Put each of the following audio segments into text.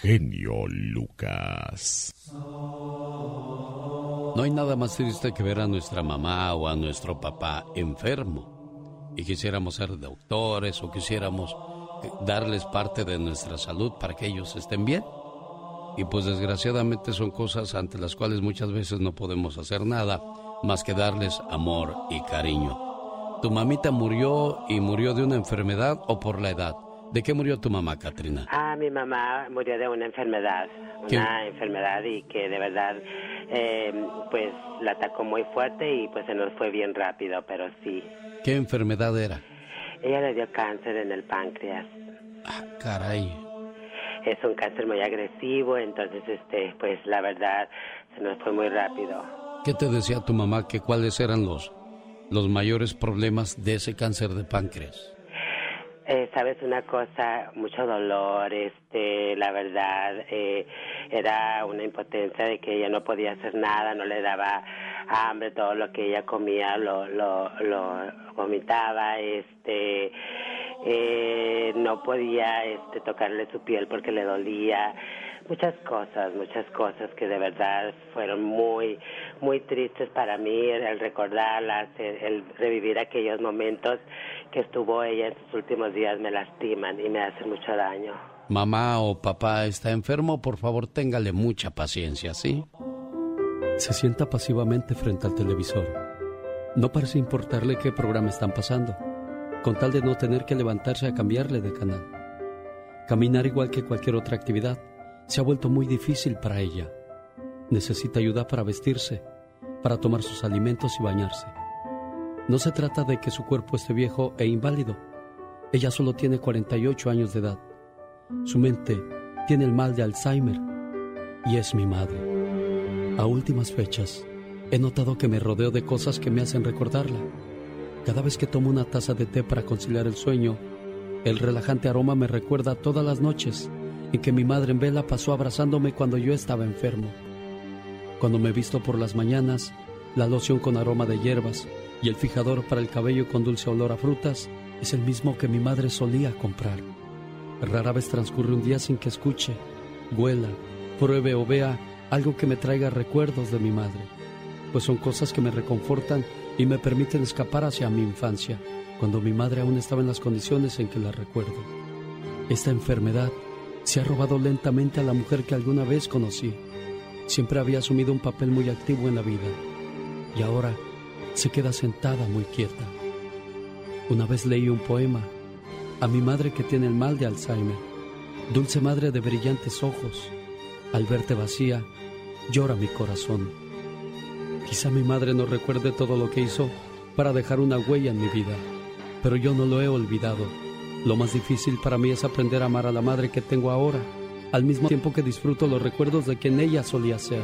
genio Lucas. No hay nada más triste que ver a nuestra mamá o a nuestro papá enfermo y quisiéramos ser doctores o quisiéramos darles parte de nuestra salud para que ellos estén bien. Y pues desgraciadamente son cosas ante las cuales muchas veces no podemos hacer nada más que darles amor y cariño. ¿Tu mamita murió y murió de una enfermedad o por la edad? ¿De qué murió tu mamá, Katrina? Ah, mi mamá murió de una enfermedad, una enfermedad y que de verdad, eh, pues la atacó muy fuerte y pues se nos fue bien rápido, pero sí. ¿Qué enfermedad era? Ella le dio cáncer en el páncreas. Ah, caray. Es un cáncer muy agresivo, entonces, este, pues la verdad, se nos fue muy rápido. ¿Qué te decía tu mamá que cuáles eran los, los mayores problemas de ese cáncer de páncreas? Eh, sabes una cosa, mucho dolor, este, la verdad, eh, era una impotencia de que ella no podía hacer nada, no le daba hambre, todo lo que ella comía lo, lo, lo vomitaba, este, eh, no podía, este, tocarle su piel porque le dolía, muchas cosas, muchas cosas que de verdad fueron muy, muy tristes para mí, el recordarlas, el, revivir aquellos momentos que estuvo ella en sus últimos días me lastiman y me hacen mucho daño. Mamá o papá está enfermo, por favor téngale mucha paciencia, ¿sí? Se sienta pasivamente frente al televisor. No parece importarle qué programa están pasando, con tal de no tener que levantarse a cambiarle de canal. Caminar igual que cualquier otra actividad se ha vuelto muy difícil para ella. Necesita ayuda para vestirse, para tomar sus alimentos y bañarse. No se trata de que su cuerpo esté viejo e inválido. Ella solo tiene 48 años de edad. Su mente tiene el mal de Alzheimer y es mi madre. A últimas fechas, he notado que me rodeo de cosas que me hacen recordarla. Cada vez que tomo una taza de té para conciliar el sueño, el relajante aroma me recuerda todas las noches en que mi madre en vela pasó abrazándome cuando yo estaba enfermo. Cuando me visto por las mañanas, la loción con aroma de hierbas y el fijador para el cabello con dulce olor a frutas es el mismo que mi madre solía comprar. Rara vez transcurre un día sin que escuche, huela, pruebe o vea algo que me traiga recuerdos de mi madre, pues son cosas que me reconfortan y me permiten escapar hacia mi infancia, cuando mi madre aún estaba en las condiciones en que la recuerdo. Esta enfermedad se ha robado lentamente a la mujer que alguna vez conocí. Siempre había asumido un papel muy activo en la vida y ahora se queda sentada muy quieta. Una vez leí un poema a mi madre que tiene el mal de Alzheimer. Dulce madre de brillantes ojos, al verte vacía, llora mi corazón. Quizá mi madre no recuerde todo lo que hizo para dejar una huella en mi vida, pero yo no lo he olvidado lo más difícil para mí es aprender a amar a la madre que tengo ahora, al mismo tiempo que disfruto los recuerdos de quien ella solía ser.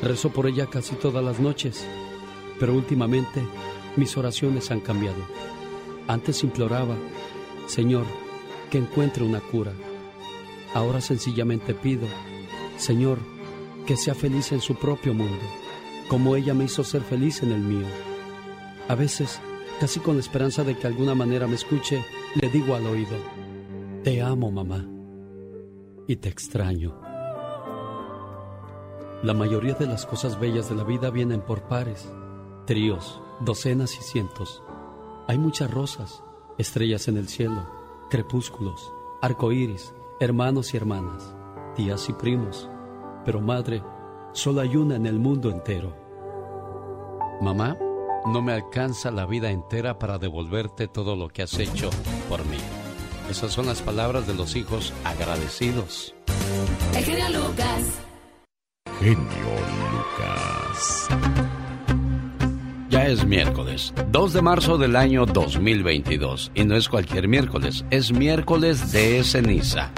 Rezo por ella casi todas las noches, pero últimamente mis oraciones han cambiado. Antes imploraba, Señor, que encuentre una cura. Ahora sencillamente pido, Señor, que sea feliz en su propio mundo, como ella me hizo ser feliz en el mío. A veces, casi con la esperanza de que de alguna manera me escuche, le digo al oído, te amo mamá y te extraño. La mayoría de las cosas bellas de la vida vienen por pares, tríos, docenas y cientos. Hay muchas rosas, estrellas en el cielo, crepúsculos, arcoíris, hermanos y hermanas, tías y primos. Pero madre, solo hay una en el mundo entero. Mamá, no me alcanza la vida entera para devolverte todo lo que has hecho por mí. Esas son las palabras de los hijos agradecidos. El genio Lucas. Genio Lucas. Ya es miércoles, 2 de marzo del año 2022. Y no es cualquier miércoles, es miércoles de ceniza.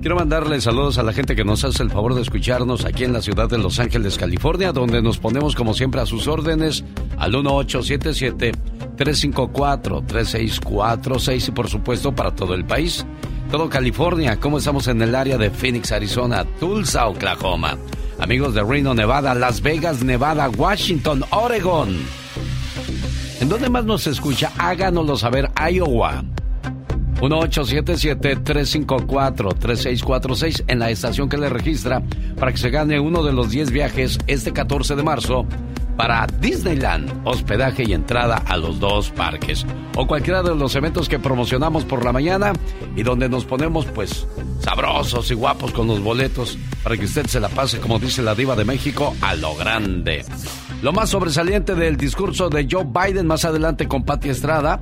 Quiero mandarle saludos a la gente que nos hace el favor de escucharnos aquí en la ciudad de Los Ángeles, California, donde nos ponemos como siempre a sus órdenes al 1877-354-3646 y por supuesto para todo el país, todo California, como estamos en el área de Phoenix, Arizona, Tulsa, Oklahoma, amigos de Reno, Nevada, Las Vegas, Nevada, Washington, Oregon. ¿En dónde más nos escucha? Háganoslo saber, Iowa. 1877-354-3646 en la estación que le registra para que se gane uno de los 10 viajes este 14 de marzo para Disneyland, hospedaje y entrada a los dos parques. O cualquiera de los eventos que promocionamos por la mañana y donde nos ponemos pues sabrosos y guapos con los boletos para que usted se la pase, como dice la diva de México, a lo grande. Lo más sobresaliente del discurso de Joe Biden más adelante con Patti Estrada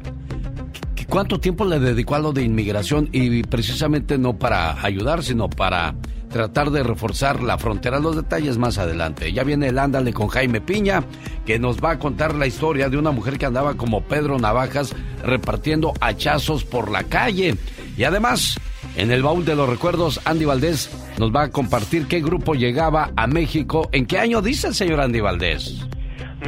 ¿Cuánto tiempo le dedicó a lo de inmigración y precisamente no para ayudar, sino para tratar de reforzar la frontera? Los detalles más adelante. Ya viene el ándale con Jaime Piña, que nos va a contar la historia de una mujer que andaba como Pedro Navajas repartiendo hachazos por la calle. Y además, en el baúl de los recuerdos, Andy Valdés nos va a compartir qué grupo llegaba a México. ¿En qué año dice el señor Andy Valdés?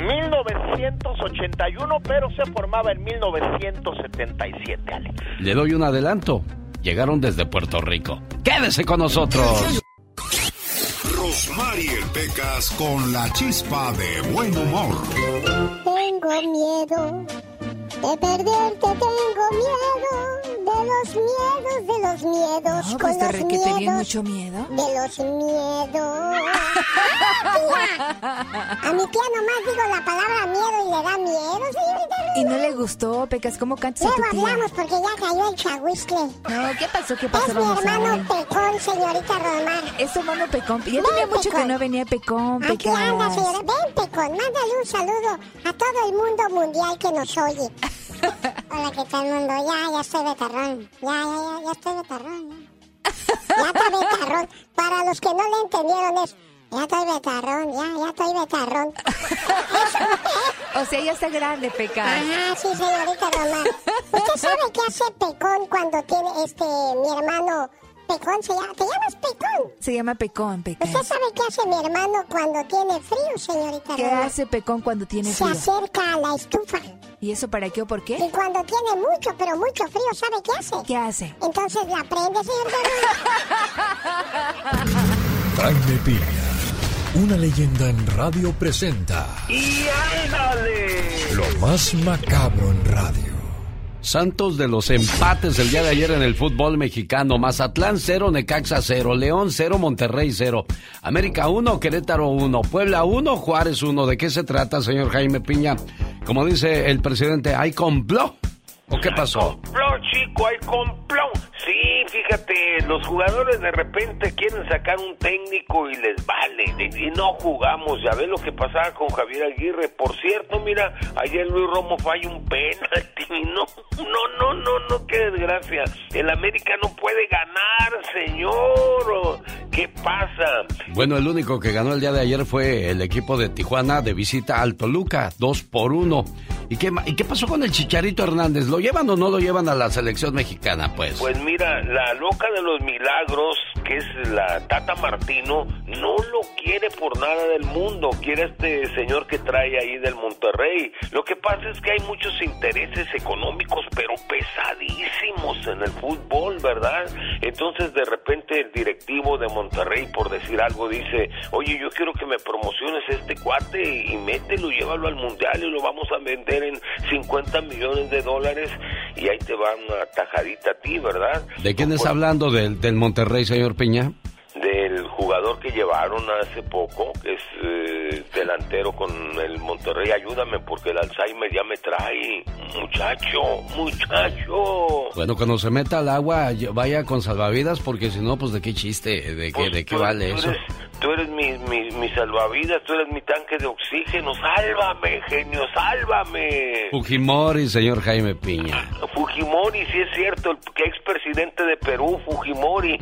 1981, pero se formaba en 1977, Alex. Le doy un adelanto. Llegaron desde Puerto Rico. Quédese con nosotros. Rosmarie Pecas con la chispa de buen humor. Tengo miedo de perderte, tengo miedo de los miedos, de los miedos. No, pues con los tenía miedos, mucho miedo. De los miedos. A mi tía nomás digo la palabra miedo y le da miedo, señorita. Y no le gustó, Pecas, ¿cómo cantas a Luego tu tía? hablamos porque ya cayó el chahuiscle. No, ¿qué pasó? ¿Qué pasó? Es mi Vamos a hermano. Pecón, señorita Romar. Es tu hermano Pecón. Ya Ven, tenía mucho Pecón. que no venía Pecón, Aquí Pecas. anda, señora. Ven, Pecón, mándale un saludo a todo el mundo mundial que nos oye. Hola, ¿qué tal, mundo? Ya, ya estoy betarrón. Ya, ya, ya, ya estoy betarrón. Ya, ya estoy betarrón. Para los que no le entendieron es, ya estoy betarrón, ya, ya estoy betarrón. O sea, ya está grande, Pecas. Ajá, sí, señorita Román. ¿Usted sabe qué hace Pecón cuando tiene, este, mi hermano Pecón se llama? ¿Te llamas Pecón? Se llama Pecón, Pecas. ¿Usted sabe qué hace mi hermano cuando tiene frío, señorita ¿Qué hace Pecón cuando tiene Se frío? acerca a la estufa. ¿Y eso para qué o por qué? Y cuando tiene mucho, pero mucho frío, ¿sabe qué hace? ¿Qué hace? Entonces la prende, Román. Jaime Piña, una leyenda en radio presenta ¡Y ándale! lo más macabro en radio. Santos de los empates el día de ayer en el fútbol mexicano. Mazatlán 0, Necaxa 0, León 0, Monterrey 0, América 1, Querétaro 1, Puebla 1, Juárez 1. ¿De qué se trata, señor Jaime Piña? Como dice el presidente, ¿hay complot? ¿O qué pasó? Complot, chico, hay complot. Sí, fíjate, los jugadores de repente quieren sacar un técnico y les vale. Y, no jugamos. Ya ves lo que pasaba con Javier Aguirre. Por cierto, mira, ayer Luis Romo falla un penalti. No, no, no, no, no, qué desgracia. El América no puede ganar, señor. ¿Qué pasa? Bueno, el único que ganó el día de ayer fue el equipo de Tijuana de visita al Toluca, 2 por 1. ¿Y qué, ¿Y qué pasó con el Chicharito Hernández? ¿Lo llevan o no lo llevan a la selección mexicana, pues? Pues mira, la loca de los milagros, que es la Tata Martino, no lo quiere por nada del mundo. Quiere a este señor que trae ahí del Monterrey. Lo que pasa es que hay muchos intereses económicos, pero pesadísimos en el fútbol, ¿verdad? Entonces de repente el directivo de Monterrey, por decir algo, dice, oye, yo quiero que me promociones este cuate y, y mételo, llévalo al mundial y lo vamos a vender en 50 millones de dólares y ahí te va una tajadita a ti, ¿verdad? ¿De quién Pues, hablando? ¿Del, del Monterrey, señor Piña? Jugador que llevaron hace poco, que es eh, delantero con el Monterrey. Ayúdame porque el Alzheimer ya me trae. Muchacho, muchacho. Bueno, cuando se meta al agua, vaya con salvavidas, porque si no, pues de qué chiste, de qué, Pues, de qué tú- vale tú eso. eres- tú eres mi, mi, mi salvavidas, tú eres mi tanque de oxígeno. Sálvame, genio, sálvame. Fujimori, señor Jaime Piña. Fujimori, sí es cierto, el que expresidente de Perú, Fujimori.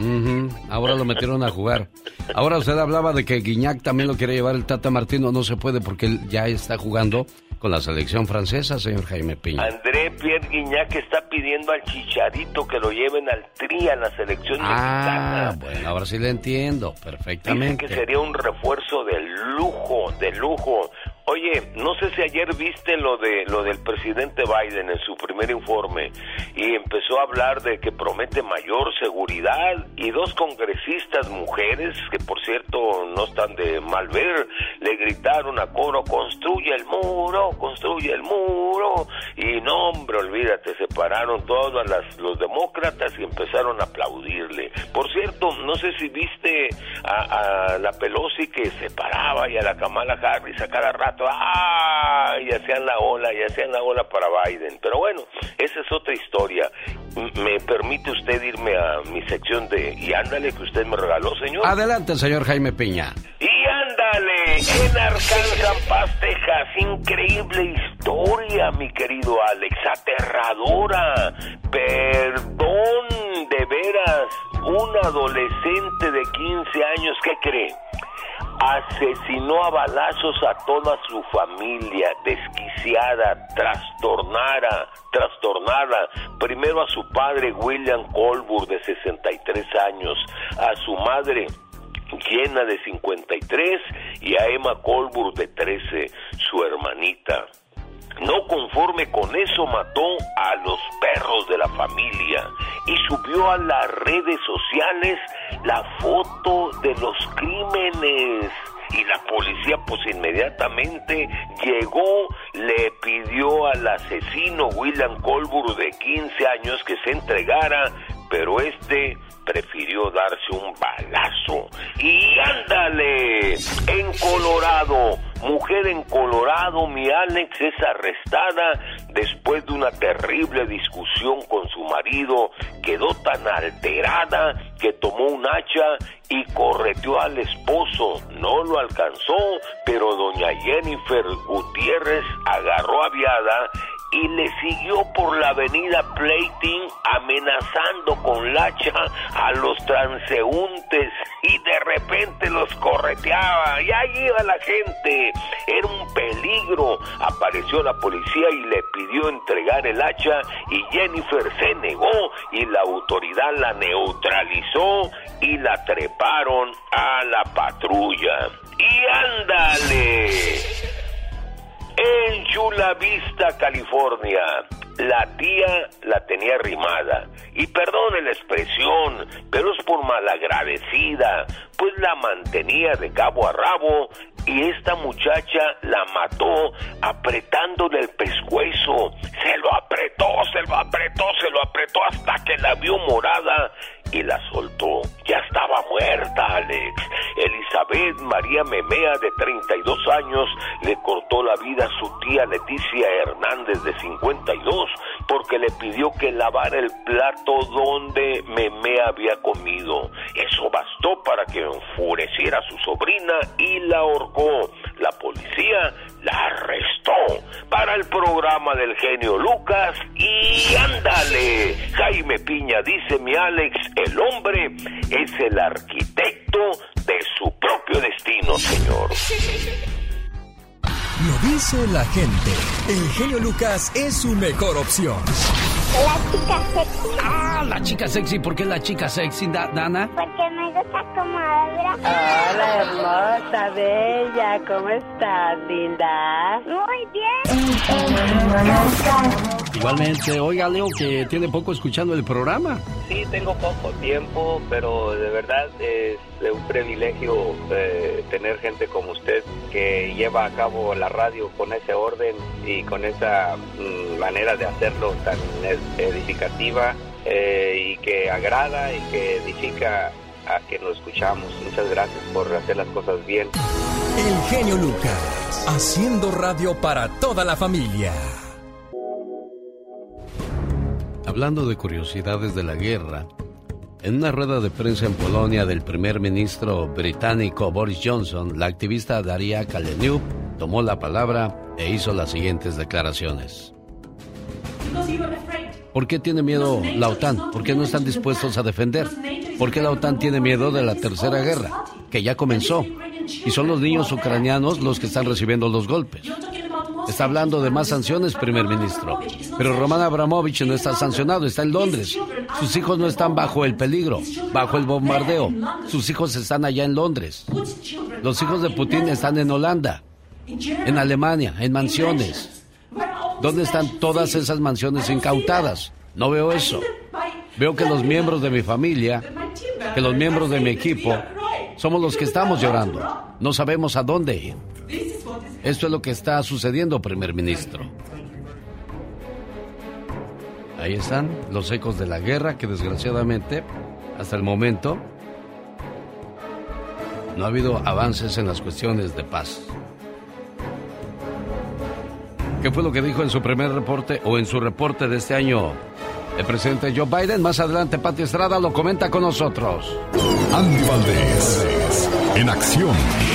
Ahora lo metieron a jugar. Ahora usted hablaba de que Guiñac también lo quiere llevar el Tata Martino. No se puede porque él ya está jugando con la selección francesa, señor Jaime Piña. André Pierre Guignac está pidiendo al Chicharito que lo lleven al tri a la selección Ah, mexicana. bueno, ahora sí le entiendo Dicen perfectamente. que sería un refuerzo de lujo, de lujo. Oye, no sé si ayer viste lo de lo del presidente Biden en su primer informe y empezó a hablar de que promete mayor seguridad y dos congresistas mujeres que por cierto no están de mal ver le gritaron a coro construye el muro, construye el muro y no hombre olvídate se pararon todos las, los demócratas y empezaron a aplaudirle. Por cierto, no sé si viste a, a la Pelosi que se paraba y a la Kamala Harris a cada rato ¡ah! y hacían la ola, y hacían la ola para Biden. Pero bueno, esa es otra historia. ¿Me permite usted irme a mi sección de Y ándale que usted me regaló, señor? Adelante, señor Jaime Piña. Y ándale, en Arkansas, Paz, Texas, increíble historia, mi querido Alex, aterradora. Perdón, de veras, un adolescente de 15 años, ¿qué cree? Asesinó a balazos a toda su familia, desquiciada, trastornada, trastornada, primero a su padre William Colbur de 63 años, a su madre llena de 53 y a Emma Colbur de 13, su hermanita. No conforme con eso mató a los perros de la familia y subió a las redes sociales la foto de los crímenes. Y la policía pues inmediatamente llegó, le pidió al asesino William Colbur de 15 años que se entregara, pero este prefirió darse un balazo. Y ándale, en Colorado, mujer en Colorado, mi Alex es arrestada después de una terrible discusión con su marido, quedó tan alterada que tomó un hacha y correteó al esposo. No lo alcanzó, pero doña Jennifer Gutiérrez agarró aviada y le siguió por la avenida Plating amenazando con lacha a los transeúntes y de repente los correteaba y ahí iba la gente. Era un peligro. Apareció la policía y le pidió entregar el hacha y Jennifer se negó y la autoridad la neutralizó y la treparon a la patrulla. Y ándale. En Chula Vista, California, la tía la tenía rimada. Y perdone la expresión, pero es por malagradecida, pues la mantenía de cabo a rabo y esta muchacha la mató apretándole el pescuezo. Se lo apretó, se lo apretó, se lo apretó hasta que la vio morada la soltó. Ya estaba muerta, Alex. Elizabeth María Memea, de 32 años, le cortó la vida a su tía Leticia Hernández, de 52, porque le pidió que lavara el plato donde Memea había comido. Eso bastó para que enfureciera a su sobrina y la ahorcó. La policía la arrestó para el programa del genio Lucas y ándale. Jaime Piña dice mi Alex, el hombre es el arquitecto de su propio destino, señor. Lo dice la gente. El genio Lucas es su mejor opción. La chica sexy. Ah, la chica sexy. ¿Por qué la chica sexy, Dana? Porque me gusta como habla. Hola, hermosa, bella. ¿Cómo estás, linda? Muy bien. Igualmente, oiga, Leo, que tiene poco escuchando el programa. Sí, tengo poco tiempo, pero de verdad es un privilegio eh, tener gente como usted que lleva a cabo la radio con ese orden y con esa mm, manera de hacerlo tan edificativa eh, y que agrada y que edifica a quien lo escuchamos. Muchas gracias por hacer las cosas bien. El genio Lucas, haciendo radio para toda la familia. Hablando de curiosidades de la guerra, en una rueda de prensa en Polonia del primer ministro británico Boris Johnson, la activista Daria Kaleniuk tomó la palabra e hizo las siguientes declaraciones. ¿Por qué tiene miedo la OTAN? ¿Por qué no están dispuestos a defender? ¿Por qué la OTAN tiene miedo de la tercera guerra, que ya comenzó? Y son los niños ucranianos los que están recibiendo los golpes. Está hablando de más sanciones, primer ministro. Pero Roman Abramovich no está sancionado, está en Londres. Sus hijos no están bajo el peligro, bajo el bombardeo. Sus hijos están allá en Londres. Los hijos de Putin están en Holanda. En Alemania, en mansiones. ¿Dónde están todas esas mansiones incautadas? No veo eso. Veo que los miembros de mi familia, que los miembros de mi equipo, somos los que estamos llorando. No sabemos a dónde ir. Esto es lo que está sucediendo, primer ministro. Ahí están los ecos de la guerra que desgraciadamente, hasta el momento, no ha habido avances en las cuestiones de paz. ¿Qué fue lo que dijo en su primer reporte o en su reporte de este año el presidente Joe Biden? Más adelante, Pati Estrada lo comenta con nosotros. Andy Valdés, en acción.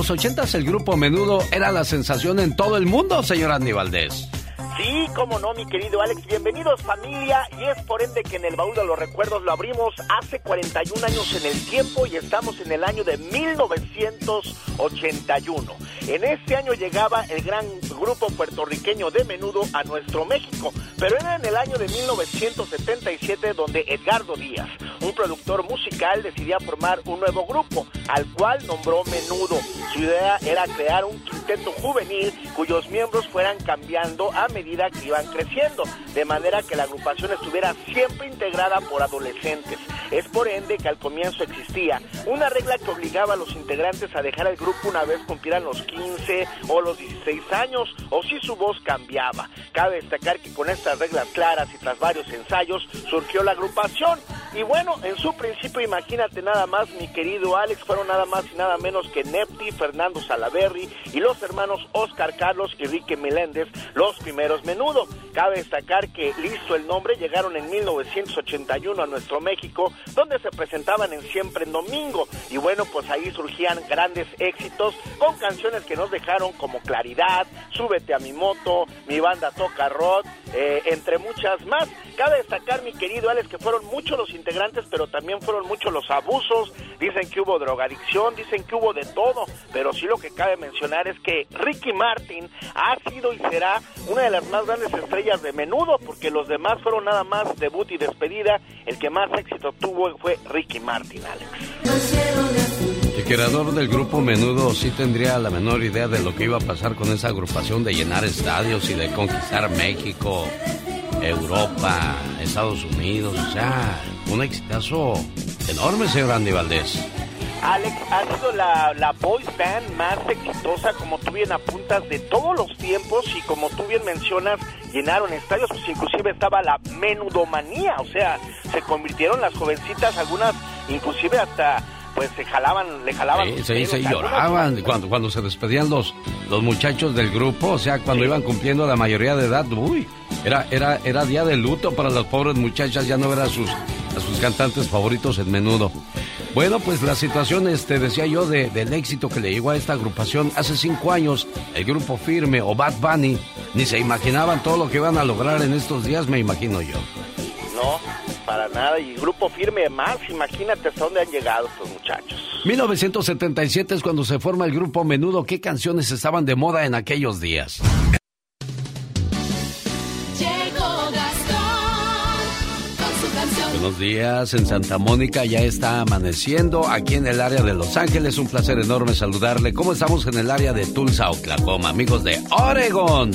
Los ochentas el grupo Menudo era la sensación en todo el mundo, señor Andy Valdés. Sí, cómo no, mi querido Alex. Bienvenidos familia. Y es por ende que en el baúl de los recuerdos lo abrimos hace 41 años en el tiempo y estamos en el año de 1981. En este año llegaba el gran grupo puertorriqueño de menudo a nuestro México, pero era en el año de 1977 donde Edgardo Díaz, un productor musical, decidía formar un nuevo grupo, al cual nombró Menudo. Su idea era crear un quinteto juvenil cuyos miembros fueran cambiando a medida que iban creciendo, de manera que la agrupación estuviera siempre integrada por adolescentes. Es por ende que al comienzo existía una regla que obligaba a los integrantes a dejar el grupo una vez cumplieran los 15 o los 16 años, o si su voz cambiaba. Cabe destacar que con estas reglas claras y tras varios ensayos surgió la agrupación. Y bueno, en su principio, imagínate nada más, mi querido Alex, fueron nada más y nada menos que Nepti, Fernando Salaverri y los hermanos Oscar Carlos y Rique Meléndez, los primeros menudo. Cabe destacar que, listo el nombre, llegaron en 1981 a nuestro México, donde se presentaban en Siempre en Domingo. Y bueno, pues ahí surgían grandes éxitos con canciones que nos dejaron como Claridad, Súbete a mi moto, Mi banda toca rock, eh, entre muchas más. Cabe destacar, mi querido Alex, que fueron muchos los integrantes, pero también fueron muchos los abusos. Dicen que hubo drogadicción, dicen que hubo de todo, pero sí lo que cabe mencionar es que Ricky Martin ha sido y será una de las más grandes estrellas de menudo, porque los demás fueron nada más debut y despedida. El que más éxito tuvo fue Ricky Martin, Alex. El creador del grupo Menudo sí tendría la menor idea de lo que iba a pasar con esa agrupación de llenar estadios y de conquistar México, Europa, Estados Unidos, o sea, un exitazo enorme, señor Andy Valdés. Alex, ha sido la, la boys band más exitosa, como tú bien apuntas, de todos los tiempos y como tú bien mencionas, llenaron estadios, pues inclusive estaba la menudomanía, o sea, se convirtieron las jovencitas, algunas inclusive hasta pues se jalaban, le jalaban. Sí, se lloraban cuando, cuando se despedían los, los muchachos del grupo, o sea, cuando iban cumpliendo la mayoría de edad, uy, era, era, era día de luto para las pobres muchachas ya no ver a sus, a sus cantantes favoritos en menudo. Bueno, pues la situación, este, decía yo, de, del éxito que le llegó a esta agrupación hace cinco años, el grupo Firme o Bad Bunny, ni se imaginaban todo lo que iban a lograr en estos días, me imagino yo. No, para nada. Y grupo firme más, imagínate hasta dónde han llegado estos muchachos. 1977 es cuando se forma el grupo Menudo. ¿Qué canciones estaban de moda en aquellos días? Buenos días, en Santa Mónica ya está amaneciendo, aquí en el área de Los Ángeles, un placer enorme saludarle. ¿Cómo estamos en el área de Tulsa, Oklahoma, amigos de Oregon?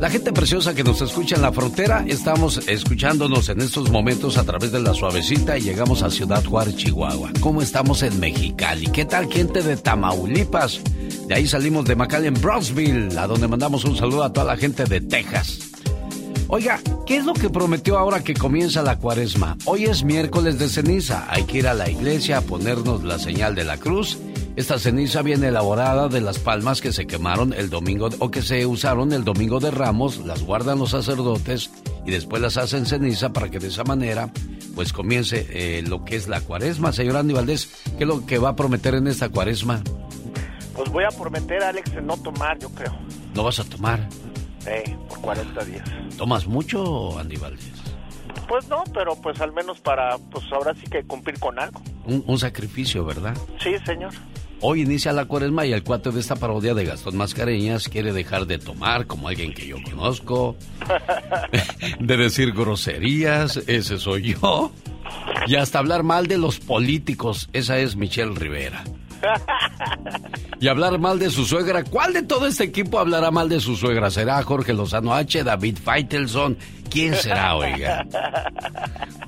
La gente preciosa que nos escucha en la frontera, estamos escuchándonos en estos momentos a través de la suavecita y llegamos a Ciudad Juárez, Chihuahua. ¿Cómo estamos en Mexicali? ¿Qué tal gente de Tamaulipas? De ahí salimos de McAllen, Brownsville, a donde mandamos un saludo a toda la gente de Texas. Oiga, ¿qué es lo que prometió ahora que comienza la cuaresma? Hoy es miércoles de ceniza. Hay que ir a la iglesia a ponernos la señal de la cruz. Esta ceniza viene elaborada de las palmas que se quemaron el domingo o que se usaron el domingo de Ramos, las guardan los sacerdotes y después las hacen ceniza para que de esa manera pues comience eh, lo que es la cuaresma. Señor Andy Valdés, ¿qué es lo que va a prometer en esta cuaresma? Pues voy a prometer, Alex, de no tomar, yo creo. ¿No vas a tomar? Sí, por 40 días. ¿Tomas mucho, Andy Valdés? Pues no, pero pues al menos para, pues ahora sí que cumplir con algo. Un, un sacrificio, ¿verdad? Sí, señor. Hoy inicia la cuaresma y el cuate de esta parodia de Gastón Mascareñas quiere dejar de tomar como alguien que yo conozco, de decir groserías, ese soy yo, y hasta hablar mal de los políticos, esa es Michelle Rivera. Y hablar mal de su suegra. ¿Cuál de todo este equipo hablará mal de su suegra? ¿Será Jorge Lozano H, David Feitelson? ¿Quién será, oiga?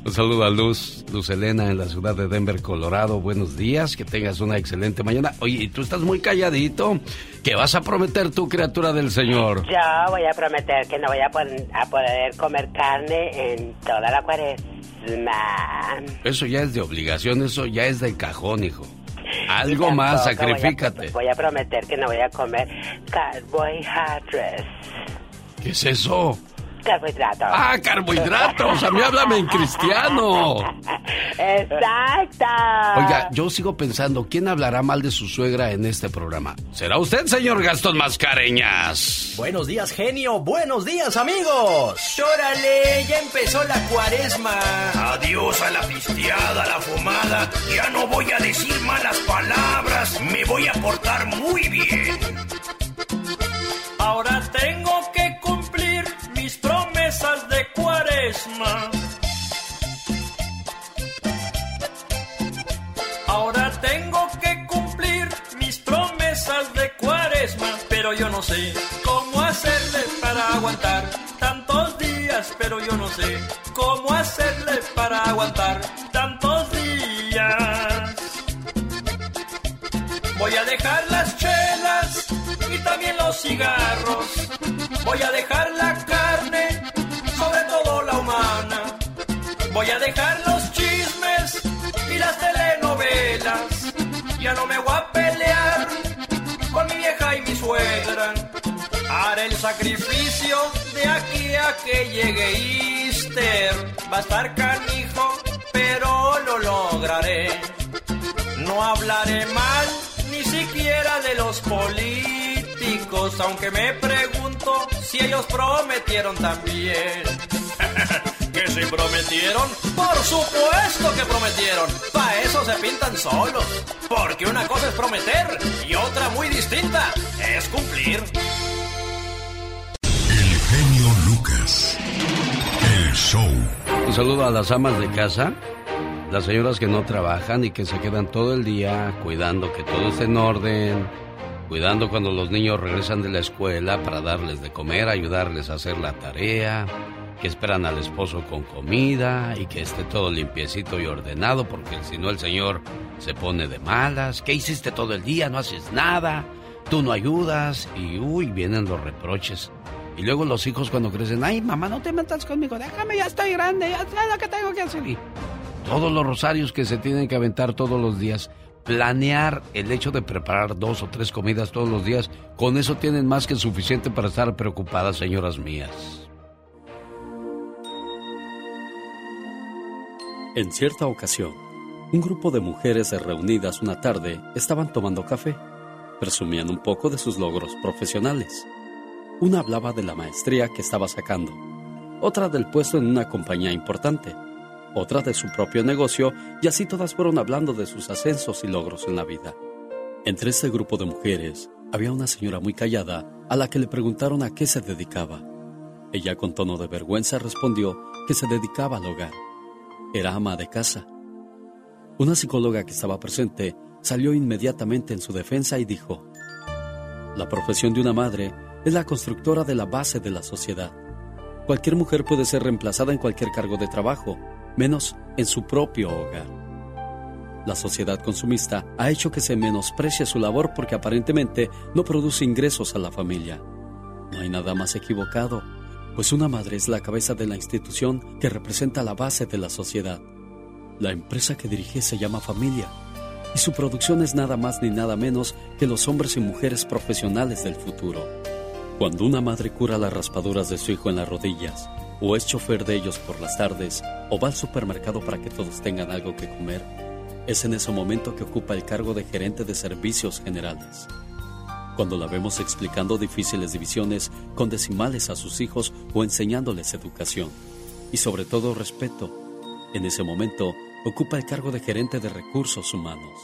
Un saludo a Luz, Luz Elena en la ciudad de Denver, Colorado. Buenos días, que tengas una excelente mañana. Oye, tú estás muy calladito. ¿Qué vas a prometer tú, criatura del Señor? Yo voy a prometer que no voy a, a poder comer carne en toda la cuaresma. Eso ya es de obligación, eso ya es de cajón, hijo. Algo más, sacrifícate. Voy a, prometer que no voy a comer carbohidratos. ¿Qué es eso? Carbohidratos. Ah, carbohidratos. A mí háblame en cristiano. Exacto. Oiga, yo sigo pensando, ¿quién hablará mal de su suegra en este programa? ¿Será usted, señor Gastón Mascareñas? Buenos días, genio. Buenos días, amigos. ¡Órale! Ya empezó la cuaresma. Adiós a la pisteada, a la fumada. Ya no voy a decir malas palabras. Me voy a portar muy bien. Ahora tengo Ahora tengo que cumplir mis promesas de cuaresma, pero yo no sé cómo hacerle para aguantar tantos días, pero yo no sé cómo hacerle para aguantar tantos días. Voy a dejar las chelas y también los cigarros. Voy a dejar la Voy a dejar los chismes y las telenovelas. Ya no me voy a pelear con mi vieja y mi suegra. Haré el sacrificio de aquí a que llegue Easter. Va a estar canijo, pero lo lograré. No hablaré mal ni siquiera de los políticos, aunque me pregunto si ellos prometieron también. ¿Que se prometieron? Por supuesto que prometieron. Para eso se pintan solos. Porque una cosa es prometer y otra muy distinta es cumplir. El genio Lucas. El show. Un saludo a las amas de casa, las señoras que no trabajan y que se quedan todo el día cuidando que todo esté en orden, cuidando cuando los niños regresan de la escuela para darles de comer, ayudarles a hacer la tarea, que esperan al esposo con comida y que esté todo limpiecito y ordenado porque si no el señor se pone de malas. ¿Qué hiciste todo el día? No haces nada, tú no ayudas y uy, vienen los reproches. Y luego los hijos cuando crecen, ay mamá, no te metas conmigo, déjame, ya estoy grande, ya sé lo que tengo que hacer. Todos los rosarios que se tienen que aventar todos los días, planear el hecho de preparar dos o tres comidas todos los días, con eso tienen más que suficiente para estar preocupadas, señoras mías. En cierta ocasión, un grupo de mujeres reunidas una tarde estaban tomando café, presumían un poco de sus logros profesionales. Una hablaba de la maestría que estaba sacando, otra del puesto en una compañía importante, otra de su propio negocio y así todas fueron hablando de sus ascensos y logros en la vida. Entre ese grupo de mujeres había una señora muy callada a la que le preguntaron a qué se dedicaba. Ella con tono de vergüenza respondió que se dedicaba al hogar. Era ama de casa. Una psicóloga que estaba presente salió inmediatamente en su defensa y dijo, La profesión de una madre es la constructora de la base de la sociedad. Cualquier mujer puede ser reemplazada en cualquier cargo de trabajo, menos en su propio hogar. La sociedad consumista ha hecho que se menosprecie su labor porque aparentemente no produce ingresos a la familia. No hay nada más equivocado, pues una madre es la cabeza de la institución que representa la base de la sociedad. La empresa que dirige se llama familia y su producción es nada más ni nada menos que los hombres y mujeres profesionales del futuro. Cuando una madre cura las raspaduras de su hijo en las rodillas, o es chofer de ellos por las tardes, o va al supermercado para que todos tengan algo que comer, es en ese momento que ocupa el cargo de gerente de servicios generales. Cuando la vemos explicando difíciles divisiones con decimales a sus hijos o enseñándoles educación, y sobre todo respeto, en ese momento ocupa el cargo de gerente de recursos humanos.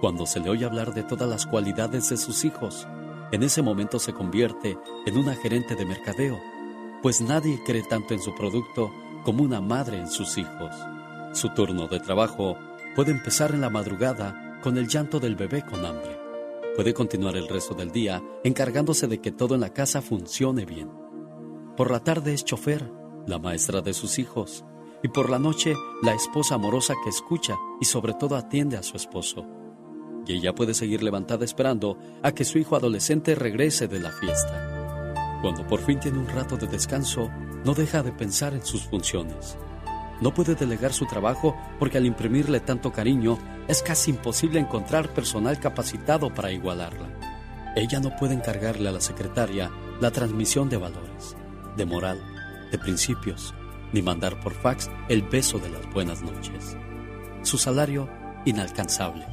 Cuando se le oye hablar de todas las cualidades de sus hijos, en ese momento se convierte en una gerente de mercadeo, pues nadie cree tanto en su producto como una madre en sus hijos. Su turno de trabajo puede empezar en la madrugada con el llanto del bebé con hambre. Puede continuar el resto del día encargándose de que todo en la casa funcione bien. Por la tarde es chofer, la maestra de sus hijos, y por la noche la esposa amorosa que escucha y sobre todo atiende a su esposo y ella puede seguir levantada esperando a que su hijo adolescente regrese de la fiesta. Cuando por fin tiene un rato de descanso, no deja de pensar en sus funciones. No puede delegar su trabajo porque al imprimirle tanto cariño es casi imposible encontrar personal capacitado para igualarla. Ella no puede encargarle a la secretaria la transmisión de valores, de moral, de principios, ni mandar por fax el beso de las buenas noches. Su salario, inalcanzable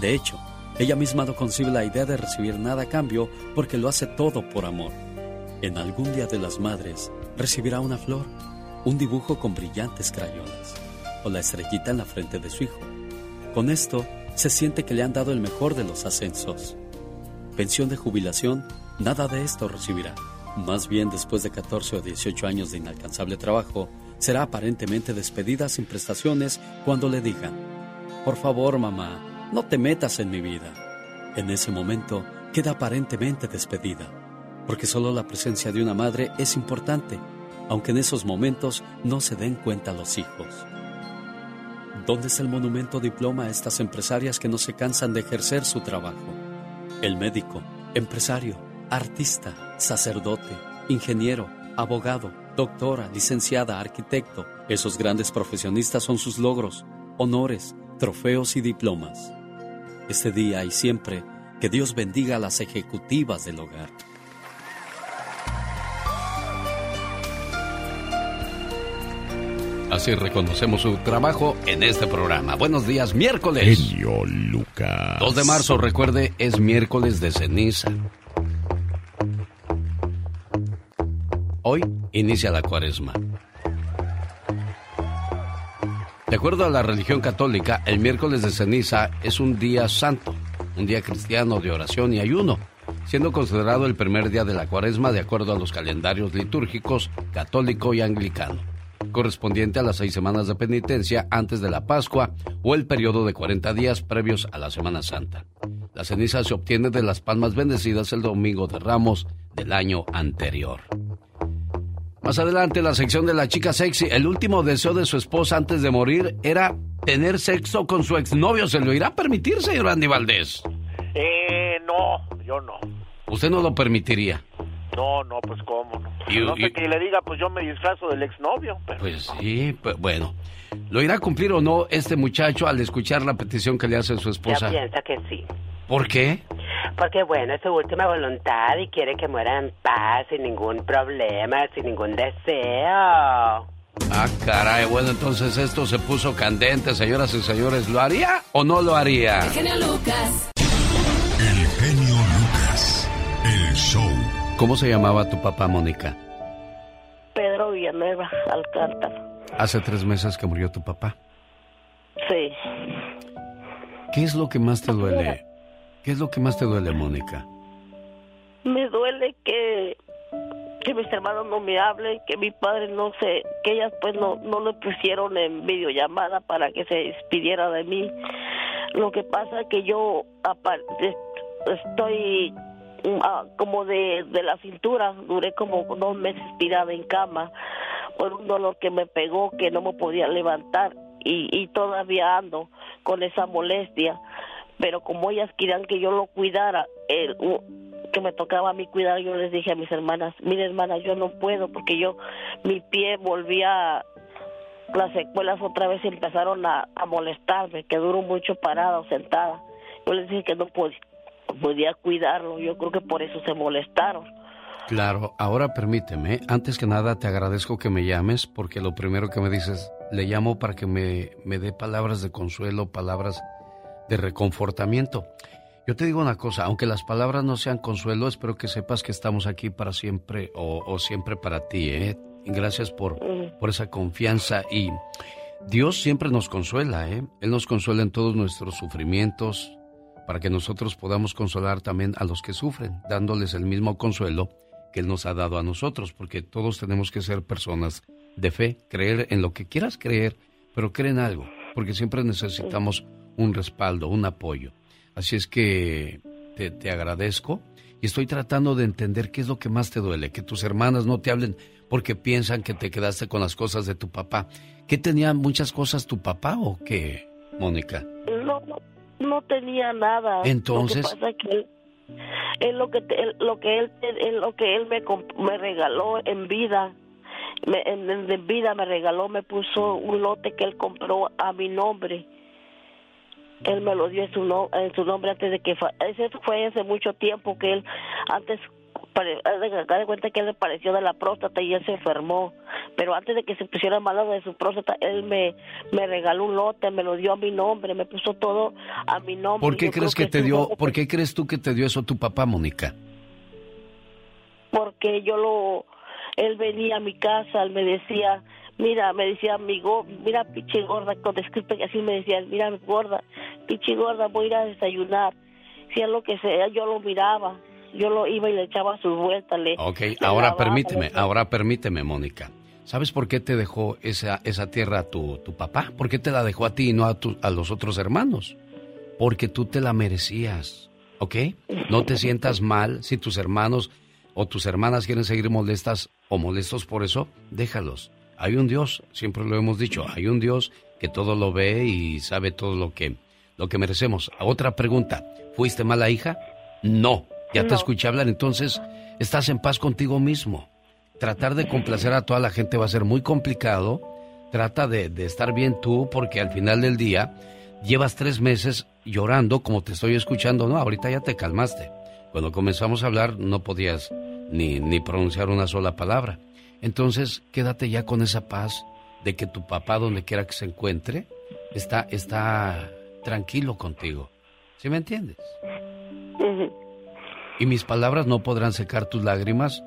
de hecho, ella misma no concibe la idea de recibir nada a cambio porque lo hace todo por amor. En algún día de las madres recibirá una flor, un dibujo con brillantes crayolas o la estrellita en la frente de su hijo. Con esto se siente que le han dado el mejor de los ascensos. Pensión de jubilación, nada de esto recibirá. Más bien después de 14 o 18 años de inalcanzable trabajo, será aparentemente despedida sin prestaciones cuando le digan, por favor mamá, no te metas en mi vida. En ese momento queda aparentemente despedida, porque solo la presencia de una madre es importante, aunque en esos momentos no se den cuenta los hijos. ¿Dónde está el monumento diploma a estas empresarias que no se cansan de ejercer su trabajo? El médico, empresario, artista, sacerdote, ingeniero, abogado, doctora, licenciada, arquitecto. Esos grandes profesionistas son sus logros, honores, trofeos y diplomas este día y siempre, que Dios bendiga a las ejecutivas del hogar. Así reconocemos su trabajo en este programa. Buenos días, miércoles. Genio Lucas. 2 de marzo, recuerde, es miércoles de ceniza. Hoy inicia la cuaresma. De acuerdo a la religión católica, el miércoles de ceniza es un día santo, un día cristiano de oración y ayuno, siendo considerado el primer día de la cuaresma de acuerdo a los calendarios litúrgicos católico y anglicano, correspondiente a las seis semanas de penitencia antes de la Pascua o el periodo de 40 días previos a la Semana Santa. La ceniza se obtiene de las palmas bendecidas el domingo de Ramos del año anterior. Más adelante, la sección de la chica sexy. El último deseo de su esposa antes de morir era tener sexo con su exnovio. ¿Se lo irá a permitir, señor Andy Valdés? Eh, no, yo no. ¿Usted no lo permitiría? No, no, pues cómo no. Y- no sé que le diga, pues yo me disfrazo del exnovio. Pero... Pues sí, pues bueno. ¿Lo irá a cumplir o no este muchacho al escuchar la petición que le hace su esposa? Yo pienso que sí. ¿Por qué? Porque bueno, es su última voluntad y quiere que muera en paz, sin ningún problema, sin ningún deseo. Ah, caray. Bueno, entonces esto se puso candente, señoras y señores. ¿Lo haría o no lo haría? El genio Lucas. El genio Lucas. El show. ¿Cómo se llamaba tu papá, Mónica? Pedro Villanueva Alcántara. Hace tres meses que murió tu papá. Sí. ¿Qué es lo que más te duele? ¿Qué es lo que más te duele, Mónica? Me duele que que mis hermanos no me hablen, que mi padre no se, que ellas pues no, no lo pusieron en videollamada para que se despidiera de mí. Lo que pasa es que yo apa- es- estoy ah, como de, de la cintura, duré como dos meses tirada en cama por un dolor que me pegó que no me podía levantar y, y todavía ando con esa molestia. Pero como ellas querían que yo lo cuidara, el, que me tocaba a mí cuidar, yo les dije a mis hermanas, mire hermanas, yo no puedo porque yo, mi pie volvía, las secuelas otra vez empezaron a, molestarme, que duró mucho parada o sentada. Yo les dije que no pod- podía cuidarlo, yo creo que por eso se molestaron. Claro, ahora permíteme, antes que nada te agradezco que me llames porque lo primero que me dices, le llamo para que me, me dé palabras de consuelo, palabras de reconfortamiento. Yo te digo una cosa, aunque las palabras no sean consuelo, espero que sepas que estamos aquí para siempre o, o siempre para ti, ¿eh? Gracias por, por esa confianza y Dios siempre nos consuela, ¿eh? Él nos consuela en todos nuestros sufrimientos, para que nosotros podamos consolar también a los que sufren, dándoles el mismo consuelo que Él nos ha dado a nosotros, porque todos tenemos que ser personas de fe, creer en lo que quieras creer, pero creen algo, porque siempre necesitamos un respaldo, un apoyo. Así es que te, te agradezco y estoy tratando de entender qué es lo que más te duele, que tus hermanas no te hablen porque piensan que te quedaste con las cosas de tu papá. ¿Qué tenía muchas cosas tu papá o qué, Mónica? No, no, no tenía nada. Entonces. Lo que pasa es que él, lo que lo que él, lo que él me me regaló en vida me, en, vida me regaló me puso un lote que él compró a mi nombre él me lo dio en su, no, en su nombre antes de que eso fue hace mucho tiempo que él antes de cuenta que él le pareció de la próstata y él se enfermó. Pero antes de que se pusiera malo de su próstata, él me, me regaló un lote, me lo dio a mi nombre, me puso todo a mi nombre. ¿Por qué crees que, te dio, por qué crees tú que te dio eso tu papá, Mónica? Porque yo lo, él venía a mi casa, él me decía, mira, me decía, amigo, mira, pichi gorda, con disculpe que así me decía, mira, gorda, pichi gorda, voy a ir a desayunar. Si es lo que sea, yo lo miraba yo lo iba y le echaba sus vueltas. Le, ok, ahora permíteme, ahora permíteme, Mónica. ¿Sabes por qué te dejó esa, esa tierra tu, tu papá? ¿Por qué te la dejó a ti y no a, a los otros hermanos? Porque tú te la merecías, ¿ok? No te sientas mal si tus hermanos o tus hermanas quieren seguir molestas o molestos por eso, déjalos. Hay un Dios, siempre lo hemos dicho, hay un Dios que todo lo ve y sabe todo lo que, lo que merecemos. Otra pregunta, ¿fuiste mala hija? No, ya te escuché hablar, entonces estás en paz contigo mismo. Tratar de complacer a toda la gente va a ser muy complicado. Trata de, de estar bien tú porque al final del día llevas tres meses llorando como te estoy escuchando. No, ahorita ya te calmaste. Cuando comenzamos a hablar no podías ni, ni pronunciar una sola palabra. Entonces quédate ya con esa paz de que tu papá, donde quiera que se encuentre, está, está tranquilo contigo. ¿Sí me entiendes? Y mis palabras no podrán secar tus lágrimas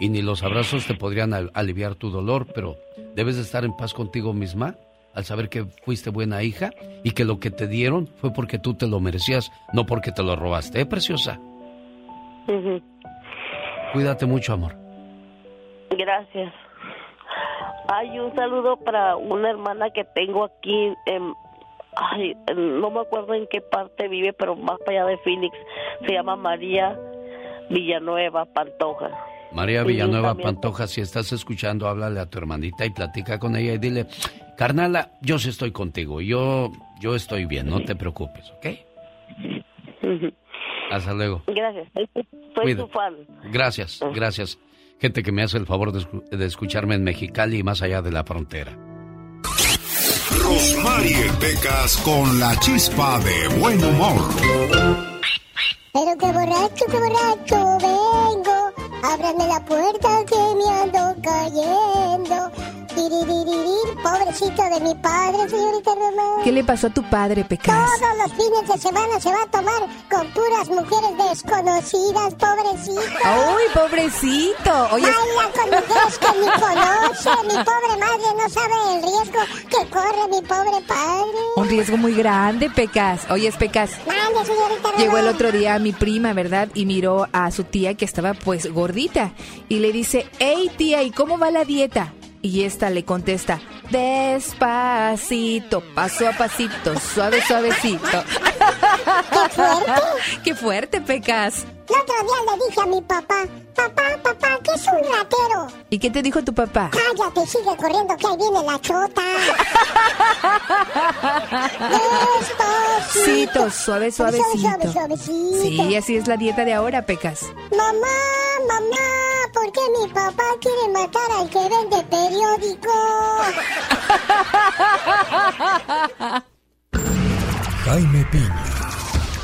y ni los abrazos te podrían aliviar tu dolor, pero debes de estar en paz contigo misma al saber que fuiste buena hija y que lo que te dieron fue porque tú te lo merecías, no porque te lo robaste, ¿eh, preciosa? Cuídate mucho, amor. Gracias. Hay un saludo para una hermana que tengo aquí en, ay, no me acuerdo en qué parte vive, pero más para allá de Phoenix. Se llama María Villanueva Pantoja. María Villanueva Pantoja, si estás escuchando, háblale a tu hermanita y platica con ella y dile, carnala, yo sí estoy contigo, yo, yo estoy bien, no te preocupes, ¿ok? Hasta luego. Gracias, soy tu fan. Gracias, gracias. Gente que me hace el favor de, de escucharme en Mexicali y más allá de la frontera. Rosmarie Pecas con la chispa de buen humor. Pero qué borracho, qué borracho vengo. Ábrame la puerta Pobrecito de mi padre, señorita Román. ¿Qué le pasó a tu padre, Pecas? Todos los fines de semana se va a tomar con puras mujeres desconocidas, pobrecito. ¡Uy, pobrecito! Oye... Baila con mujeres que ni conoce. Mi pobre madre no sabe el riesgo que corre mi pobre padre. Un riesgo muy grande, Pecas. Oye, Pecas. Mande, señorita Román. Llegó el otro día a mi prima, ¿verdad? Y miró a su tía que estaba pues gordita. Y le dice, hey tía, ¿y cómo va la dieta? Y esta le contesta, despacito, paso a pasito, suave, suavecito. ¡Qué fuerte! ¡Qué fuerte, Pecas! El otro día le dije a mi papá, papá, papá, ¿qué es un ratero? ¿Y qué te dijo tu papá? Cállate, sigue corriendo que ahí viene la chota. Despacito. Suave, suavecito. Suave, suavecito. Sí, así es la dieta de ahora, Pecas. Mamá, mamá, ¿por qué mi papá quiere matar al que vende periódico? Jaime Piña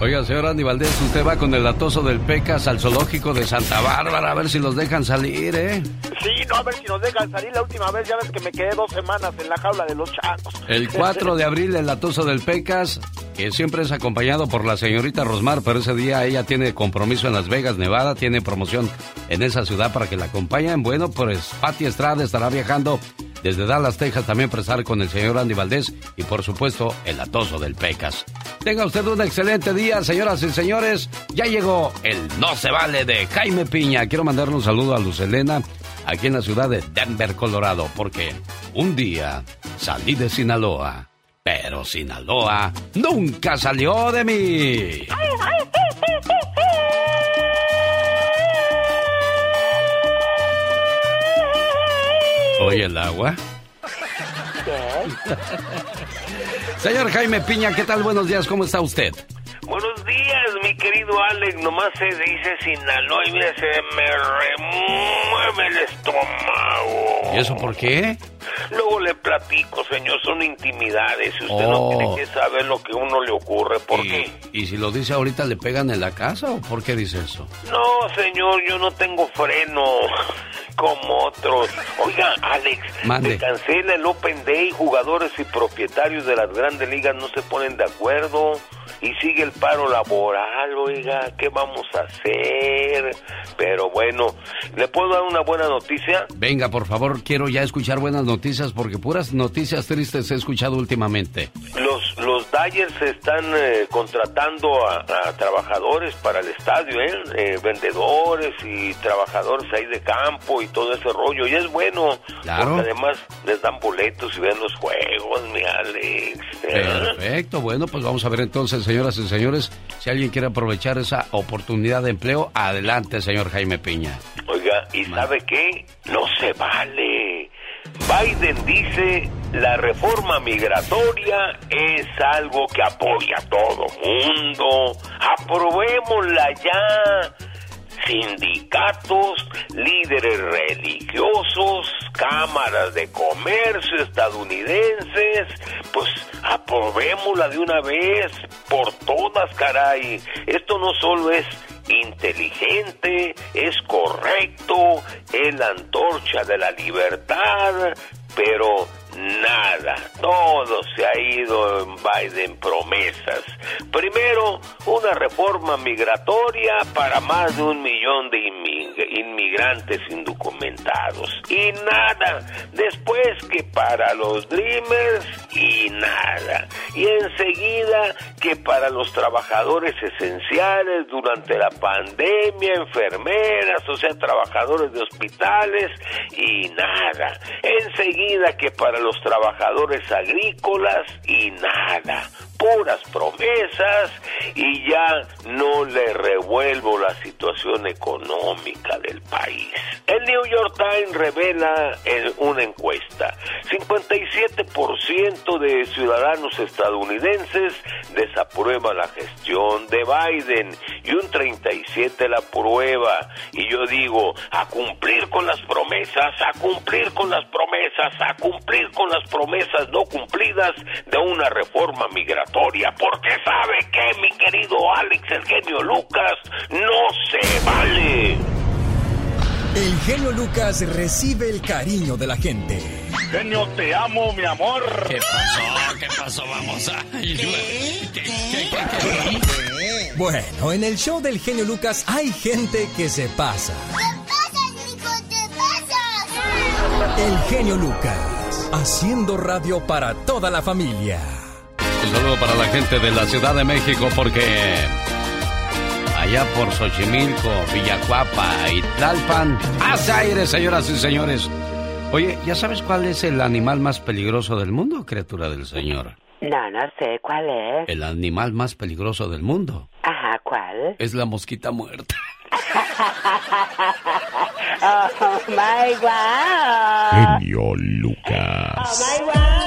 Oiga, señor Andy Valdés, usted va con el latoso del Pecas al zoológico de Santa Bárbara a ver si los dejan salir, ¿eh? Sí, no, a ver si nos dejan salir. La última vez ya ves que me quedé dos semanas en la jaula de los changos. El 4 de abril, el latoso del Pecas, que siempre es acompañado por la señorita Rosmar, pero ese día ella tiene compromiso en Las Vegas, Nevada, tiene promoción en esa ciudad para que la acompañen. Bueno, pues Pati Estrada estará viajando desde Dallas, Texas, también presar con el señor Andy Valdés y por supuesto el atoso del Pecas. Tenga usted un excelente día, señoras y señores. Ya llegó el No se vale de Jaime Piña. Quiero mandarle un saludo a Luz Elena, aquí en la ciudad de Denver, Colorado, porque un día salí de Sinaloa, pero Sinaloa nunca salió de mí. ¿Oye el agua? Señor Jaime Piña, ¿qué tal? Buenos días, ¿cómo está usted? Buenos días, mi querido Alex. Nomás se dice Sinaloa y mira, se me remueve el estómago. ¿Y eso por qué? Luego le platico, señor, son intimidades. Usted no Oh. tiene que saber lo que uno le ocurre. ¿Por ¿Y, qué? ¿Y si lo dice ahorita le pegan en la casa o por qué dice eso? No, señor, yo no tengo freno como otros. Oiga, Alex, Mande. se cancela el Open Day. Jugadores y propietarios de las grandes ligas no se ponen de acuerdo. Y sigue el paro laboral, oiga, ¿qué vamos a hacer? Pero bueno, ¿le puedo dar una buena noticia? Venga, por favor, quiero ya escuchar buenas noticias porque puras noticias tristes he escuchado últimamente. Los, los Dyers están eh, contratando a, a trabajadores para el estadio, ¿eh? Eh, vendedores y trabajadores ahí de campo y todo ese rollo. Y es bueno, Claro. porque además les dan boletos y ven los juegos, mi Alex. ¿eh? Perfecto, bueno, pues vamos a ver entonces, señoras y señores, si alguien quiere aprovechar esa oportunidad de empleo, adelante, señor Jaime Piña. Oiga, ¿y sabe qué? No se vale. Biden dice la reforma migratoria es algo que apoya a todo mundo. Aprobémosla ya. Sindicatos, líderes religiosos, cámaras de comercio estadounidenses, pues aprobémosla de una vez por todas, caray. Esto no solo es inteligente, es correcto, es la antorcha de la libertad, pero nada, todo se ha ido en Biden promesas. Primero, una reforma migratoria para más de un millón de inmig- inmigrantes indocumentados. Y nada, después que para los Dreamers y nada. Y enseguida que para los trabajadores esenciales durante la pandemia, enfermeras, o sea, trabajadores de hospitales y nada. Enseguida que para los trabajadores agrícolas y nada. Puras promesas y ya no le revuelvo la situación económica del país. El New York Times revela en una encuesta, 57% de ciudadanos estadounidenses desaprueba la gestión de Biden y un 37 la aprueba. Y yo digo, a cumplir con las promesas, a cumplir con las promesas, a cumplir con las promesas no cumplidas de una reforma migratoria. Porque sabe que, mi querido Alex, el genio Lucas, no se vale. El genio Lucas recibe el cariño de la gente. Genio, te amo, mi amor. ¿Qué pasó? ¿Qué pasó? Vamos a... Bueno, en el show del genio Lucas hay gente que se pasa. El genio Lucas, haciendo radio para toda la familia. Un saludo para la gente de la Ciudad de México porque allá por Xochimilco, Villacuapa y Tlalpan hace aire, señoras y señores. Oye, ¿ya sabes cuál es el animal más peligroso del mundo, criatura del Señor? No, no sé cuál es. El animal más peligroso del mundo Ajá, ¿cuál? es la mosquita muerta. oh my wow. Genio Lucas. Oh my wow.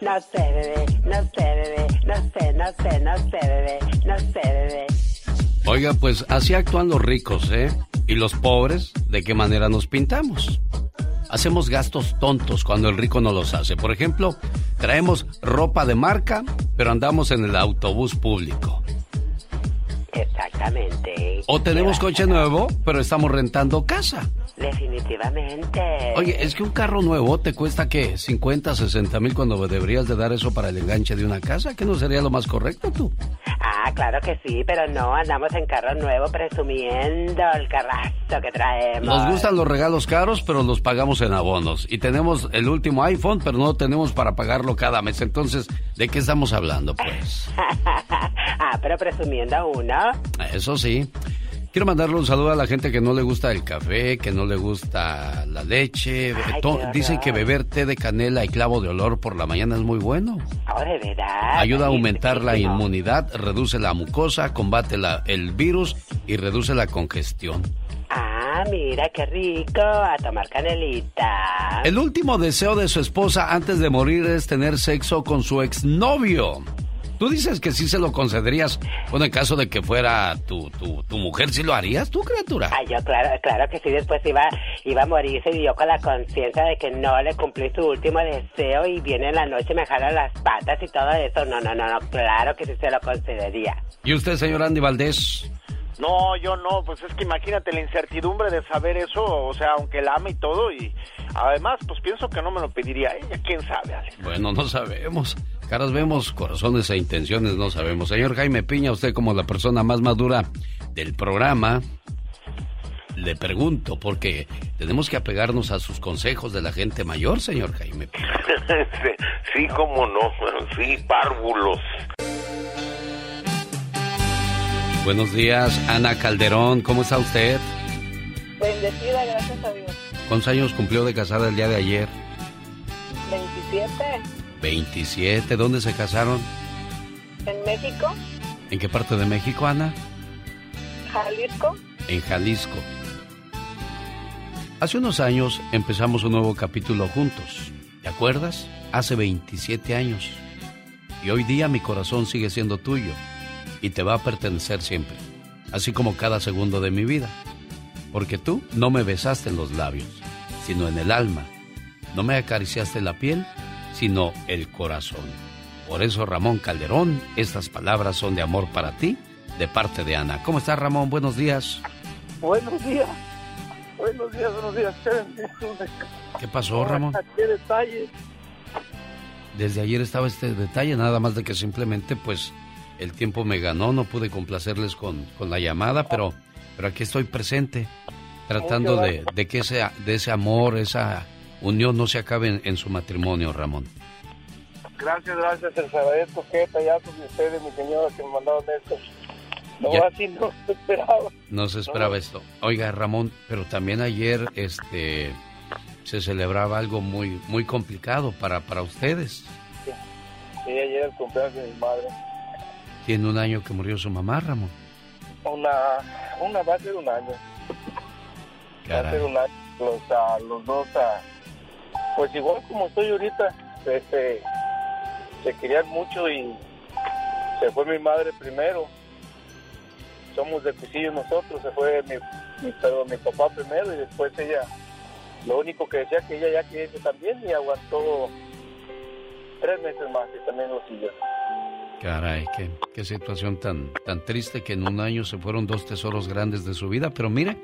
No sé, bebé, no sé, bebé, no sé, no sé, no sé, bebé, no sé, bebé. Oiga, pues así actúan los ricos, ¿eh? ¿Y los pobres? ¿De qué manera nos pintamos? hacemos gastos tontos cuando el rico no los hace. Por ejemplo, traemos ropa de marca, pero andamos en el autobús público. Exactamente. O tenemos coche nuevo, pero estamos rentando casa. Definitivamente. Oye, es que un carro nuevo te cuesta, ¿qué? 50, 60 mil cuando deberías de dar eso para el enganche de una casa. ¿Qué no sería lo más correcto tú? Ah, claro que sí, pero no, andamos en carro nuevo presumiendo el carrazo que traemos. Nos gustan los regalos caros, pero los pagamos en abonos. Y tenemos el último iPhone, pero no tenemos para pagarlo cada mes. Entonces, ¿de qué estamos hablando, pues? ah, pero presumiendo uno. Eso sí. Quiero mandarle un saludo a la gente que no le gusta el café, que no le gusta la leche. Dicen que beber té de canela y clavo de olor por la mañana es muy bueno. Oh, de verdad. Ayuda a aumentar la inmunidad, reduce la mucosa, combate la, el virus y reduce la congestión. Ah, mira qué rico, a tomar canelita. El último deseo de su esposa antes de morir es tener sexo con su exnovio. Tú dices que sí se lo concederías, bueno, en caso de que fuera tu, tu, tu mujer, ¿sí lo harías tú, criatura? Ay, yo claro, claro que sí, después iba, iba a morirse y yo con la conciencia de que no le cumplí su último deseo y viene en la noche y me jala las patas y todo eso. No, no, no, no, claro que sí se lo concedería. ¿Y usted, señor Andy Valdés? No, yo no, pues es que imagínate la incertidumbre de saber eso, o sea, aunque la ame y todo, y además, pues pienso que no me lo pediría ella, quién sabe, Alex. Bueno, no sabemos. Caras vemos, corazones e intenciones no sabemos. Señor Jaime Piña, usted como la persona más madura del programa, le pregunto, porque tenemos que apegarnos a sus consejos de la gente mayor, señor Jaime Piña. sí, cómo no, sí, párvulos. Buenos días, Ana Calderón, ¿cómo está usted? Bendecida, gracias a Dios. ¿Cuántos años cumplió de casada el día de ayer? 27. 27, ¿dónde se casaron? En México. ¿En qué parte de México, Ana? Jalisco. En Jalisco. Hace unos años empezamos un nuevo capítulo juntos. ¿Te acuerdas? Hace 27 años. Y hoy día mi corazón sigue siendo tuyo y te va a pertenecer siempre, así como cada segundo de mi vida. Porque tú no me besaste en los labios, sino en el alma. No me acariciaste la piel, sino el corazón. Por eso, Ramón Calderón, estas palabras son de amor para ti, de parte de Ana. ¿Cómo estás, Ramón? Buenos días. Buenos días. Buenos días, buenos días. ¿Qué pasó, Ramón? ¿Qué detalle? Desde ayer estaba este detalle, nada más de que simplemente, pues, el tiempo me ganó, no pude complacerles con, con la llamada, pero, pero aquí estoy presente, tratando de, de que ese, de ese amor, esa unión no se acabe en, en su matrimonio, Ramón. Gracias, gracias, les agradezco que tallazo de ustedes, mi señora, que me mandaron esto. No, Ya. así no se esperaba. No se esperaba esto. Oiga, Ramón, pero también ayer este se celebraba algo muy muy complicado para para ustedes. Sí, ayer el cumpleaños de mi madre. Tiene un año que murió su mamá, Ramón. Una, una va a ser un año. Va a ser Caray. un año. Los, ah, los dos, ah, pues igual como estoy ahorita, este, se querían mucho y se fue mi madre primero. Somos de Pisillo nosotros, se fue mi, mi, perdón, mi papá primero y después ella, lo único que decía que ella ya quería también y aguantó tres meses más y también lo siguió. Caray, qué, qué situación tan, tan triste que en un año se fueron dos tesoros grandes de su vida. Pero mire,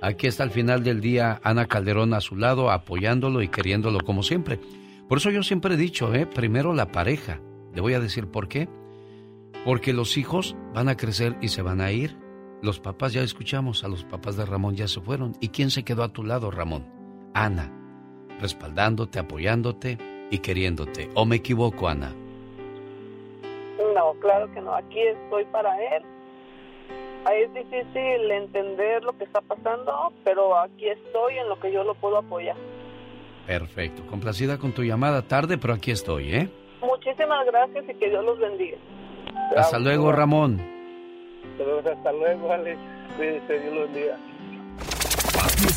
aquí está al final del día Ana Calderón a su lado, apoyándolo y queriéndolo como siempre. Por eso yo siempre he dicho, ¿eh? primero la pareja. Le voy a decir por qué. Porque los hijos van a crecer y se van a ir. Los papás, ya escuchamos, a los papás de Ramón ya se fueron. ¿Y quién se quedó a tu lado, Ramón? Ana, respaldándote, apoyándote y queriéndote. ¿O me equivoco, Ana? No, claro que no. Aquí estoy para él. Ahí Es difícil entender lo que está pasando, pero aquí estoy en lo que yo lo puedo apoyar. Perfecto. Complacida con tu llamada tarde, pero aquí estoy, ¿eh? Muchísimas gracias y que Dios los bendiga. Hasta luego, Ramón. Hasta luego, Alex. Cuídense, Dios los bendiga.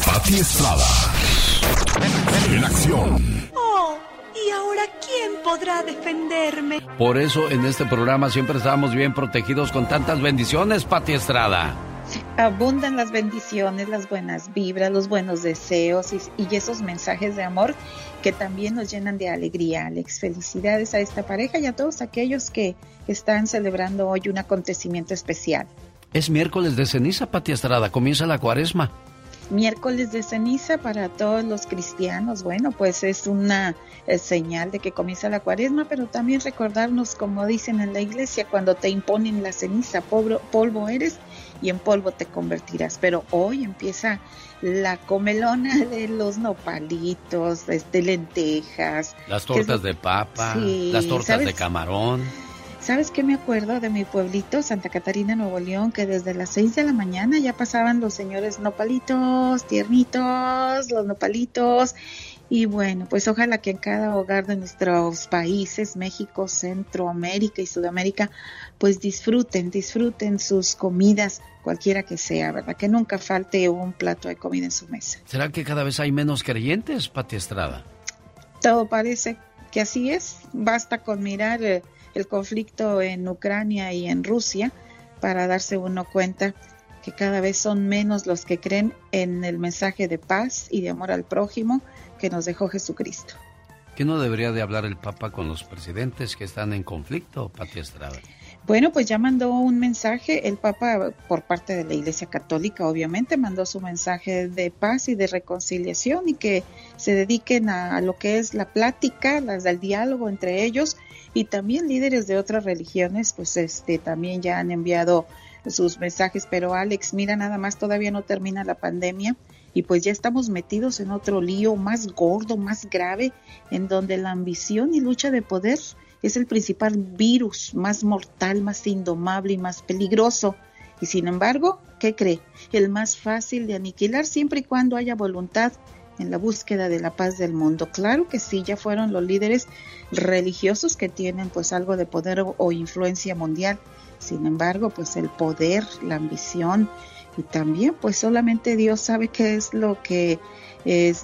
Pati Estrada. En acción. Oh, ¿y ahora quién podrá defenderme? Por eso en este programa siempre estábamos bien protegidos con tantas bendiciones, Pati Estrada. abundan las bendiciones, las buenas vibras, los buenos deseos y, y, esos mensajes de amor que también nos llenan de alegría, Alex. Felicidades a esta pareja y a todos aquellos que están celebrando hoy un acontecimiento especial. Es miércoles de ceniza, Pati Estrada, comienza la cuaresma miércoles de ceniza para todos los cristianos. Bueno, pues es una eh, señal de que comienza la cuaresma, pero también recordarnos, como dicen en la iglesia, cuando te imponen la ceniza, polvo, polvo eres y en polvo te convertirás. Pero hoy empieza la comelona de los nopalitos, de este, lentejas. Las tortas de papa, las tortas de camarón. ¿Sabes qué me acuerdo de mi pueblito, Santa Catarina, Nuevo León, que desde las 6 de la mañana ya pasaban los señores nopalitos, tiernitos, los nopalitos. Y bueno, pues ojalá que en cada hogar de nuestros países, México, Centroamérica y Sudamérica, pues disfruten, disfruten sus comidas, cualquiera que sea, ¿verdad? Que nunca falte un plato de comida en su mesa. ¿Será que cada vez hay menos creyentes, Pati Estrada? Todo parece que así es. Basta con mirar... Eh, el conflicto en Ucrania y en Rusia para darse uno cuenta que cada vez son menos los que creen en el mensaje de paz y de amor al prójimo que nos dejó Jesucristo. ¿Qué no debería de hablar el Papa con los presidentes que están en conflicto, Pati Estrada? Bueno, pues ya mandó un mensaje, el Papa por parte de la Iglesia Católica obviamente mandó su mensaje de paz y de reconciliación y que se dediquen a, lo que es la plática, las del diálogo entre ellos y también líderes de otras religiones pues este también ya han enviado sus mensajes, pero Alex, mira nada más todavía no termina la pandemia y pues ya estamos metidos en otro lío más gordo, más grave, en donde la ambición y lucha de poder es el principal virus más mortal, más indomable y más peligroso. Y sin embargo, ¿qué cree? El más fácil de aniquilar siempre y cuando haya voluntad en la búsqueda de la paz del mundo. Claro que sí, ya fueron los líderes religiosos que tienen pues algo de poder o, influencia mundial. Sin embargo, pues el poder, la ambición y también pues solamente Dios sabe qué es lo que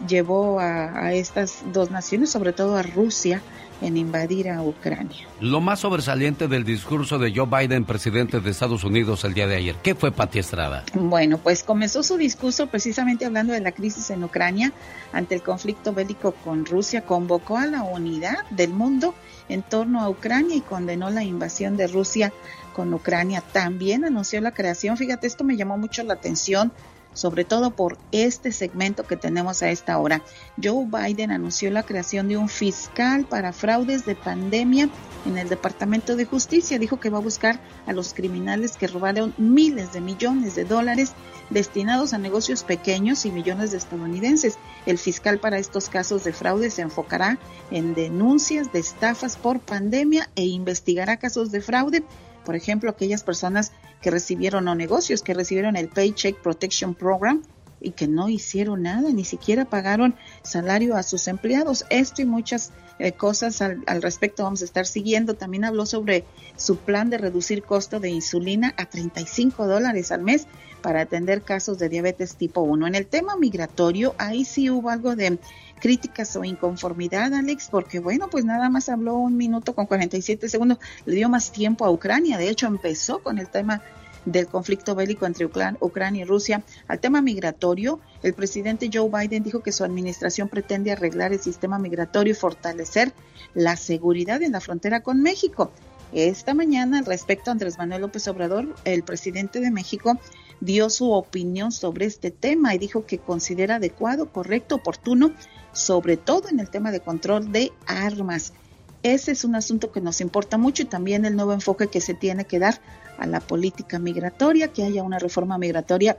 llevó a, a estas dos naciones, sobre todo a Rusia, en invadir a Ucrania. Lo más sobresaliente del discurso de Joe Biden, presidente de Estados Unidos, el día de ayer, ¿qué fue Pati Estrada? Bueno, pues comenzó su discurso precisamente hablando de la crisis en Ucrania ante el conflicto bélico con Rusia, convocó a la unidad del mundo en torno a Ucrania y condenó la invasión de Rusia con Ucrania. También anunció la creación, fíjate, esto me llamó mucho la atención, sobre todo por este segmento que tenemos a esta hora. Joe Biden anunció la creación de un fiscal para fraudes de pandemia en el Departamento de Justicia. Dijo que va a buscar a los criminales que robaron miles de millones de dólares destinados a negocios pequeños y millones de estadounidenses. El fiscal para estos casos de fraude se enfocará en denuncias de estafas por pandemia e investigará casos de fraude por ejemplo, aquellas personas que recibieron o negocios que recibieron el Paycheck Protection Program y que no hicieron nada, ni siquiera pagaron salario a sus empleados. Esto y muchas eh, cosas al, al, respecto vamos a estar siguiendo. También habló sobre su plan de reducir costo de insulina a 35 dólares al mes para atender casos de diabetes tipo 1. En el tema migratorio, ahí sí hubo algo de críticas o inconformidad, Alex, porque bueno, pues nada más habló un minuto con 47 segundos, le dio más tiempo a Ucrania, de hecho empezó con el tema del conflicto bélico entre Ucrania y Rusia. Al tema migratorio, el presidente Joe Biden dijo que su administración pretende arreglar el sistema migratorio y fortalecer la seguridad en la frontera con México. Esta mañana, al respecto, Andrés Manuel López Obrador, el presidente de México, dio su opinión sobre este tema y dijo que considera adecuado, correcto, oportuno sobre todo en el tema de control de armas. Ese es un asunto que nos importa mucho y también el nuevo enfoque que se tiene que dar a la política migratoria, que haya una reforma migratoria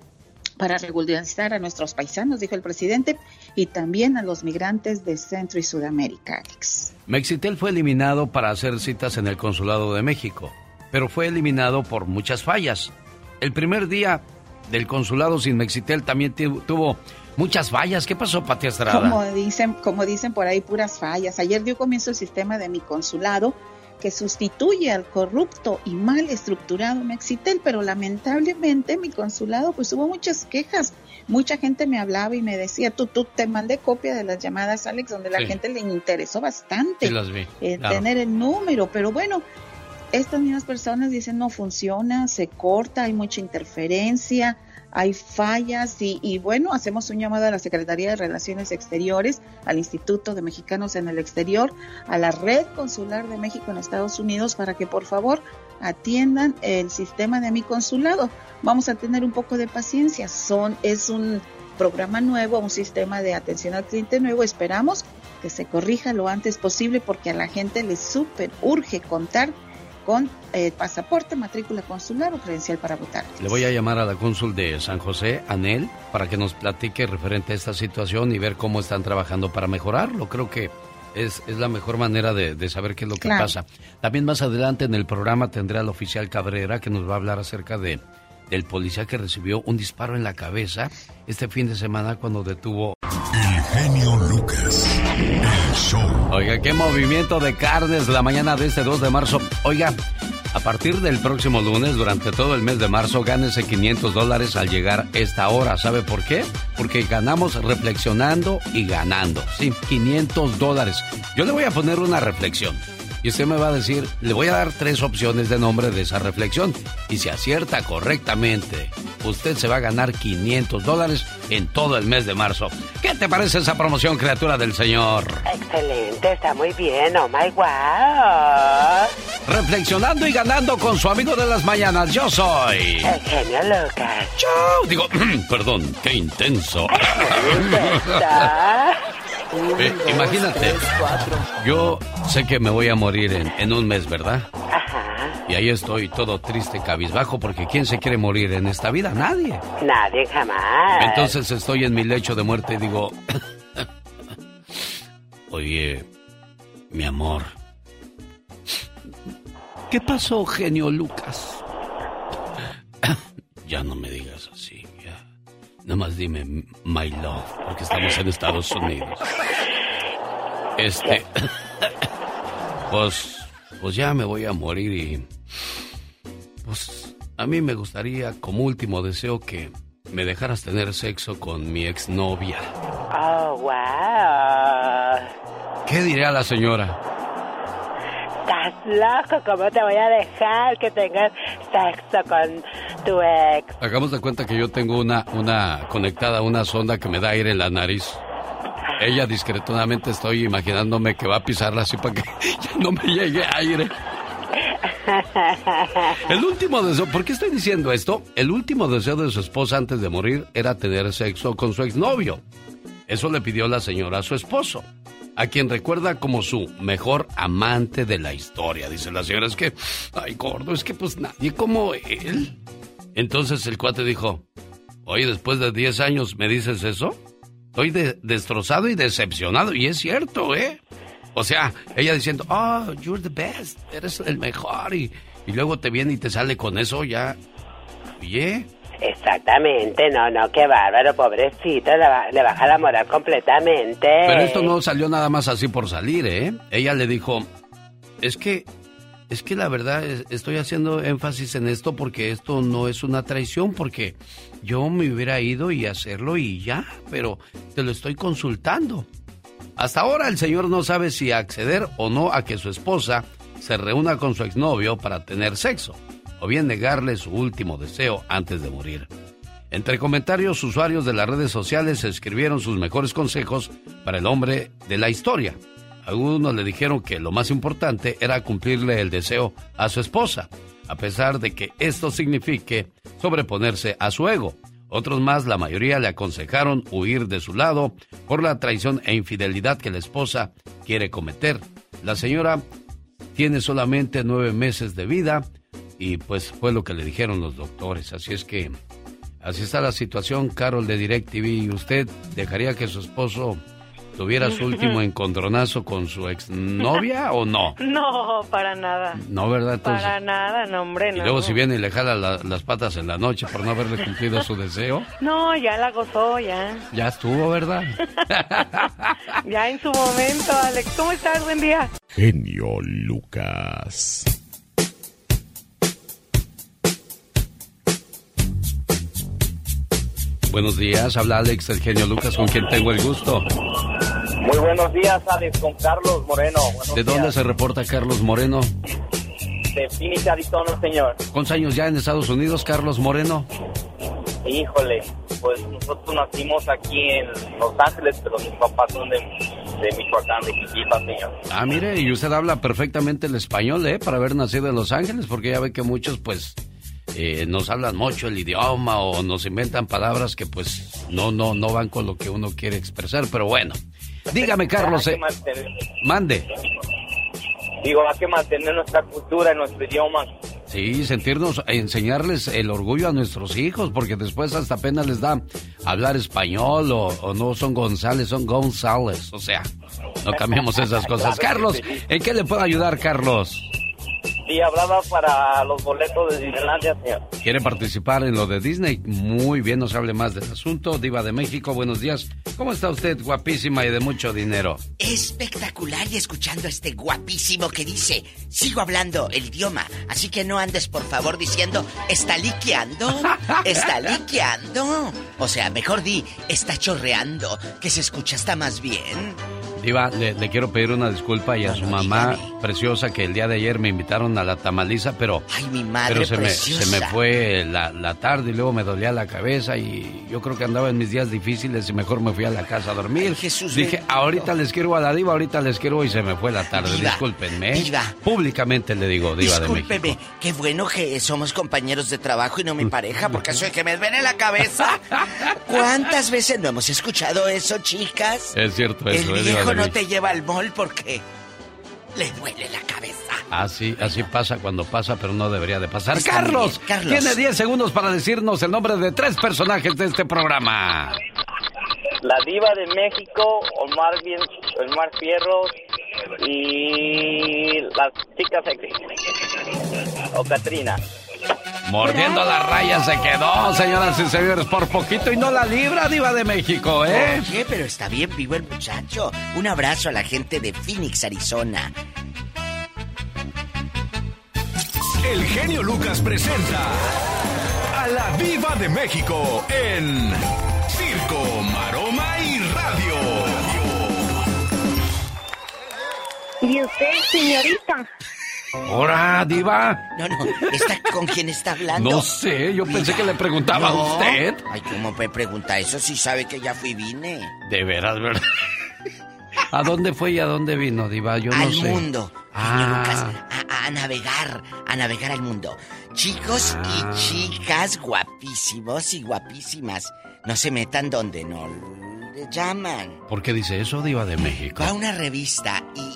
para regularizar a nuestros paisanos, dijo el presidente, y también a los migrantes de Centro y Sudamérica, Alex. Mexitel fue eliminado para hacer citas en el Consulado de México, pero fue eliminado por muchas fallas. El primer día del consulado sin Mexitel también tuvo muchas fallas. ¿Qué pasó, Pati Estrada? Como dicen, como dicen por ahí, puras fallas. Ayer dio comienzo el sistema de mi consulado que sustituye al corrupto y mal estructurado Mexitel, pero lamentablemente mi consulado pues hubo muchas quejas. Mucha gente me hablaba y me decía, tú, tú te mandé copia de las llamadas, Alex, donde la gente le interesó bastante sí, las vi, eh, tener el número, pero bueno, estas mismas personas dicen no funciona, se corta, hay mucha interferencia, hay fallas y, bueno, hacemos un llamado a la Secretaría de Relaciones Exteriores, al Instituto de Mexicanos en el Exterior, a la Red Consular de México en Estados Unidos para que por favor atiendan el sistema de mi consulado. Vamos a tener un poco de paciencia. Son, es un programa nuevo, un sistema de atención al cliente nuevo. Esperamos que se corrija lo antes posible porque a la gente le súper urge contar con eh, pasaporte, matrícula consular o credencial para votar. Le voy a llamar a la cónsul de San José, Anel, para que nos platique referente a esta situación y ver cómo están trabajando para mejorarlo. Creo que es, es la mejor manera de, saber qué es lo que pasa. También más adelante en el programa tendré al oficial Cabrera que nos va a hablar acerca de del policía que recibió un disparo en la cabeza este fin de semana cuando detuvo el genio Lucas. El show. Oiga, qué movimiento de carnes la mañana de este 2 de marzo. Oiga, a partir del próximo lunes, durante todo el mes de marzo, gánese 500 dólares al llegar esta hora. ¿Sabe por qué? Porque ganamos reflexionando y ganando. Sí, 500 dólares. Yo le voy a poner una reflexión. Y usted me va a decir, le voy a dar tres opciones de nombre de esa reflexión. Y si acierta correctamente, usted se va a ganar 500 dólares en todo el mes de marzo. ¿Qué te parece esa promoción, criatura del Señor? Excelente, está muy bien, oh my wow. Reflexionando y ganando con su amigo de las mañanas, yo soy. El genio Lucas. Chau, digo, perdón, qué intenso. Eh, imagínate, yo sé que me voy a morir en, un mes, ¿verdad? Ajá. Y ahí estoy todo triste, cabizbajo, porque ¿quién se quiere morir en esta vida? Nadie. Nadie jamás. Entonces estoy en mi lecho de muerte y digo, oye, mi amor, ¿qué pasó, genio Lucas? ya no me digas así. Nada más dime, my love, porque estamos en Estados Unidos. Este. pues. Pues ya me voy a morir y. Pues. A mí me gustaría, como último deseo, que me dejaras tener sexo con mi exnovia. Oh, wow. ¿Qué diría la señora? Estás loco, ¿cómo te voy a dejar que tengas sexo con tu ex? Hagamos de cuenta que yo tengo una, una conectada, una sonda que me da aire en la nariz. Ella discretamente estoy imaginándome que va a pisarla así para que ya no me llegue aire. El último deseo, ¿por qué estoy diciendo esto? El último deseo de su esposa antes de morir era tener sexo con su exnovio. Eso le pidió la señora a su esposo a quien recuerda como su mejor amante de la historia. Dice la señora, es que, ay gordo, es que pues nadie como él. Entonces el cuate dijo, oye, después de 10 años me dices eso, estoy destrozado y decepcionado. Y es cierto, ¿eh? O sea, ella diciendo, oh, you're the best, eres el mejor. Y, y luego te viene y te sale con eso ya. Oye, Exactamente, no, no, qué bárbaro, pobrecito, le, baja la moral completamente. Pero esto no salió nada más así por salir, ¿eh? Ella le dijo, es que, es que la verdad estoy haciendo énfasis en esto porque esto no es una traición, porque yo me hubiera ido y hacerlo y ya, pero te lo estoy consultando. Hasta ahora el señor no sabe si acceder o no a que su esposa se reúna con su exnovio para tener sexo o bien negarle su último deseo antes de morir. Entre comentarios, usuarios de las redes sociales escribieron sus mejores consejos para el hombre de la historia. Algunos le dijeron que lo más importante era cumplirle el deseo a su esposa, a pesar de que esto signifique sobreponerse a su ego. Otros más, la mayoría, le aconsejaron huir de su lado por la traición e infidelidad que la esposa quiere cometer. La señora tiene solamente nueve meses de vida y pues fue lo que le dijeron los doctores. Así es que así está la situación, Carol de DirecTV. ¿Usted dejaría que su esposo tuviera su último encontronazo con su exnovia o no? No, para nada. No, ¿verdad? para nada, no, hombre, no. Y luego si viene y le jala las patas en la noche por no haberle cumplido su deseo. No, ya la gozó, ya. Ya estuvo, ¿verdad? ya en su momento, Alex. ¿Cómo estás? Buen día. Genio Lucas. Buenos días, habla Alex, el genio Lucas, con quien tengo el gusto. Muy buenos días, Alex, con Carlos Moreno. ¿De dónde se reporta Carlos Moreno? de Phoenix, Arizona, señor. ¿Cuántos años ya en Estados Unidos, Carlos Moreno? Híjole, pues nosotros nacimos aquí en Los Ángeles, pero mis papás son de, de Michoacán, de Jiquipa, señor. Ah, mire, y usted habla perfectamente el español, ¿eh? Para haber nacido en Los Ángeles, porque ya ve que muchos, pues, eh, nos hablan mucho el idioma o nos inventan palabras que, pues, no, no, no van con lo que uno quiere expresar. Pero bueno, dígame, Carlos, eh, mande. Digo, hay que mantener nuestra cultura, nuestro idioma. Sí, sentirnos, enseñarles el orgullo a nuestros hijos, porque después hasta apenas les da hablar español o, o no son González, son González. O sea, no cambiamos esas cosas. Carlos. ¿en qué le puedo ayudar, Carlos? Sí, hablaba para los boletos de Disneylandia, señor. ¿Quiere participar en lo de Disney? Muy bien, nos hable más del asunto. Diva de México, buenos días. ¿Cómo está usted, guapísima y de mucho dinero? Espectacular y escuchando a este guapísimo que dice, sigo hablando el idioma, así que no andes por favor diciendo, está liqueando, está liqueando. O sea, mejor di, está chorreando, que se escucha hasta más bien. Diva, le, le quiero pedir una disculpa y a su mamá preciosa que el día de ayer me invitaron a la tamaliza, pero, Ay, mi madre pero se, me, se me fue la, la tarde y luego me dolía la cabeza y yo creo que andaba en mis días difíciles y mejor me fui a la casa a dormir. Jesús Dije, bendito. ahorita les quiero a la diva, ahorita les quiero y se me fue la tarde. Diva, Discúlpenme. ¿eh? diva. Públicamente le digo, diva de México. Discúlpeme, qué bueno que somos compañeros de trabajo y no mi pareja, porque eso de que me duele la cabeza. ¿Cuántas veces no hemos escuchado eso, chicas? Es cierto El eso, eh, Diva viejo no te lleva al mall porque le duele la cabeza. Así, así pasa cuando pasa, pero no debería de pasar. Está muy Carlos, bien, Carlos. tiene 10 segundos para decirnos el nombre de tres personajes de este programa. La diva de México, Omar, bien, Omar Fierro y las chicas sexy. O Katrina. Mordiendo la raya se quedó, señoras y señores, por poquito y no la libra, diva de México, ¿eh? Oye, pero está bien vivo el muchacho. Un abrazo a la gente de Phoenix, Arizona. El genio Lucas presenta a la Viva de México en Circo, Maroma y Radio. ¿Y usted, señorita? Hola, diva. No, no, ¿está con quién está hablando? No sé, yo pensé que le preguntaba a no. usted. Ay, ¿cómo me pregunta eso si sabe que ya fui y vine? De veras, ¿verdad? ¿A dónde fue y a dónde vino, diva? Yo no al sé. mundo. Ah. Lucas, a, a navegar, a navegar al mundo. Chicos Ah. y chicas guapísimos y guapísimas. No se metan donde no le llaman. ¿Por qué dice eso, diva de México? Va a una revista y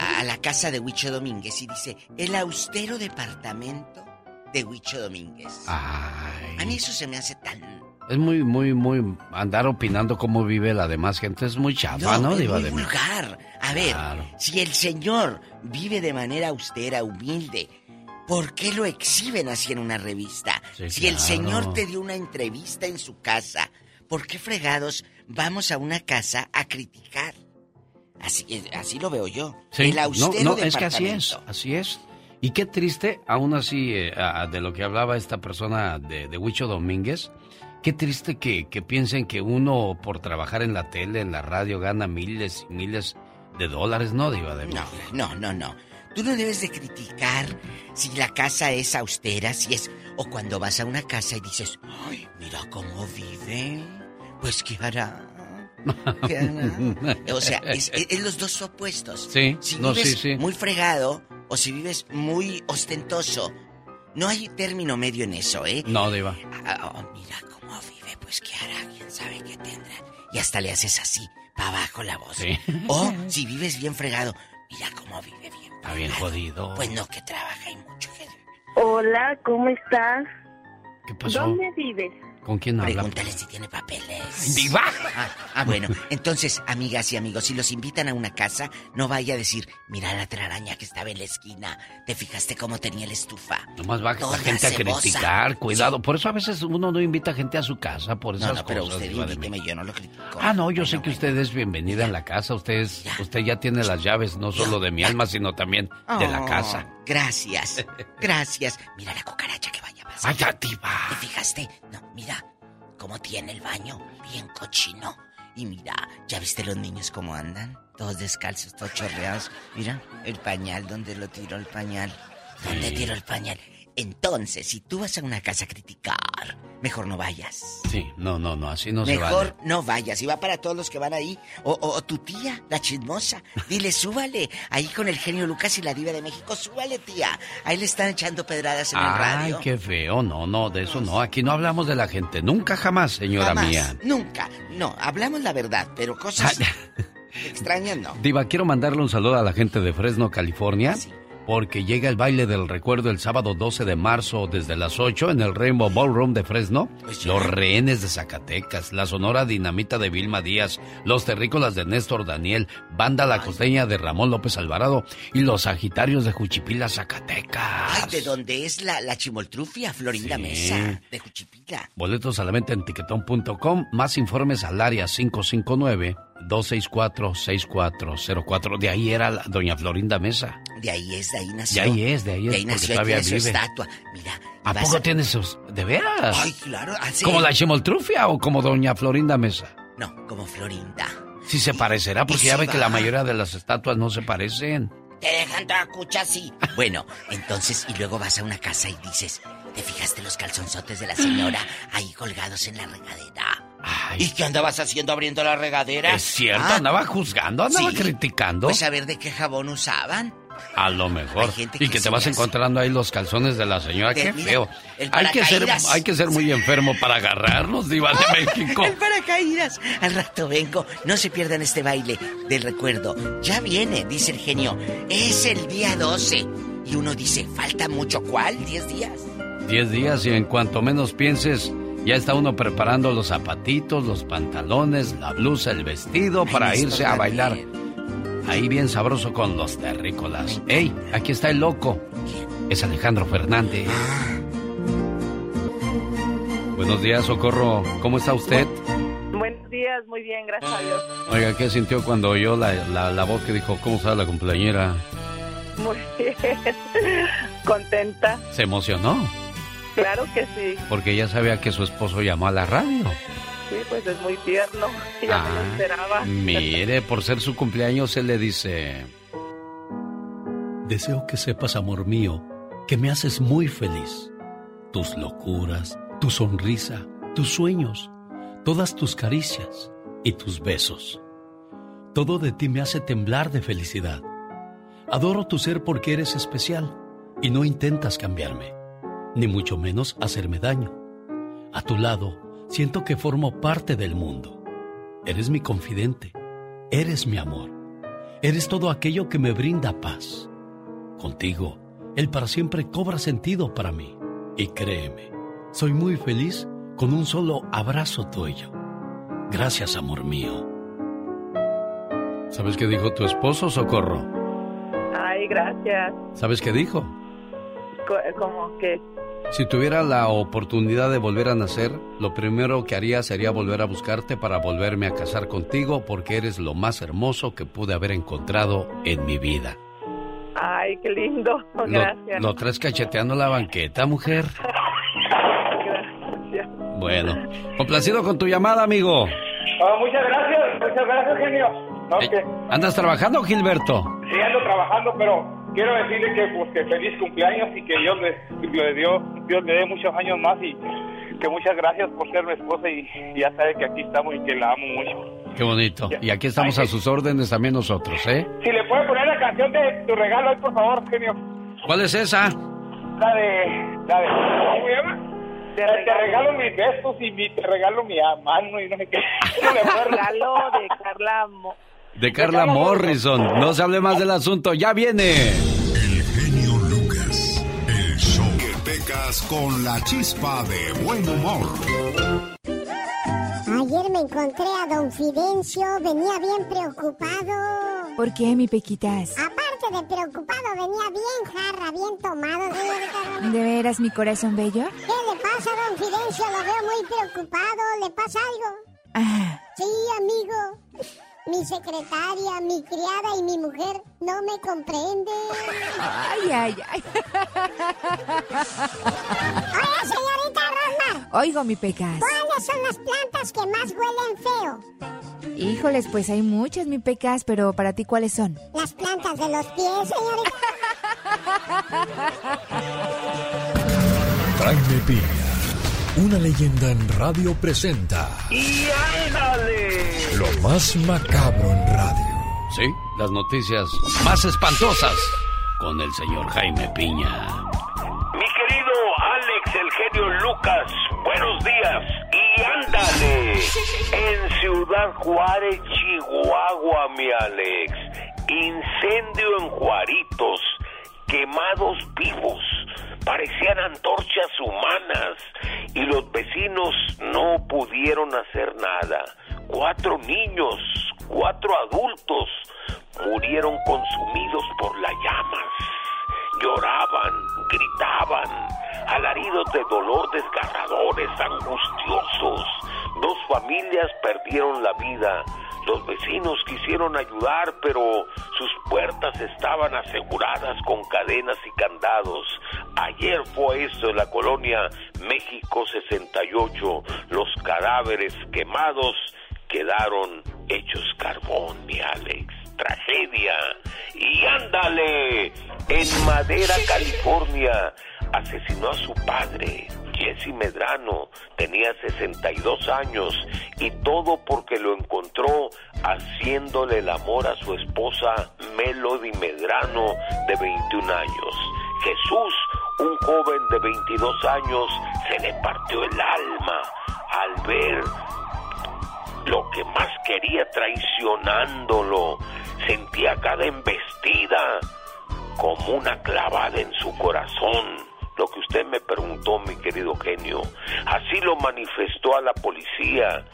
a la casa de Huicho Domínguez y dice, el austero departamento de Huicho Domínguez. A mí eso se me hace tan... Es muy, muy, muy... Andar opinando cómo vive la demás gente es muy chafa, ¿no, es diva muy de vulgar. A ver, si el señor vive de manera austera, humilde, ¿por qué lo exhiben así en una revista? Sí, si el señor te dio una entrevista en su casa, ¿por qué fregados vamos a una casa a criticar? Así, así lo veo yo. Sí, el no, austero no, es que así es, así es. Y qué triste, aún así, eh, de lo que hablaba esta persona de, de Huicho Domínguez, qué triste que, que piensen que uno por trabajar en la tele, en la radio, gana miles y miles de dólares, ¿no, Diva de No, no, no, no. Tú no debes de criticar si la casa es austera, si es... O cuando vas a una casa y dices, ay, mira cómo vive. Pues, ¿qué hará? O sea, es, es- es los dos opuestos. Sí, Si no, vives sí, sí. muy fregado o si vives muy ostentoso, no hay término medio en eso, ¿eh? No, Diva. Ah, oh, mira cómo vive, pues qué hará, quién sabe qué tendrá. Y hasta le haces así, para abajo la voz. Sí. O si vives bien fregado, mira cómo vive bien. Está bien jodido. Pues no, que trabaja y mucho. Hola, ¿cómo estás? ¿Qué pasó? ¿Dónde vives? ¿Con quién habla? Pregúntale si tiene papeles. ¡Diva! Ah, ah, bueno. Entonces, amigas y amigos, si los invitan a una casa, no vaya a decir, mira la telaraña que estaba en la esquina. ¿Te fijaste cómo tenía la estufa? Nomás va la Toda gente a criticar, cuidado. Por eso a veces uno no invita gente a su casa, por esas No, no, pero cosas. usted invíteme, yo no lo critico. Ah, no, yo sé que usted es bienvenida en la casa. Usted, es- usted ya tiene las llaves, no solo de mi alma, sino también de la Oh, casa. Gracias, gracias. Mira la cucaracha que vaya. Ay, ya, diva. ¿Te fijaste? No, mira cómo tiene el baño, bien cochino. Y mira, ¿ya viste los niños cómo andan? Todos descalzos, todos chorreados. Mira, el pañal, donde lo tiró el pañal. ¿Dónde tiro el pañal? Entonces, si tú vas a una casa a criticar, mejor no vayas. Sí, no, no, no, así no se vale. Mejor no vayas. Y va para todos los que van ahí. O, o- o tu tía, la chismosa. Dile, súbale. Ahí con el genio Lucas y la diva de México, súbale, tía. Ahí le están echando pedradas en el Ay, radio. qué feo. No, no, de eso no. Aquí no hablamos de la gente. Nunca, jamás, señora Jamás, mía. Nunca. No, hablamos la verdad, pero cosas extrañas no. Diva, quiero mandarle un saludo a la gente de Fresno, California. Porque llega el baile del recuerdo el sábado 12 de marzo desde las 8 en el Rainbow Ballroom de Fresno. Los rehenes de Zacatecas, la Sonora Dinamita de Vilma Díaz, los terrícolas de Néstor Daniel, Banda La Costeña de Ramón López Alvarado y los Sagitarios de Juchipila, Zacatecas. Ay, de dónde es la, la chimoltrufia, Florinda Sí. Mesa, de Juchipila. Boletos a la venta en tiquetón.com. Más informes al área 559-264-6404. De ahí era la doña Florinda Mesa. De ahí es, de ahí nació. De ahí es, de ahí es, De ahí nació, ahí todavía tiene su vive. estatua. Mira, ¿A poco tiene sus... ¿De veras? Ay, claro. así- ¿Como la chimoltrufia o como doña Florinda Mesa? No, como Florinda. Sí se parecerá, porque ya ve que la mayoría de las estatuas no se parecen. Te dejan toda cucha así. Bueno, entonces, y luego vas a una casa y dices, ¿te fijaste los calzonzotes de la señora ahí colgados en la regadera? ¿Y qué andabas haciendo abriendo la regadera? Es cierto, Ah, andaba juzgando, andaba sí. criticando. Pues a ver de qué jabón usaban. A lo mejor. Y que te vas hace. encontrando ahí los calzones de la señora. De- Qué mira, feo. Hay que, ser, hay que ser muy enfermo para agarrarnos, diva de México. El paracaídas. Al rato vengo. No se pierdan este baile del recuerdo. Ya viene, dice el genio. Es el día 12. Y uno dice, ¿falta mucho cuál? ¿10 días? Diez días y en cuanto menos pienses, ya está uno preparando los zapatitos, los pantalones, la blusa, el vestido para irse a bailar. Ahí bien sabroso con los terrícolas. ¡Ey! Aquí está el loco. Es Alejandro Fernández. Buenos días, Socorro. ¿Cómo está usted? Buenos días, muy bien, gracias a Dios. Oiga, ¿qué sintió cuando oyó la, la, la voz que dijo, ¿cómo está la cumpleañera? Muy bien. Contenta. Se emocionó, Claro que sí. porque ya sabía que su esposo llamó a la radio. Sí, pues es muy tierno. Ya me lo Ah, esperaba. Mire, por ser su cumpleaños, él le dice... Deseo que sepas, amor mío, que me haces muy feliz. Tus locuras, tu sonrisa, tus sueños, todas tus caricias y tus besos. Todo de ti me hace temblar de felicidad. Adoro tu ser porque eres especial y no intentas cambiarme, ni mucho menos hacerme daño. A tu lado, siento que formo parte del mundo. Eres mi confidente, eres mi amor, eres todo aquello que me brinda paz. Contigo, el para siempre cobra sentido para mí. Y créeme, soy muy feliz con un solo abrazo tuyo. Gracias, amor mío. ¿Sabes qué dijo tu esposo, Socorro? Ay, gracias. ¿Sabes qué dijo? Co- Como que Si tuviera la oportunidad de volver a nacer, lo primero que haría sería volver a buscarte para volverme a casar contigo porque eres lo más hermoso que pude haber encontrado en mi vida. Ay, qué lindo. Lo, Gracias. lo traes cacheteando la banqueta, mujer. Gracias. Bueno, complacido con tu llamada, amigo. Ah, muchas gracias, muchas gracias, genio. No, que ¿Andas trabajando, Gilberto? sí ando trabajando, pero quiero decirle que, pues, que feliz cumpleaños y que Dios le, le dio, Dios le dé muchos años más y que muchas gracias por ser mi esposa y, y ya sabe que aquí estamos y que la amo mucho. Qué bonito. Y aquí estamos a sus órdenes también nosotros, ¿eh? Si le puede poner la canción de tu regalo ahí, por favor, genio. ¿Cuál es esa? La de, la de, ¿cómo se llama? Te, te regalo mis besos y mi- te regalo mi mano y no sé qué. ¿Cómo le puedo- Regalo de Carla Mo- De Carla Morrison. No se hable más del asunto. ¡Ya viene! El genio Lucas. El show que pecas con la chispa de buen humor. Ayer me encontré a don Fidencio, venía bien preocupado. ¿Por qué, mi Pequitas? Aparte de preocupado, venía bien jarra, bien tomado, señorita. ¿De veras, mi corazón bello? ¿Qué le pasa, don Fidencio? Lo veo muy preocupado. ¿Le pasa algo? Ah, Sí, amigo. Mi secretaria, mi criada y mi mujer no me comprenden. ay, ay, ay. Oye, señorita Rosmar, Oigo, mi Pecas. ¿cuáles son las plantas que más huelen feo? Híjoles, pues hay muchas, mi pecas, pero para ti, ¿cuáles son? Las plantas de los pies, señores. Jaime Piña, una leyenda en radio presenta. ¡Y ándale! Lo más macabro en radio. Sí, las noticias más espantosas con el señor Jaime Piña. Mi querido Alex, el genio Lucas, buenos días. Y ándale, en Ciudad Juárez, Chihuahua, mi Alex, incendio en Juaritos, quemados vivos, parecían antorchas humanas y los vecinos no pudieron hacer nada. Cuatro niños, cuatro adultos murieron consumidos por las llamas. Lloraban, gritaban, alaridos de dolor desgarradores, angustiosos. Dos familias perdieron la vida. Los vecinos quisieron ayudar, pero sus puertas estaban aseguradas con cadenas y candados. Ayer fue eso en la colonia México 68. Los cadáveres quemados quedaron hechos carbón, mi Alex. Tragedia. Y ándale, en Madera, California, asesinó a su padre, Jesse Medrano. Tenía 62 años y todo porque lo encontró haciéndole el amor a su esposa Melody Medrano de 21 años. Jesús, un joven de 22 años, se le partió el alma al ver lo que más quería traicionándolo. Sentía cada embestida como una clavada en su corazón. Lo que usted me preguntó, mi querido genio. Así lo manifestó a la policía.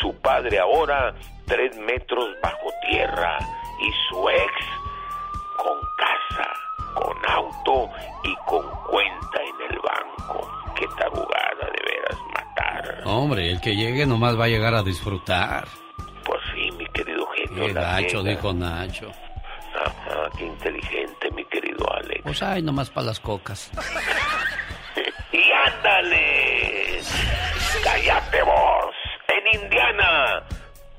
Su padre ahora tres metros bajo tierra y su ex con casa, con auto y con cuenta en el banco. Qué tarugada de veras matar. Hombre, el que llegue nomás va a llegar a disfrutar. Pues sí, mi querido genio. Qué Nacho, neta. dijo Nacho. Ajá, qué inteligente, mi querido Alex. Pues ay, nomás para las cocas. ¡Y ándale! ¡Cállate vos! En Indiana,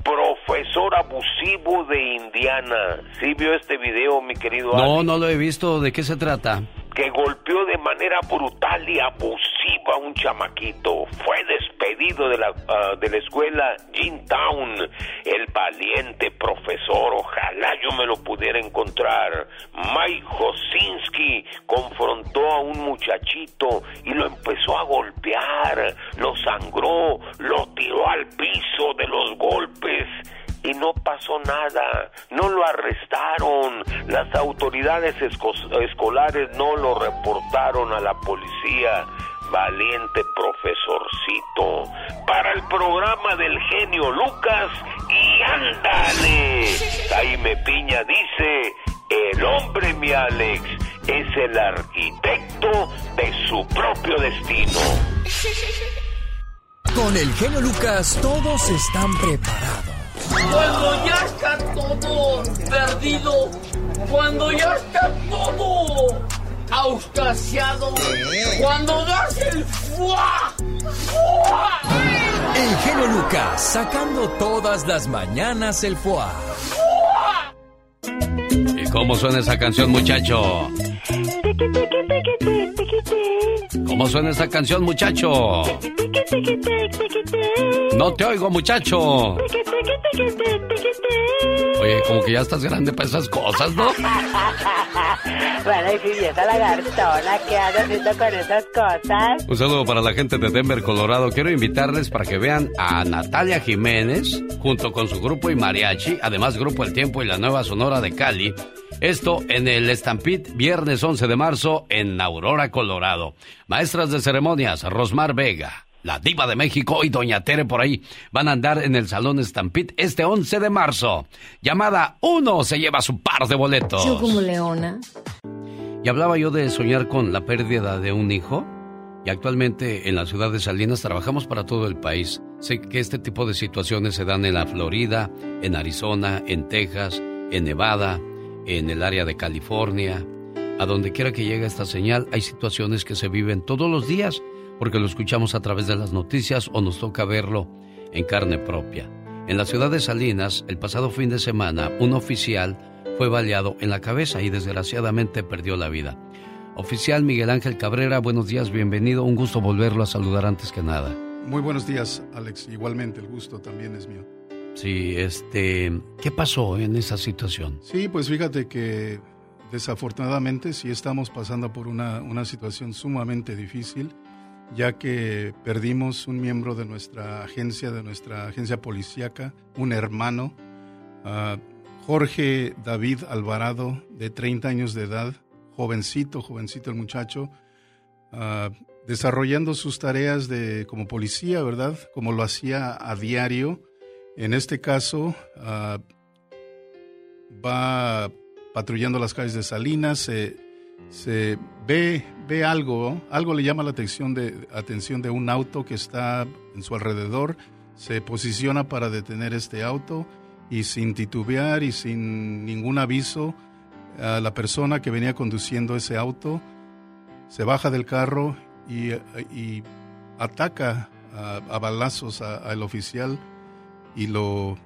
profesor abusivo de Indiana. ¿Sí vio este video, mi querido No, no lo he visto. ¿De qué se trata? Que golpeó de manera brutal y abusiva a un chamaquito. Fue despedido de la, ah, de la escuela Town. El valiente profesor, ojalá yo me lo pudiera encontrar. Mike Hosinski confrontó a un muchachito y lo empezó a golpear, lo sangró, lo tiró al piso de los golpes y no pasó nada, no lo arrestaron, las autoridades esco- escolares no lo reportaron a la policía. Valiente profesorcito, para el programa del genio Lucas y ándale. Jaime Piña dice, el hombre, mi Alex, es el arquitecto de su propio destino. Con el genio Lucas todos están preparados. Cuando ya está todo perdido, cuando ya está todo auscasiado, cuando das el fuá, fuá, El genio Lucas sacando todas las mañanas el foie. ¿Y cómo suena esa canción, muchacho? ¿Cómo suena esa canción, muchacho? No te oigo, muchacho. Oye, como que ya estás grande para esas cosas, ¿no? bueno, y si esa lagartona, ¿qué anda haciendo con esas cosas? Un saludo para la gente de Denver, Colorado. Quiero invitarles para que vean a Natalia Jiménez junto con su grupo y mariachi, además Grupo El Tiempo y la Nueva Sonora de Cali. Esto en el Stampede, viernes 11 de marzo en Aurora, Colorado. Maestras de ceremonias, Rosmar Vega, la diva de México y Doña Tere por ahí van a andar en el Salón Stampede este 11 de marzo. Llamada 1 se lleva su par de boletos. Yo como leona. Y hablaba yo de soñar con la pérdida de un hijo. Y actualmente en la ciudad de Salinas trabajamos para todo el país. Sé que este tipo de situaciones se dan en la Florida, en Arizona, en Texas, en Nevada, en el área de California. A donde quiera que llegue esta señal, hay situaciones que se viven todos los días porque lo escuchamos a través de las noticias o nos toca verlo en carne propia. En la ciudad de Salinas, el pasado fin de semana, un oficial fue baleado en la cabeza y desgraciadamente perdió la vida. Oficial Miguel Ángel Cabrera, buenos días, bienvenido. Un gusto volverlo a saludar antes que nada. Muy buenos días, Alex. Igualmente, el gusto también es mío. Sí, este, ¿qué pasó en esa situación? Sí, pues fíjate que desafortunadamente sí estamos pasando por una, una situación sumamente difícil, ya que perdimos un miembro de nuestra agencia, de nuestra agencia policíaca, un hermano, Jorge David Alvarado, de 30 años de edad, jovencito, jovencito el muchacho, desarrollando sus tareas de, como policía, ¿verdad? Como lo hacía a diario. En este caso, va patrullando las calles de Salinas, se, ve, ve algo, algo le llama la atención de, atención de un auto que está en su alrededor, se posiciona para detener este auto y sin titubear y sin ningún aviso, a la persona que venía conduciendo ese auto se baja del carro y, ataca a, balazos al oficial y lo,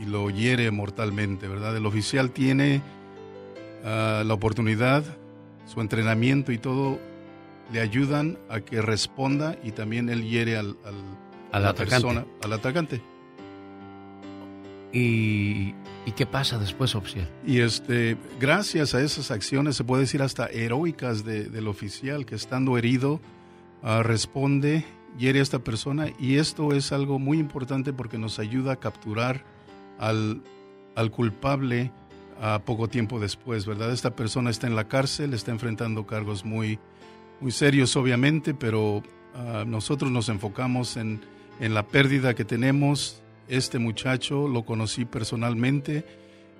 y lo hiere mortalmente, ¿verdad? El oficial tiene la oportunidad, su entrenamiento y todo le ayudan a que responda y también él hiere al, a la persona, al atacante. ¿Y, ¿Y, qué pasa después, oficial? Y este, gracias a esas acciones, se puede decir hasta heroicas del oficial, que estando herido, uh, responde, hiere a esta persona, y esto es algo muy importante porque nos ayuda a capturar al, al culpable a poco tiempo después, ¿verdad? Esta persona está en la cárcel, está enfrentando cargos muy, muy serios, obviamente, pero ah, nosotros nos enfocamos en, en, la pérdida que tenemos. Este muchacho lo conocí personalmente,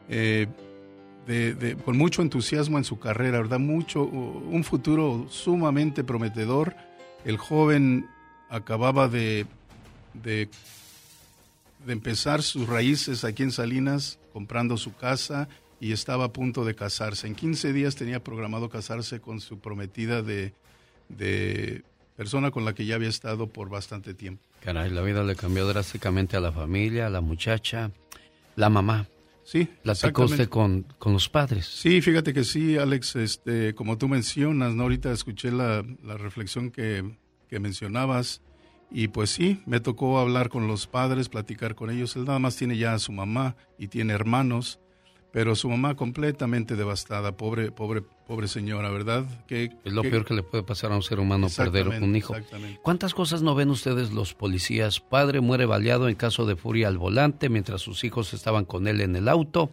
eh, de, con mucho entusiasmo en su carrera, ¿verdad? Mucho, un futuro sumamente prometedor. El joven acababa de, de, de empezar sus raíces aquí en Salinas, comprando su casa y estaba a punto de casarse. En 15 días tenía programado casarse con su prometida de, de persona con la que ya había estado por bastante tiempo. Caray, la vida le cambió drásticamente a la familia, a la muchacha, la mamá. Sí, ¿Platicó usted con, con los padres? Sí, fíjate que sí, Alex, este, como tú mencionas, ¿no? ahorita escuché la, la reflexión que, que mencionabas y pues sí, me tocó hablar con los padres, platicar con ellos. Él nada más tiene ya a su mamá y tiene hermanos pero su mamá completamente devastada, pobre, pobre, pobre señora, ¿verdad? Que, es lo peor que le puede pasar a un ser humano perder un hijo. ¿Cuántas cosas no ven ustedes los policías? Padre muere baleado en caso de furia al volante mientras sus hijos estaban con él en el auto.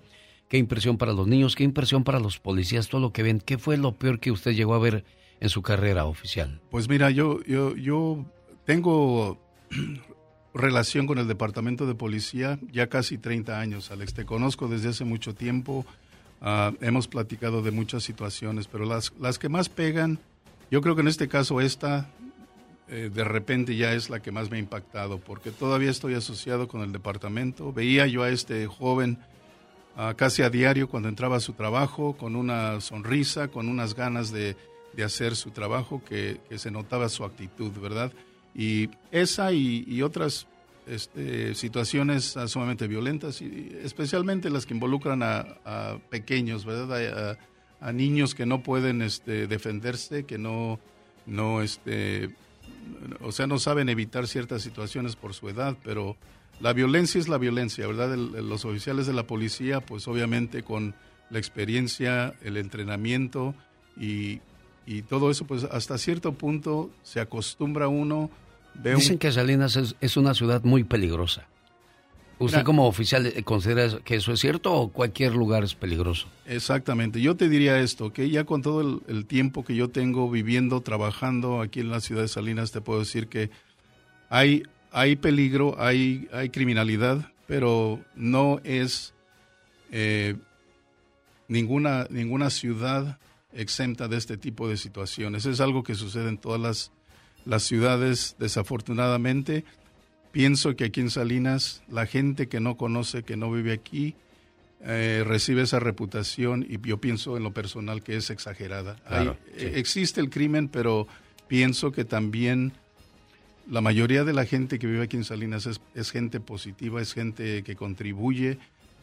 Qué impresión para los niños, qué impresión para los policías, todo lo que ven. ¿Qué fue lo peor que usted llegó a ver en su carrera oficial? Pues mira, yo, yo, yo tengo relación con el Departamento de Policía ya casi 30 años, Alex. Te conozco desde hace mucho tiempo. Ah, hemos platicado de muchas situaciones, pero las, las que más pegan, yo creo que en este caso esta, eh, de repente ya es la que más me ha impactado, porque todavía estoy asociado con el departamento. Veía yo a este joven ah, casi a diario cuando entraba a su trabajo, con una sonrisa, con unas ganas de, de hacer su trabajo, que, se notaba su actitud, ¿verdad? Y esa y, otras este, situaciones sumamente violentas, y especialmente las que involucran a, pequeños, ¿verdad? A, niños que no pueden este, defenderse, que no, no, este, o sea, no saben evitar ciertas situaciones por su edad, pero la violencia es la violencia, ¿verdad? los oficiales de la policía, pues obviamente con la experiencia, el entrenamiento y, y todo eso, pues hasta cierto punto se acostumbra uno Dicen que Salinas es, una ciudad muy peligrosa. ¿Usted como oficial eh, considera que eso es cierto o cualquier lugar es peligroso? Exactamente. Yo te diría esto, que ya con todo el, tiempo que yo tengo viviendo, trabajando aquí en la ciudad de Salinas, te puedo decir que hay, hay peligro, hay, hay criminalidad, pero no es eh, ninguna, ninguna ciudad exenta de este tipo de situaciones. Es algo que sucede en todas las las ciudades, desafortunadamente. Pienso que aquí en Salinas la gente que no conoce, que no vive aquí, eh, recibe esa reputación y yo pienso en lo personal que es exagerada. Eh, existe el crimen, pero pienso que también la mayoría de la gente que vive aquí en Salinas es, es gente positiva, es gente que contribuye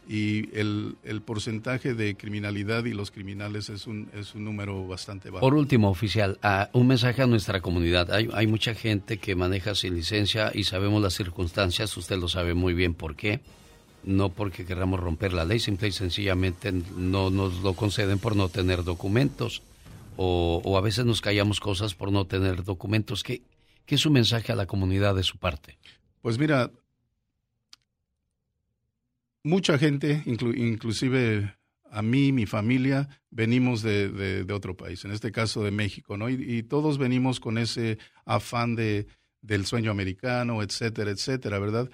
y el, el, porcentaje de criminalidad y los criminales es un, es un número bastante bajo. Por último, oficial, un mensaje a nuestra comunidad. Hay, hay mucha gente que maneja sin licencia y sabemos las circunstancias, usted lo sabe muy bien por qué. No porque queramos romper la ley, simple y sencillamente no nos lo conceden por no tener documentos. O, o a veces nos callamos cosas por no tener documentos. ¿Qué, ¿Qué es su mensaje a la comunidad de su parte? Pues mira, mucha gente, inclusive a mí, mi familia, venimos de, otro país, en este caso de México, ¿no? Y, todos venimos con ese afán de, del sueño americano, etcétera, etcétera, ¿verdad?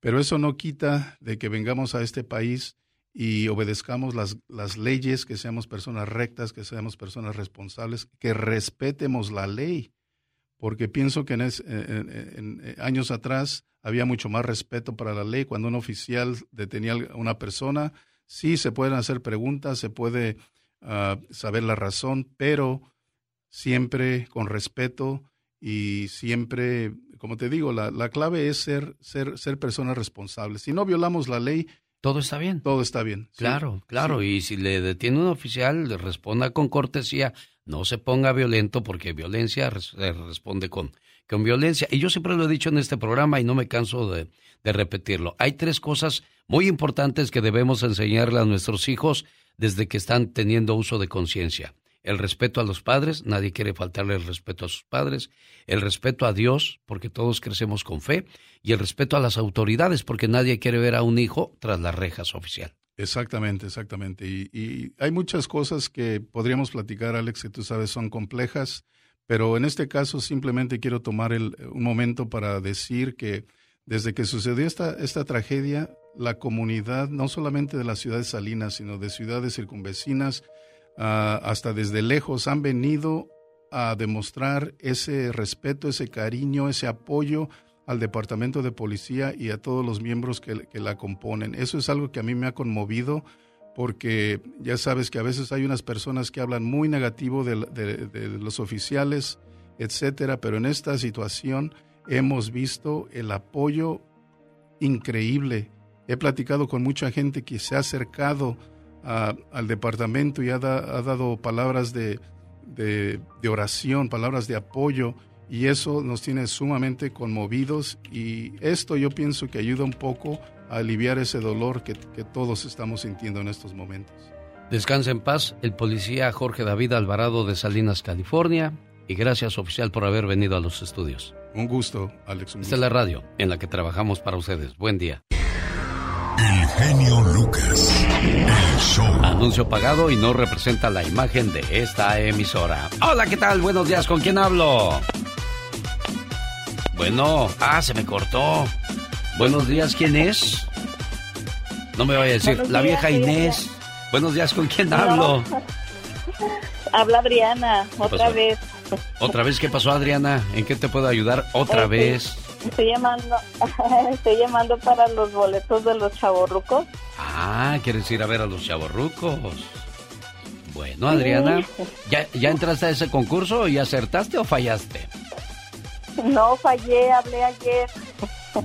Pero eso no quita de que vengamos a este país y obedezcamos las, las leyes, que seamos personas rectas, que seamos personas responsables, que respetemos la ley porque pienso que en, años atrás había mucho más respeto para la ley. Cuando un oficial detenía a una persona, sí se pueden hacer preguntas, se puede ah, saber la razón, pero siempre con respeto y siempre, como te digo, la, la clave es ser, ser, ser personas responsables. Si no violamos la ley, todo está bien. Todo está bien. Claro, claro. Y si le detiene un oficial, le responda con cortesía no se ponga violento porque violencia se responde con, con violencia. Y yo siempre lo he dicho en este programa y no me canso de, de repetirlo. Hay tres cosas muy importantes que debemos enseñarle a nuestros hijos desde que están teniendo uso de conciencia. El respeto a los padres, nadie quiere faltarle el respeto a sus padres, el respeto a Dios, porque todos crecemos con fe, y el respeto a las autoridades, porque nadie quiere ver a un hijo tras las rejas oficial. Exactamente, exactamente. Y, hay muchas cosas que podríamos platicar, Alex, que tú sabes son complejas, pero en este caso simplemente quiero tomar el, un momento para decir que desde que sucedió esta, tragedia, la comunidad, no solamente de la ciudad de Salinas, sino de ciudades circunvecinas, ah, hasta desde lejos, han venido a demostrar ese respeto, ese cariño, ese apoyo al departamento de policía y a todos los miembros que, la componen. Eso es algo que a mí me ha conmovido porque ya sabes que a veces hay unas personas que hablan muy negativo de, los oficiales, etcétera, pero en esta situación hemos visto el apoyo increíble. He platicado con mucha gente que se ha acercado al departamento y ha, dado palabras de, oración, palabras de apoyo y eso nos tiene sumamente conmovidos y esto yo pienso que ayuda un poco a aliviar ese dolor que, todos estamos sintiendo en estos momentos. Descansa en paz el policía Jorge David Alvarado de Salinas, California y gracias oficial por haber venido a los estudios. Un gusto, Alex. Esta es la radio en la que trabajamos para ustedes. Buen día. El genio Lucas. El show. Anuncio pagado y no representa la imagen de esta emisora. Hola, ¿qué tal? Buenos días, ¿con quién hablo? Bueno, ah, se me cortó. Buenos días, ¿quién es? No me vaya a decir, la vieja Inés. Buenos días, ¿con quién hablo? Habla Adriana, otra vez. ¿Otra vez qué pasó, Adriana? ¿En qué te puedo ayudar otra vez? Estoy llamando, estoy llamando para los boletos de los chavorrucos. Ah, ¿quieres ir a ver a los chavorrucos? Bueno, Adriana, ¿ya, ¿ya entraste a ese concurso y acertaste o fallaste? No, fallé, hablé ayer.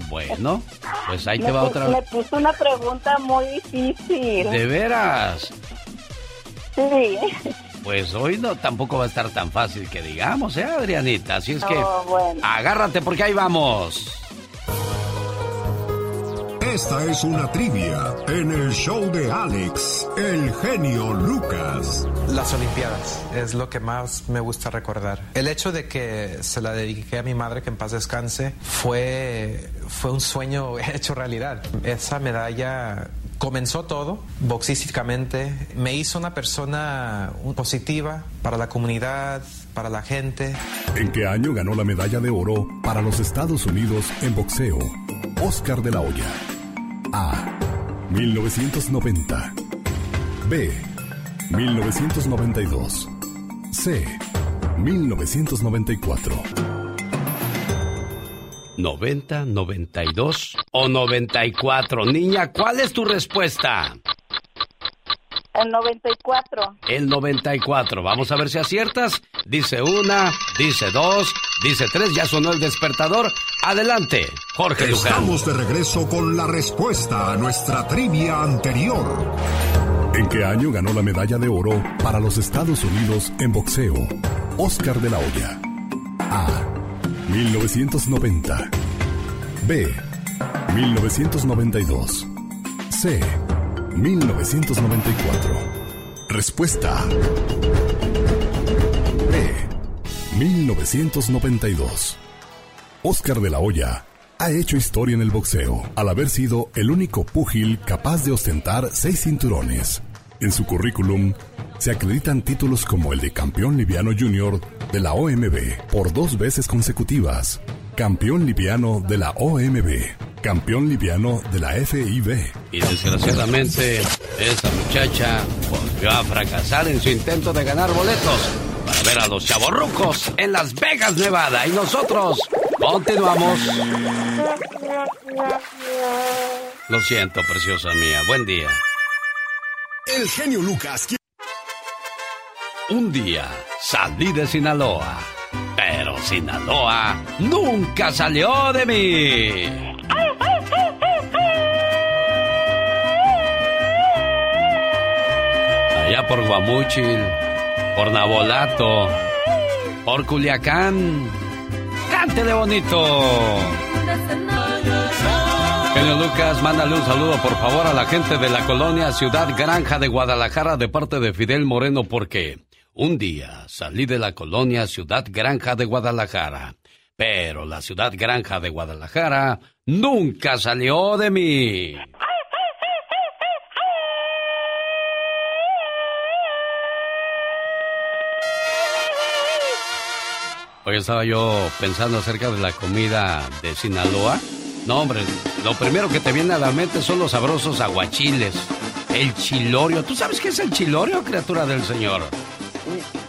Bueno, pues ahí te va otra vez. Me puso una pregunta muy difícil. ¿De veras? Sí. Pues hoy no tampoco va a estar tan fácil que digamos, ¿eh, Adrianita? Así es que agárrate porque ahí vamos. Esta es una trivia en el show de Alex, el genio Lucas. Las Olimpiadas es lo que más me gusta recordar. El hecho de que se la dediqué a mi madre, que en paz descanse, fue, fue un sueño hecho realidad. Esa medalla comenzó todo boxísticamente, me hizo una persona positiva para la comunidad, para la gente. ¿En qué año ganó la medalla de oro para los Estados Unidos en boxeo? Oscar de la Hoya. A. 1990. B. 1992. C. 1994. 90, 92 o 94. Niña, ¿cuál es tu respuesta? El 94. El 94. Vamos a ver si aciertas. Dice una, dice dos, Dice tres, ya sonó el despertador. Adelante, Jorge Luján. Estamos de regreso con la respuesta a nuestra trivia anterior. ¿En qué año ganó la medalla de oro para los Estados Unidos en boxeo? Oscar de la Hoya. A. 1990. B. 1992. C. 1994. Respuesta. B. 1992. Oscar de la Hoya ha hecho historia en el boxeo al haber sido el único púgil capaz de ostentar seis cinturones. En su currículum se acreditan títulos como el de campeón liviano junior de la OMB por dos veces consecutivas, campeón liviano de la OMB, campeón liviano de la FIB. Y desgraciadamente, esta muchacha volvió a fracasar en su intento de ganar boletos para ver a los chavorrucos en Las Vegas, Nevada. Y nosotros continuamos. Lo siento, preciosa mía. Buen día. El genio Lucas. Un día salí de Sinaloa, pero Sinaloa nunca salió de mí. Allá por Guamúchil, por Nabolato, por Culiacán. ¡Cántele bonito! Genio Lucas, mándale un saludo por favor a la gente de la colonia Ciudad Granja de Guadalajara de parte de Fidel Moreno porque un día salí de la colonia Ciudad Granja de Guadalajara, pero la Ciudad Granja de Guadalajara nunca salió de mí. Hoy estaba yo pensando acerca de la comida de Sinaloa. No, hombre, lo primero que te viene a la mente son los sabrosos aguachiles. El chilorio. ¿Tú sabes qué es el chilorio, criatura del Señor? 음.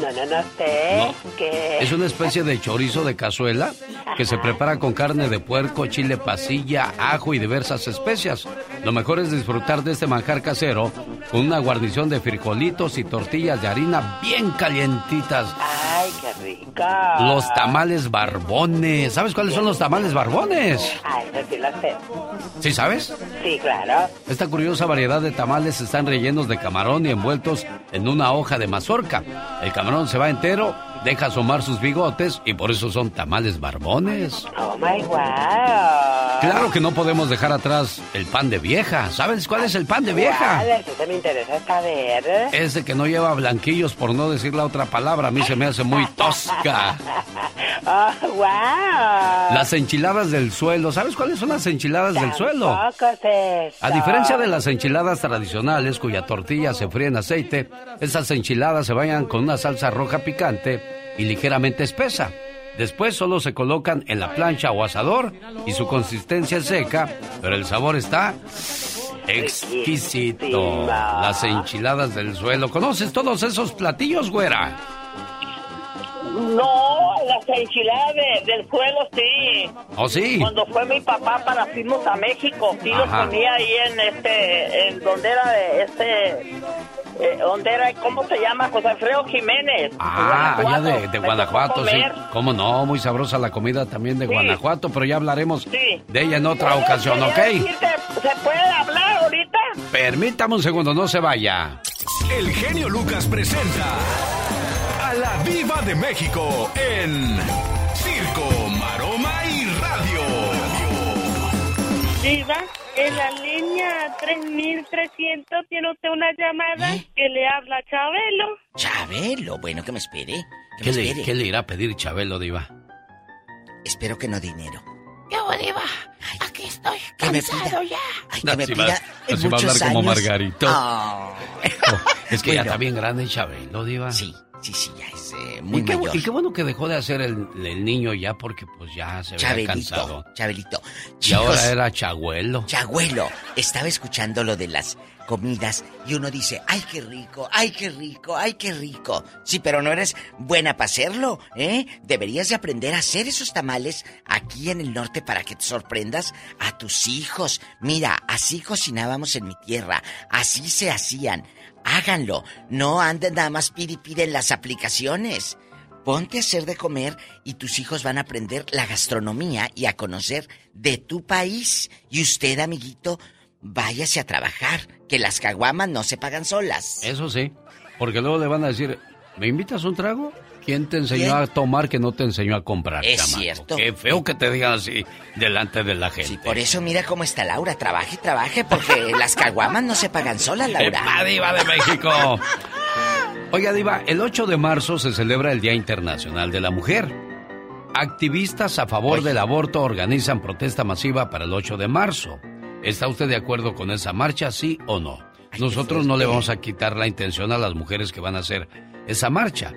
No, no, no sé. ¿Qué? Es una especie de chorizo de cazuela que se prepara con carne de puerco, chile pasilla, ajo y diversas especias. Lo mejor es disfrutar de este manjar casero con una guarnición de frijolitos y tortillas de harina bien calientitas. Ay, qué rico. Los tamales barbones. ¿Sabes cuáles son los tamales barbones? Ay, eso sí lo sé. ¿Sí sabes? Sí, claro. Esta curiosa variedad de tamales están rellenos de camarón y envueltos en una hoja de mazorca. El camarón se va entero, deja asomar sus bigotes y por eso son tamales barbones. Oh my wow. Claro que no podemos dejar atrás el pan de vieja. ¿Sabes cuál es el pan de vieja? ¿Cuál es? Eso me interesa saber. Ese que no lleva blanquillos por no decir la otra palabra. A mí se me hace muy tosca. Oh, wow. Las enchiladas del suelo. ¿Sabes cuáles son las enchiladas del suelo? Eso. A diferencia de las enchiladas tradicionales cuya tortilla se fríe en aceite, esas enchiladas se bañan con una salsa roja picante y ligeramente espesa. Después solo se colocan en la plancha o asador y su consistencia es seca, pero el sabor está exquisito. Las enchiladas del suelo. ¿Conoces todos esos platillos, güera? No, las enchiladas de- del suelo sí. ¿Oh, sí? Cuando fue mi papá para fuimos a México, sí los ponía ahí en este, en donde era este, eh, donde era, ¿cómo se llama? José Alfredo Jiménez. Ah, allá de, Guanajuato, sí. ¿Cómo no? Muy sabrosa la comida también de Sí. Guanajuato, pero ya hablaremos Sí. de ella en otra Oye, ocasión, ¿ok? decirte, ¿Se puede hablar ahorita? Permítame un segundo, no se vaya. El genio Lucas presenta a la Viva de México en Circo, Maroma y Radio. Diva, en la línea 3300 tiene usted una llamada que le habla Chabelo. Chabelo, bueno, que me espere. Que ¿Qué me le, espere. qué le irá a pedir Chabelo, Diva? Espero que no dinero. Yo, Diva, aquí estoy Que me cansado ya. Ay, que me Así pida en va a como años. Ah. Es que ya está bien grande Chabelo, Diva. Sí, sí, sí, ya es eh, muy y, qué, bu- mayor. y qué bueno que dejó de hacer el, el niño ya porque pues ya se había cansado. Chabelito, Chabelito. Y Chicos, ahora era Chagüelo. Chagüelo, estaba escuchando lo de las comidas y uno dice, ay, qué rico, ay, qué rico, ay, qué rico. Sí, pero no eres buena para hacerlo, ¿eh? Deberías de aprender a hacer esos tamales aquí en el norte para que te sorprendas a tus hijos. Mira, así cocinábamos en mi tierra, así se hacían. Háganlo, no anden nada más pide en las aplicaciones. Ponte a hacer de comer y tus hijos van a aprender la gastronomía y a conocer de tu país. Y usted, amiguito, váyase a trabajar, que las caguamas no se pagan solas. Eso sí, porque luego le van a decir, ¿me invitas un trago? ¿Quién te enseñó a tomar que no te enseñó a comprar? Es cierto. Qué feo que te digan así delante de la gente. Por eso mira cómo está Laura, trabaje trabaje, porque las caguamas no se pagan solas, Laura. ¡Epa, diva de México! Oiga, Diva, el 8 de marzo se celebra el Día Internacional de la Mujer. Activistas a favor del aborto organizan protesta masiva para el 8 de marzo. ¿Está usted de acuerdo con esa marcha, sí o no? Nosotros no le vamos a quitar la intención a las mujeres que van a hacer esa marcha,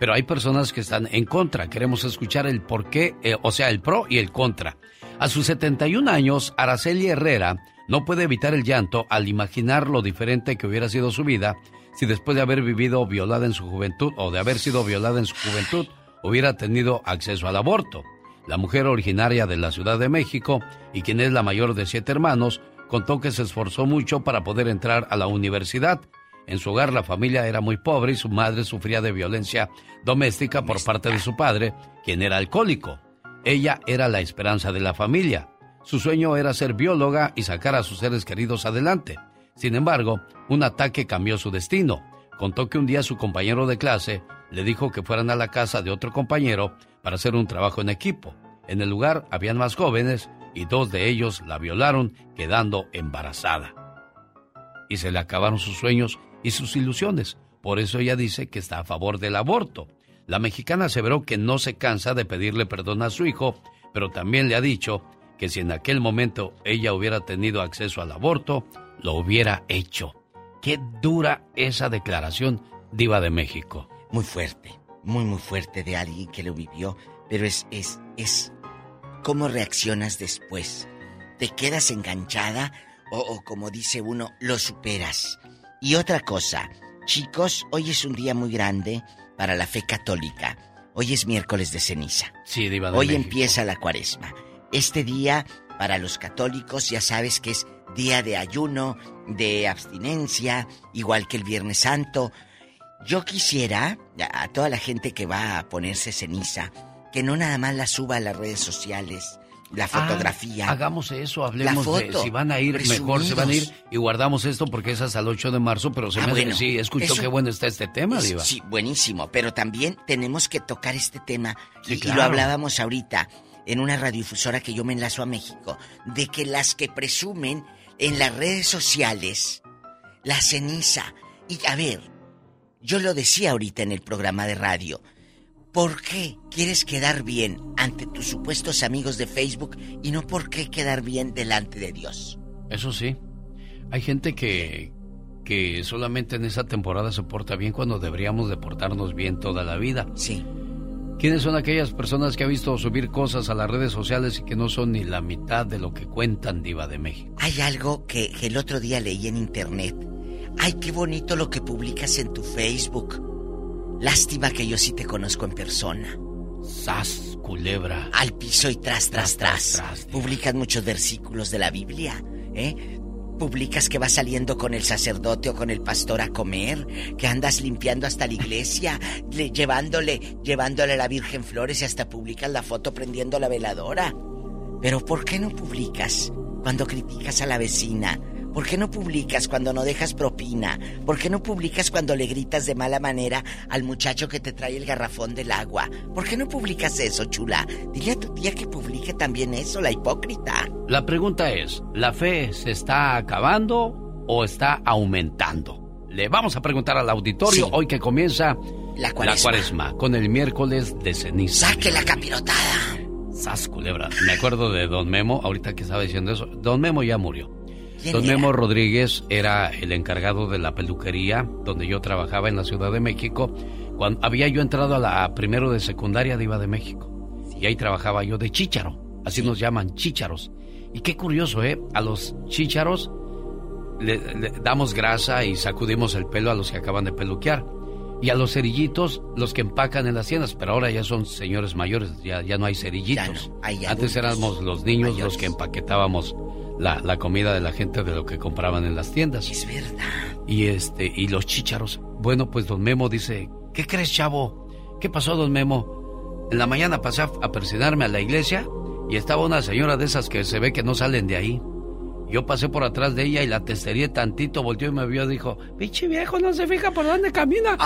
pero hay personas que están en contra. Queremos escuchar el por qué, eh, o sea, el pro y el contra. A sus 71 años, Araceli Herrera no puede evitar el llanto al imaginar lo diferente que hubiera sido su vida si después de haber vivido violada en su juventud o de haber sido violada en su juventud hubiera tenido acceso al aborto. La mujer originaria de la Ciudad de México y quien es la mayor de siete hermanos, contó que se esforzó mucho para poder entrar a la universidad. En su hogar la familia era muy pobre y su madre sufría de violencia doméstica por parte de su padre, quien era alcohólico. Ella era la esperanza de la familia. Su sueño era ser bióloga y sacar a sus seres queridos adelante. Sin embargo, un ataque cambió su destino. Contó que un día su compañero de clase le dijo que fueran a la casa de otro compañero para hacer un trabajo en equipo. En el lugar habían más jóvenes y dos de ellos la violaron quedando embarazada. Y se le acabaron sus sueños y sus ilusiones. Por eso ella dice que está a favor del aborto. La mexicana aseveró que no se cansa de pedirle perdón a su hijo, pero también le ha dicho que si en aquel momento ella hubiera tenido acceso al aborto, lo hubiera hecho. Qué dura esa declaración, diva de México. Muy fuerte, muy muy fuerte de alguien que lo vivió, pero es es es cómo reaccionas después. ¿Te quedas enganchada o, o como dice uno, lo superas? Y otra cosa, chicos, hoy es un día muy grande para la fe católica. Hoy es miércoles de ceniza. Sí, de Hoy México. empieza la cuaresma. Este día, para los católicos, ya sabes que es día de ayuno, de abstinencia, igual que el Viernes Santo. Yo quisiera, a toda la gente que va a ponerse ceniza, que no nada más la suba a las redes sociales, la fotografía. Ah, hagamos eso, hablemos La de si van a ir, mejor se van a ir y guardamos esto porque es hasta el 8 de marzo, pero se Ah, me hace- bueno, sí, escucho eso- qué bueno está este tema, Es- diva. Sí, buenísimo, pero también tenemos que tocar este tema Sí, y, lo hablábamos ahorita en una radiodifusora que yo me enlazo a México, de que las que presumen en las redes sociales la ceniza. Y a ver, yo lo decía ahorita en el programa de radio. ¿Por qué quieres quedar bien ante tus supuestos amigos de Facebook y no por qué quedar bien delante de Dios? Eso sí. Hay gente que que solamente en esa temporada se porta bien cuando deberíamos de portarnos bien toda la vida. Sí. ¿Quiénes son aquellas personas que ha visto subir cosas a las redes sociales y que no son ni la mitad de lo que cuentan Diva de México? Hay algo que, que el otro día leí en internet. Ay, qué bonito lo que publicas en tu Facebook. Lástima que yo sí te conozco en persona. Sas, culebra. Al piso y tras, tras, tras. tras, Publicas muchos versículos de la Biblia, ¿eh? Publicas que vas saliendo con el sacerdote o con el pastor a comer, que andas limpiando hasta la iglesia, le- llevándole, llevándole a la Virgen flores y hasta publicas la foto prendiendo la veladora. Pero ¿por qué no publicas cuando criticas a la vecina? ¿Por qué no publicas cuando no dejas propina? ¿Por qué no publicas cuando le gritas de mala manera al muchacho que te trae el garrafón del agua? ¿Por qué no publicas eso, chula? Dile a tu tía que publique también eso, la hipócrita. La pregunta es, ¿la fe se está acabando o está aumentando? Le vamos a preguntar al auditorio Sí. hoy que comienza La cuaresma. cuaresma, con el miércoles de ceniza. ¡Saque la capirotada! Sas, culebra. Me acuerdo de Don Memo, ahorita que estaba diciendo eso. Don Memo ya murió. ¿Quién Don era? Memo Rodríguez era el encargado de la peluquería donde yo trabajaba en la Ciudad de México. Cuando había yo entrado a la primero de secundaria de Iba de México. Y ahí trabajaba yo de chícharo. Así nos llaman, chícharos. Y qué curioso, ¿eh? A los chícharos le, le damos grasa y sacudimos el pelo a los que acaban de peluquear. Y a los cerillitos, los que empacan en las tiendas, pero ahora ya son señores mayores, ya, ya no hay cerillitos. hay Antes éramos los niños los mayores. que empaquetábamos la, la comida de la gente de lo que compraban en las tiendas. Es verdad. Y este, y los chícharos. Bueno, pues don Memo dice, ¿qué crees, chavo? ¿Qué pasó, don Memo? En la mañana pasé a, persinarme a la iglesia y estaba una señora de esas que se ve que no salen de ahí. Yo pasé por atrás de ella y la testería tantito, volteó y me vio, dijo, pinche viejo, no se fija por dónde camina.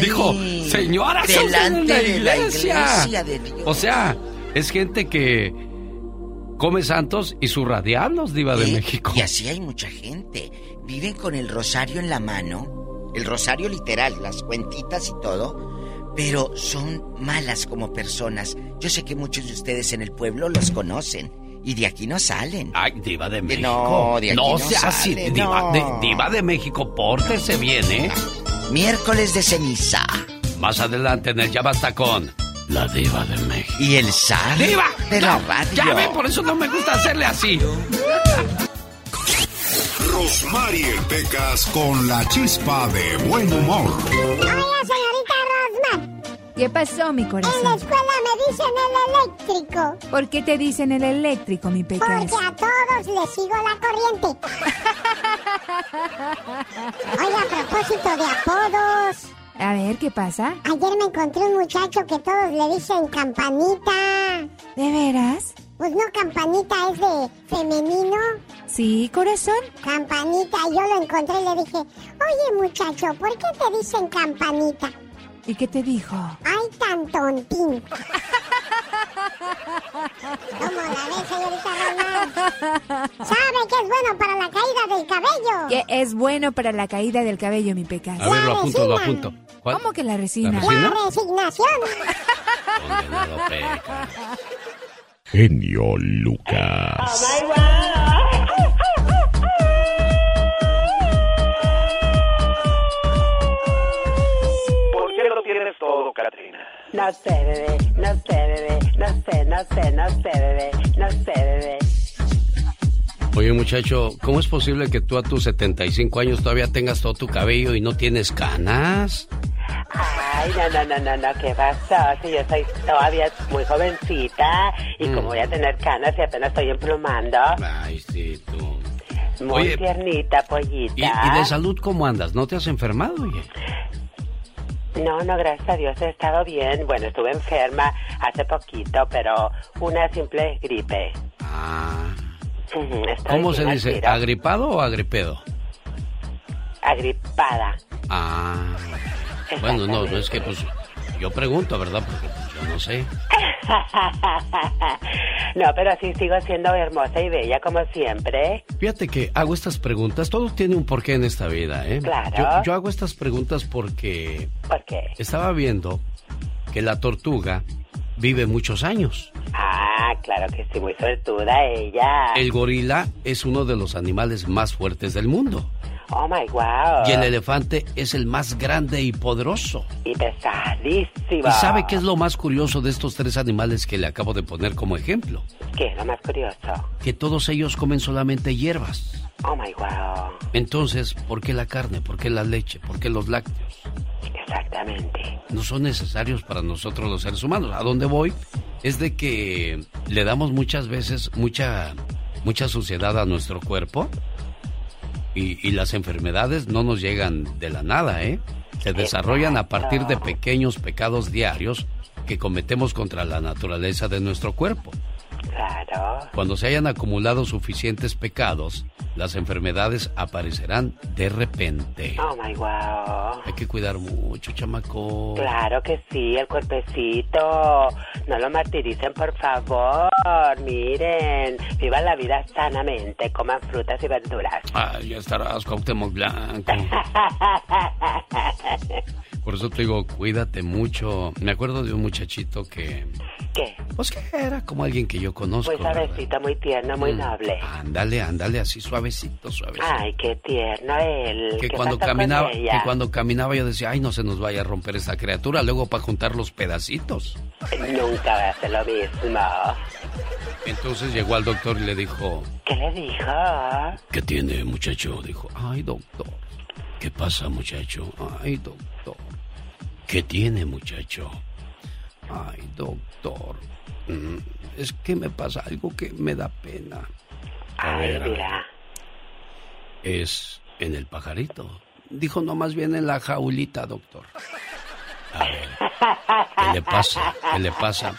dijo, señora, delante de la iglesia. de Dios. O sea, es gente que come santos y sus radianos, diva de ¿Eh? México. Y así hay mucha gente. Viven con el rosario en la mano, el rosario literal, las cuentitas y todo, pero son malas como personas. Yo sé que muchos de ustedes en el pueblo los conocen y de aquí no salen. Ay, diva de México. No, de aquí no sea así, diva, no. de, diva de México, pórtese bien, ¿eh? Miércoles de ceniza. Más adelante en el Ya Basta con la diva de México. Y el zar ¡Diva! de la radio. Ya ven, por eso no me gusta hacerle así. Rosmarie Pecas con la chispa de buen humor. Oiga, señorita Rosmar, ¿Qué pasó, mi en la corazón? escuela me dicen el eléctrico. ¿Por qué te dicen el eléctrico, mi pecas? Porque a todos les sigo la corriente. Oiga, a propósito de apodos. A ver, ¿qué pasa? Ayer me encontré un muchacho que todos le dicen campanita. ¿De veras? Pues no, campanita es de femenino. Sí, corazón. Campanita, yo lo encontré y le dije, oye muchacho, ¿por qué te dicen campanita? ¿Y qué te dijo? Ay, tan tontín. ¿Cómo la ves, señorita Román? ¿Sabe que es bueno para la caída del cabello? Que es bueno para la caída del cabello, mi pecas. A ver, lo apunto, lo apunto. ¿Cuál? ¿Cómo que la resina? ¿La resina? La resignación. Póngale, lo Pecas. Genio Lucas. No sé, bebé, no sé, bebé, no sé, no sé, no sé, bebé, no sé, bebé. Oye, muchacho, ¿cómo es posible que tú a tus 75 años todavía tengas todo tu cabello y no tienes canas? Ay, no, no, no, no, no, ¿qué pasó? Si yo soy todavía muy jovencita y como voy a tener canas y apenas estoy emplumando. Ay, sí, tú. Muy Oye, tiernita, pollita. ¿Y, y de salud cómo andas? ¿No te has enfermado, oye? No, no, gracias a Dios he estado bien. Bueno, estuve enferma hace poquito, pero una simple gripe. Ah. ¿Cómo se dice? tiro. ¿Agripado o agripedo? Agripada. Ah. Bueno, no, no es que pues yo pregunto, ¿verdad? Porque yo no sé. no, pero sí sigo siendo hermosa y bella como siempre. Fíjate que hago estas preguntas, todo tiene un porqué en esta vida, ¿eh? Claro. Yo, yo hago estas preguntas porque ¿Por qué? estaba viendo que la tortuga vive muchos años. Ah, claro que sí, muy suertuda ella. El gorila es uno de los animales más fuertes del mundo. Oh my wow. Y el elefante es el más grande y poderoso. Y pesadísimo. ¿Y sabe qué es lo más curioso de estos tres animales que le acabo de poner como ejemplo? ¿Qué es lo más curioso? Que todos ellos comen solamente hierbas. Oh my wow. Entonces, ¿por qué la carne? ¿Por qué la leche? ¿Por qué los lácteos? Exactamente. No son necesarios para nosotros los seres humanos. ¿A dónde voy? Es de que le damos muchas veces mucha, mucha suciedad a nuestro cuerpo y, y las enfermedades no nos llegan de la nada, ¿eh? Se desarrollan a partir de pequeños pecados diarios que cometemos contra la naturaleza de nuestro cuerpo. Claro. Cuando se hayan acumulado suficientes pecados, las enfermedades aparecerán de repente. Oh my wow. Hay que cuidar mucho, chamaco. Claro que sí, el cuerpecito. No lo martiricen, por favor. Miren, vivan la vida sanamente, coman frutas y verduras. Ay, ya estarás, Cuauhtémoc Blanco. Por eso te digo, cuídate mucho. Me acuerdo de un muchachito que... ¿Qué? Pues que era como alguien que yo conozco. Muy suavecito, muy tierno, muy Mm. noble. Ándale, ándale, así suavecito, suavecito. Ay, qué tierno él. que ¿Qué cuando caminaba, que cuando caminaba yo decía, ay, no se nos vaya a romper esta criatura, luego para juntar los pedacitos. Nunca va a hacer lo mismo. Entonces llegó al doctor y le dijo, ¿Qué le dijo? ¿qué tiene, muchacho? Dijo, ay, doctor. ¿Qué pasa, muchacho? Ay, doctor. ¿Qué tiene, muchacho? Ay, doctor. mm, Es que me pasa algo que me da pena. A Ay, ver, a ver. mira. Es en el pajarito. Dijo, no, más bien en la jaulita, doctor. ¿Qué le pasa? ¿Qué le pasa?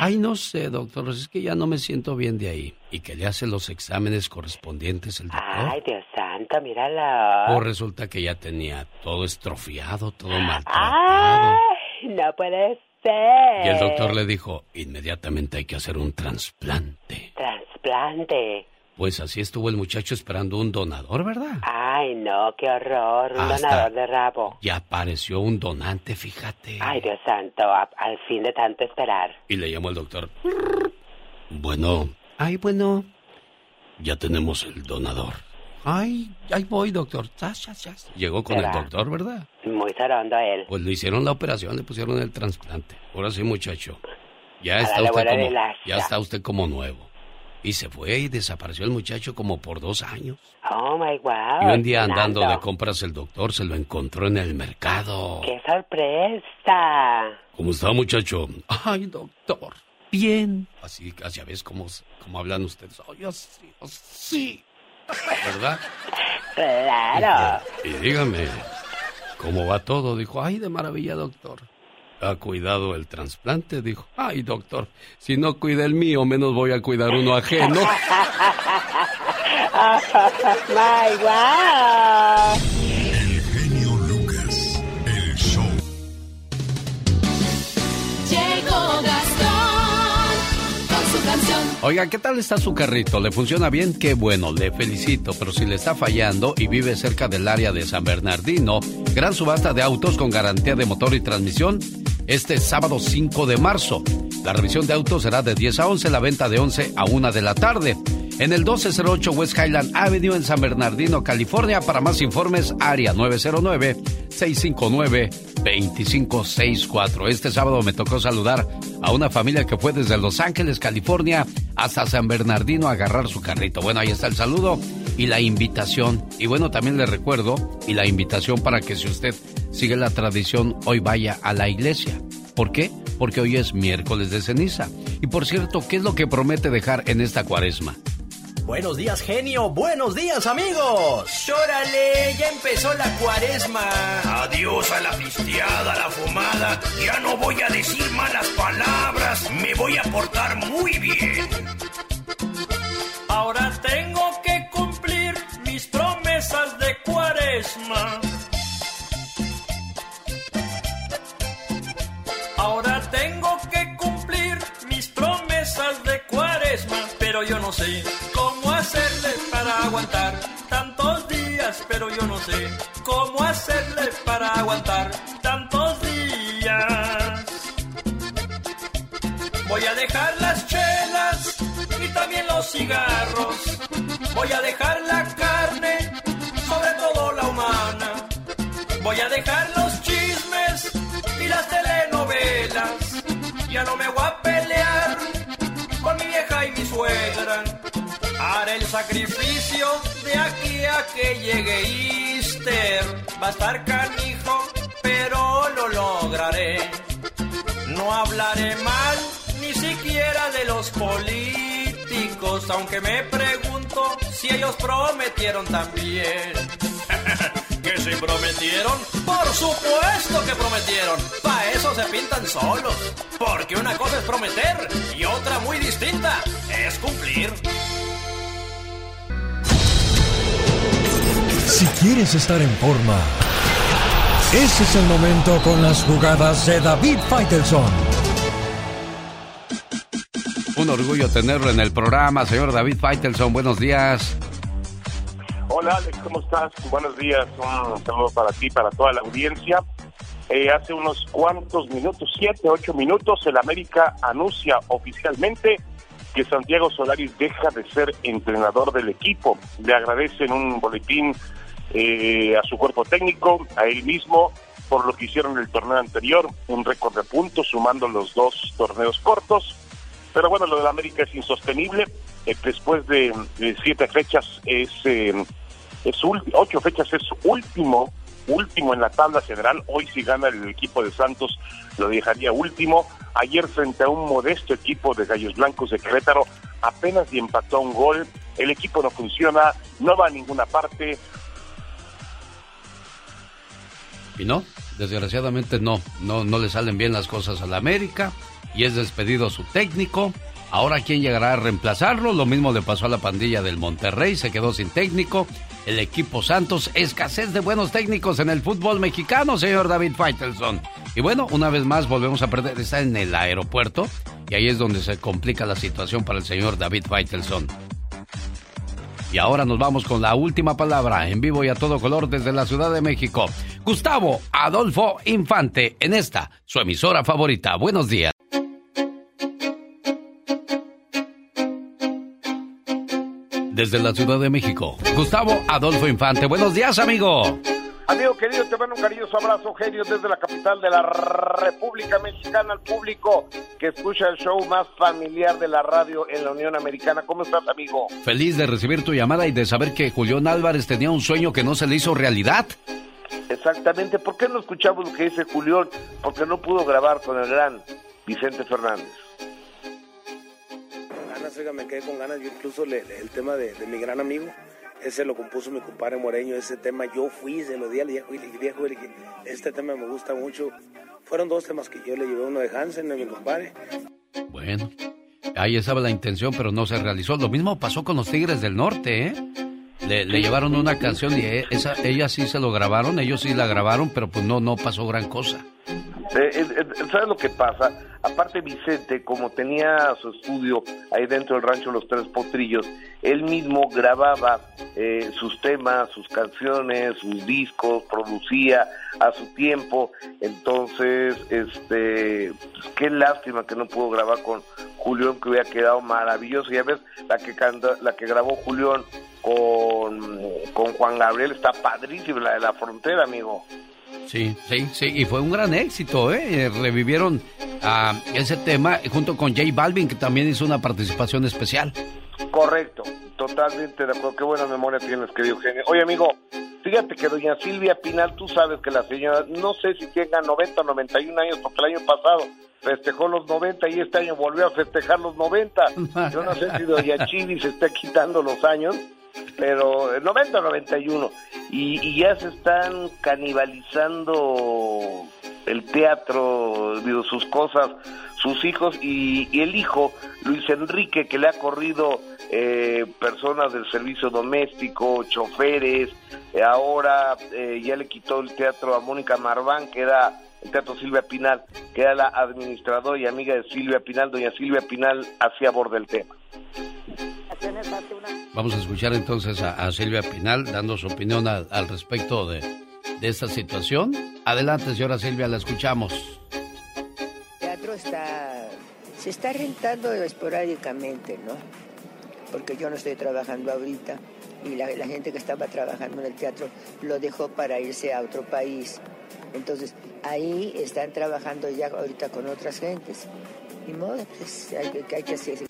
Ay, no sé, doctor, es que ya no me siento bien de ahí. ¿Y que le hace los exámenes correspondientes el doctor? Ay, Dios santo, míralo. O resulta que ya tenía todo estrofiado, todo mal. Ay, no puede ser. Y el doctor le dijo, inmediatamente hay que hacer un trasplante. Trasplante. Pues así estuvo el muchacho esperando un donador, ¿verdad? Ay, no, qué horror, un Hasta- donador de rabo. Ya apareció un donante, fíjate. Ay, Dios santo, a- al fin de tanto esperar. Y le llamó el doctor. Bueno. Ay, bueno. Ya tenemos el donador. Ay, ahí voy, doctor. Chas, chas, chas. Llegó con el doctor, ¿verdad? Muy zarondo él. Pues le hicieron la operación, le pusieron el trasplante. Ahora sí, muchacho. Ya está usted como, ya está usted como nuevo. Y se fue y desapareció el muchacho como por dos años. Oh, my wow. y un día andando de compras el doctor se lo encontró en el mercado. ¡Qué sorpresa! ¿Cómo está, muchacho? Ay, doctor. Bien. Así, casi ya ves cómo, cómo hablan ustedes. Ay, así, así. ¿Verdad? Claro. Y dígame, ¿cómo va todo? Dijo, ay, de maravilla, doctor. ¿Ha cuidado el trasplante? Dijo, ay, doctor, si no cuida el mío, menos voy a cuidar uno ajeno. ¡My wow! El genio Lucas, el show. Llegó Gastón con su canción. Oiga, ¿qué tal está su carrito? ¿Le funciona bien? Qué bueno, le felicito. Pero si le está fallando y vive cerca del área de San Bernardino, gran subasta de autos con garantía de motor y transmisión este sábado 5 de marzo. La revisión de autos será de 10 a 11, la venta de 11 a 1 de la tarde. En el 1208 West Highland Avenue en San Bernardino, California. Para más informes, área 909-659-2564. Este sábado me tocó saludar a una familia que fue desde Los Ángeles, California, hasta San Bernardino a agarrar su carrito. Bueno, ahí está el saludo y la invitación. Y bueno, también le recuerdo y la invitación para que si usted sigue la tradición, hoy vaya a la iglesia. ¿Por qué? Porque hoy es miércoles de ceniza. Y por cierto, ¿qué es lo que promete dejar en esta cuaresma? Buenos días, genio. Buenos días, amigos. ¡Órale! Ya empezó la cuaresma. Adiós a la pisteada, a la fumada. Ya no voy a decir malas palabras. Me voy a portar muy bien. Ahora tengo de cuaresma. Ahora tengo que cumplir mis promesas de cuaresma, pero yo no sé cómo hacerle para aguantar tantos días, pero yo no sé cómo hacerle para aguantar tantos días. Voy a dejar las chelas y también los cigarros. Voy a dejar la sacrificio de aquí a que llegue Easter. Va a estar canijo, pero lo lograré. No hablaré mal ni siquiera de los políticos, aunque me pregunto si ellos prometieron también. ¿Que se prometieron? Por supuesto que prometieron. Para eso se pintan solos. Porque una cosa es prometer y otra muy distinta es cumplir. Si quieres estar en forma, ese es el momento con las jugadas de David Faitelson. Un orgullo tenerlo en el programa, señor David Faitelson. Buenos días. Hola Alex, ¿cómo estás? Buenos días, un saludo para ti, para toda la audiencia. Eh, hace unos cuantos minutos, siete, ocho minutos, el América anuncia oficialmente que Santiago Solaris deja de ser entrenador del equipo. Le agradecen un boletín eh, a su cuerpo técnico, a él mismo, por lo que hicieron el torneo anterior, un récord de puntos, sumando los dos torneos cortos. Pero bueno, lo del América es insostenible. Eh, después de, de siete fechas es, eh, es ocho fechas es último, último en la tabla general. Hoy si gana el equipo de Santos lo dejaría último. Ayer frente a un modesto equipo de Gallos Blancos de Querétaro apenas y empató un gol. El equipo no funciona, no va a ninguna parte. Y no, desgraciadamente no, no, no le salen bien las cosas a la América y es despedido su técnico. Ahora, ¿quién llegará a reemplazarlo? Lo mismo le pasó a la pandilla del Monterrey, se quedó sin técnico. El equipo Santos, escasez de buenos técnicos en el fútbol mexicano, señor David Faitelson. Y bueno, una vez más volvemos a perder, está en el aeropuerto y ahí es donde se complica la situación para el señor David Faitelson. Y ahora nos vamos con la última palabra en vivo y a todo color desde la Ciudad de México. Gustavo Adolfo Infante en esta, su emisora favorita. Buenos días. Desde la Ciudad de México, Gustavo Adolfo Infante. Buenos días, amigo. Amigo querido, te mando un cariñoso abrazo, genio, desde la capital de la República Mexicana al público que escucha el show más familiar de la radio en la Unión Americana. ¿Cómo estás, amigo? Feliz de recibir tu llamada y de saber que Julián Álvarez tenía un sueño que no se le hizo realidad. Exactamente. ¿Por qué no escuchamos lo que dice Julián? Porque no pudo grabar con el gran Vicente Fernández. Ganas, oiga, me quedé con ganas. Yo incluso le- le- el tema de, de mi gran amigo, ese lo compuso mi compadre Moreño. Ese tema yo fui, se lo di al viejo y le dije, viejo, le este tema me gusta mucho. Fueron dos temas que yo le llevé, uno de Hansen, de mi compadre. Bueno, ahí estaba la intención, pero no se realizó. Lo mismo pasó con los Tigres del Norte, ¿eh? Le, le llevaron una canción y e- esa, ella sí se lo grabaron, ellos sí la grabaron, pero pues no, no pasó gran cosa. Eh, eh, eh, ¿Sabes lo que pasa? Aparte Vicente, como tenía su estudio ahí dentro del rancho Los Tres Potrillos, él mismo grababa eh, sus temas, sus canciones, sus discos, producía a su tiempo. Entonces, este, pues, qué lástima que no pudo grabar con Julián, que hubiera quedado maravilloso. Ya ves, la que canta, la que grabó Julián con, con Juan Gabriel está padrísima, la de la frontera, amigo. Sí, sí, sí, y fue un gran éxito, ¿eh? Eh, Revivieron ese tema junto con J Balvin, que también hizo una participación especial. Correcto, totalmente de acuerdo. Qué buena memoria tienes, querido Eugenio. Oye, amigo, fíjate que doña Silvia Pinal, tú sabes que la señora, no sé si tenga 90 o 91 años, porque el año pasado festejó los 90 y este año volvió a festejar los 90. Yo no sé si doña Chivi se está quitando los años, pero eh, 90 o 91. Y, y ya se están canibalizando el teatro, sus cosas, sus hijos y, y el hijo, Luis Enrique, que le ha corrido eh, personas del servicio doméstico, choferes, eh, ahora eh, ya le quitó el teatro a Mónica Marván, que era el teatro Silvia Pinal, que era la administradora y amiga de Silvia Pinal, doña Silvia Pinal hacía bordo el tema. Vamos a escuchar entonces a, Silvia Pinal dando su opinión al, respecto de, esta situación. Adelante, señora Silvia, la escuchamos. teatro está se está rentando esporádicamente, ¿no? Porque yo no estoy trabajando ahorita y la, gente que estaba trabajando en el teatro lo dejó para irse a otro país. Entonces, ahí están trabajando ya ahorita con otras gentes. Ni modo, pues hay, hay que hacer.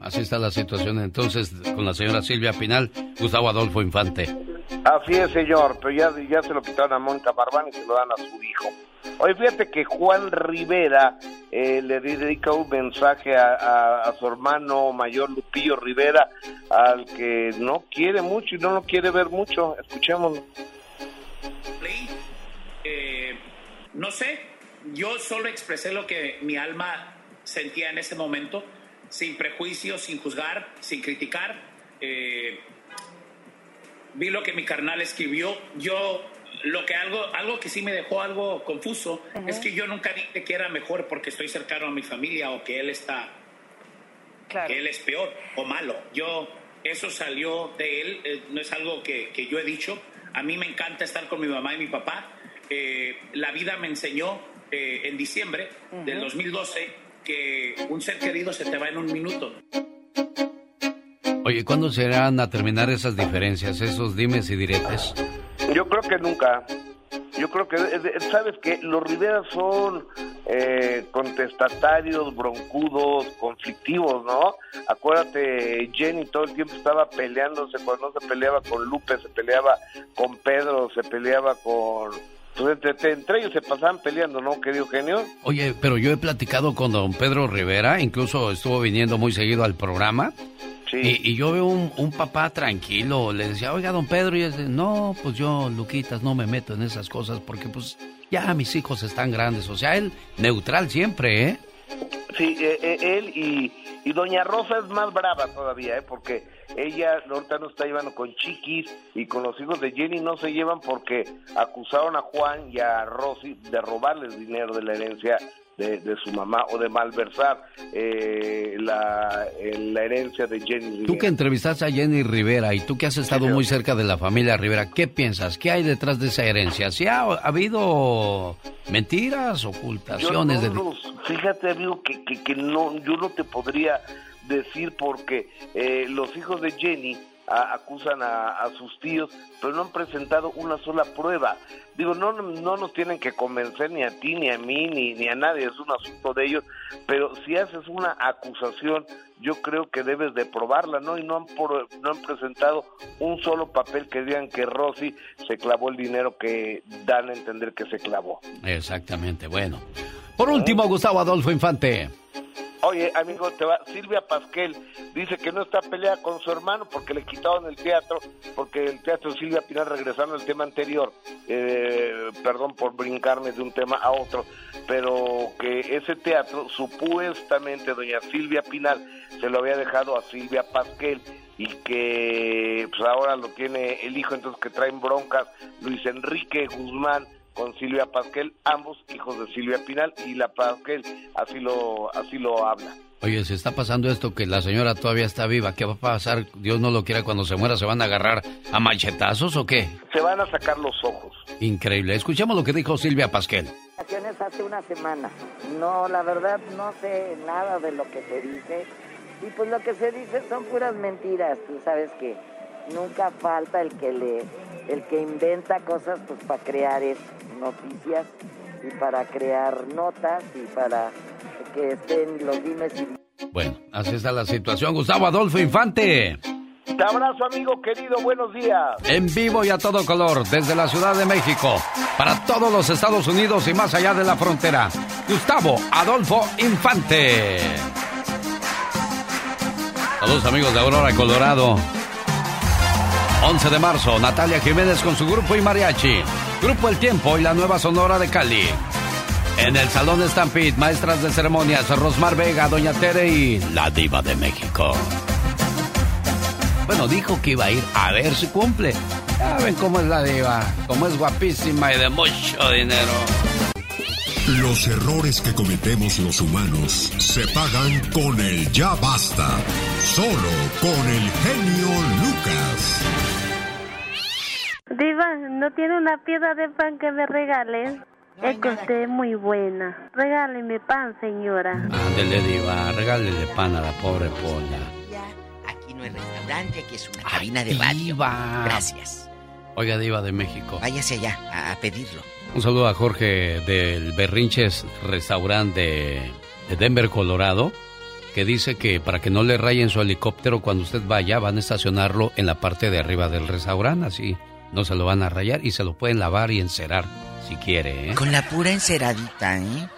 Así está la situación entonces con la señora Silvia Pinal, Gustavo Adolfo Infante. Así es, señor, pero ya, ya se lo quitaron a Mónica Marván y se lo dan a su hijo. Oye, fíjate que Juan Rivera eh, le dedica un mensaje a, a- a su hermano mayor Lupillo Rivera, al que no quiere mucho y no lo quiere ver mucho. Escuchémoslo. Eh, no sé, yo solo expresé lo que mi alma sentía en ese momento, sin prejuicios, sin juzgar, sin criticar. Eh, vi lo que mi carnal escribió. Yo, lo que algo, algo que sí me dejó algo confuso es que yo nunca dije que era mejor porque estoy cercano a mi familia o que él está, que él es peor o malo. Yo, eso salió de él, eh, no es algo que, que yo he dicho. A mí me encanta estar con mi mamá y mi papá. Eh, la vida me enseñó eh, en diciembre del 2012 que un ser querido se te va en un minuto. Oye, ¿cuándo se irán a terminar esas diferencias, esos dimes y diretes? Yo creo que nunca. Yo creo que, ¿sabes que Los Rivera son eh, contestatarios, broncudos, conflictivos, ¿no? Acuérdate, Jenny todo el tiempo estaba peleándose, cuando no se peleaba con Lupe, se peleaba con Pedro, se peleaba con... pues, entre, entre ellos se pasaban peleando, ¿no, querido genio? Oye, pero yo he platicado con don Pedro Rivera, incluso estuvo viniendo muy seguido al programa, Y, y yo veo un, un, papá tranquilo, le decía, oiga, don Pedro, y él dice, no, pues yo, Luquitas, no me meto en esas cosas porque pues ya mis hijos están grandes. O sea, él neutral siempre, ¿eh? Sí, eh, eh, él y, y doña Rosa es más brava todavía, ¿eh? Porque ella ahorita no está llevando con Chiquis y con los hijos de Jenny no se llevan porque acusaron a Juan y a Rosy de robarles dinero de la herencia de, su mamá o de malversar eh, la, la, herencia de Jenny Rivera. Tú que entrevistaste a Jenny Rivera y tú que has estado muy cerca de la familia Rivera, ¿qué piensas? ¿Qué hay detrás de esa herencia? ¿Si ha, habido mentiras, ocultaciones? de... fíjate, amigo, que, que, no, yo no te podría decir porque eh, los hijos de Jenny acusan a, sus tíos, pero no han presentado una sola prueba. Digo, no, no nos tienen que convencer ni a ti, ni a mí, ni, ni a nadie, es un asunto de ellos, pero si haces una acusación, yo creo que debes de probarla, ¿no? Y no han, no han presentado un solo papel que digan que Rosy se clavó el dinero que dan a entender que se clavó. Exactamente, bueno. Por último, Gustavo Adolfo Infante. Oye, amigo, te va. Silvia Pasquel dice que no está peleada con su hermano porque le quitaron el teatro, porque el teatro Silvia Pinal, regresando al tema anterior, eh, perdón por brincarme de un tema a otro, pero que ese teatro, supuestamente, doña Silvia Pinal se lo había dejado a Silvia Pasquel y que pues ahora lo tiene el hijo, entonces que traen broncas Luis Enrique Guzmán con Silvia Pasquel, ambos hijos de Silvia Pinal y la Pasquel así lo así lo habla. Oye, se está pasando esto que la señora todavía está viva. ¿Qué va a pasar? Dios no lo quiera cuando se muera. ¿Se van a agarrar a machetazos o qué? Se van a sacar los ojos. Increíble. Escuchemos lo que dijo Silvia Pasquel. Hace una semana. No, la verdad no sé nada de lo que se dice. Y pues lo que se dice son puras mentiras. Tú sabes que nunca falta el que le, el que inventa cosas pues para crear noticias y para crear notas y para que estén los dimes y... Bueno, así está la situación. Gustavo Adolfo Infante. Te abrazo, amigo querido. Buenos días. En vivo y a todo color, desde la Ciudad de México, para todos los Estados Unidos y más allá de la frontera. Gustavo Adolfo Infante. Saludos, amigos de Aurora, Colorado. 11 de marzo, Natalia Jiménez con su grupo y mariachi. Grupo El Tiempo y la Nueva Sonora de Cali. En el Salón Stampede, maestras de ceremonias, Rosmar Vega, Doña Tere y la Diva de México. Bueno, dijo que iba a ir a ver si cumple. Ya ven cómo es la diva, cómo es guapísima y de mucho dinero. Los errores que cometemos los humanos se pagan con el ya basta. Solo con el genio Lucas. ¿No tiene una piedra de pan que me regale? es que usted es muy buena. Regáleme pan, señora. Ándele, Diva, regálele pan a la pobre Pola. Aquí no hay restaurante, aquí es una cabina de radio. Diva. Gracias. Oiga, Diva de México. Váyase allá a, pedirlo. Un saludo a Jorge del Berrinches Restaurante de, de Denver, Colorado que dice que para que no le rayen su helicóptero cuando usted vaya, van a estacionarlo en la parte de arriba del restaurante, así no se lo van a rayar y se lo pueden lavar y encerar si quiere, ¿eh? Con la pura enceradita, ¿eh?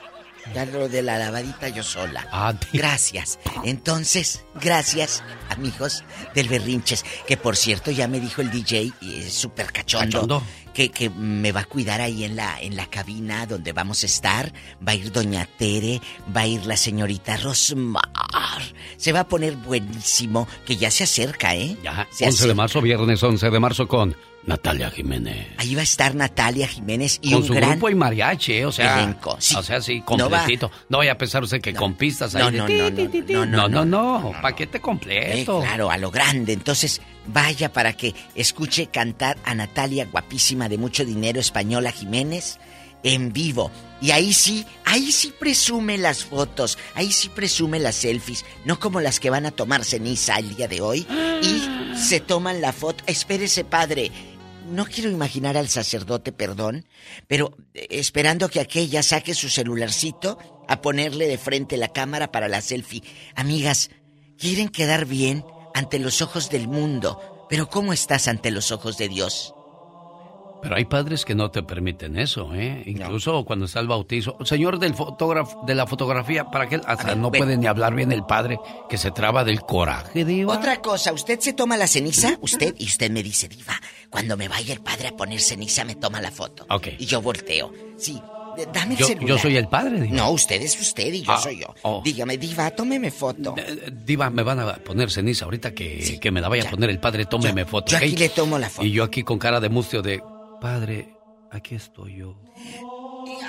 Ya lo de la lavadita yo sola. Ah, gracias. Entonces, gracias, amigos del Berrinches. Que por cierto, ya me dijo el DJ, y es súper cachondo, Que, que, me va a cuidar ahí en la, en la cabina donde vamos a estar. Va a ir Doña Tere, va a ir la señorita Rosmar. Se va a poner buenísimo, que ya se acerca, ¿eh? Ya, 11 de marzo, viernes 11 de marzo con Natalia Jiménez. Ahí va a estar Natalia Jiménez y Con un su gran grupo y mariachi, ¿eh? o sea, elenco. Sí. o sea, sí, completito. No, vaya a pensar usted que con pistas ahí No, de no, no, ti. no, no, no, no, no, paquete completo. Eh, claro, a lo grande. Entonces, vaya para que escuche cantar a Natalia, guapísima de mucho dinero, española Jiménez, en vivo. Y ahí sí, ahí sí presume las fotos, ahí sí presume las selfies, no como las que van a tomar ceniza el día de hoy y se toman la foto. Espérese, padre. No quiero imaginar al sacerdote, perdón, pero eh, esperando que aquella saque su celularcito a ponerle de frente la cámara para la selfie. Amigas, quieren quedar bien ante los ojos del mundo, pero ¿cómo estás ante los ojos de Dios? Pero hay padres que no te permiten eso, ¿eh? Incluso cuando está el bautizo. Señor del fotógrafo, de la fotografía, ¿para qué? Hasta no puede ni hablar bien el padre, que se traba del coraje, diva. Otra cosa, ¿usted se toma la ceniza? Usted, y usted me dice, diva, cuando me vaya el padre a poner ceniza me toma la foto. Ok. Y yo volteo. Sí, dame el Yo, celular. yo soy el padre, diva. No, usted es usted y yo Ah, soy yo. oh. Dígame, diva, tómeme foto. Diva, me van a poner ceniza ahorita que, que me la vaya a poner el padre, tómeme foto. yo aquí le tomo la foto. Y yo aquí con cara de mustio de, padre, aquí estoy yo.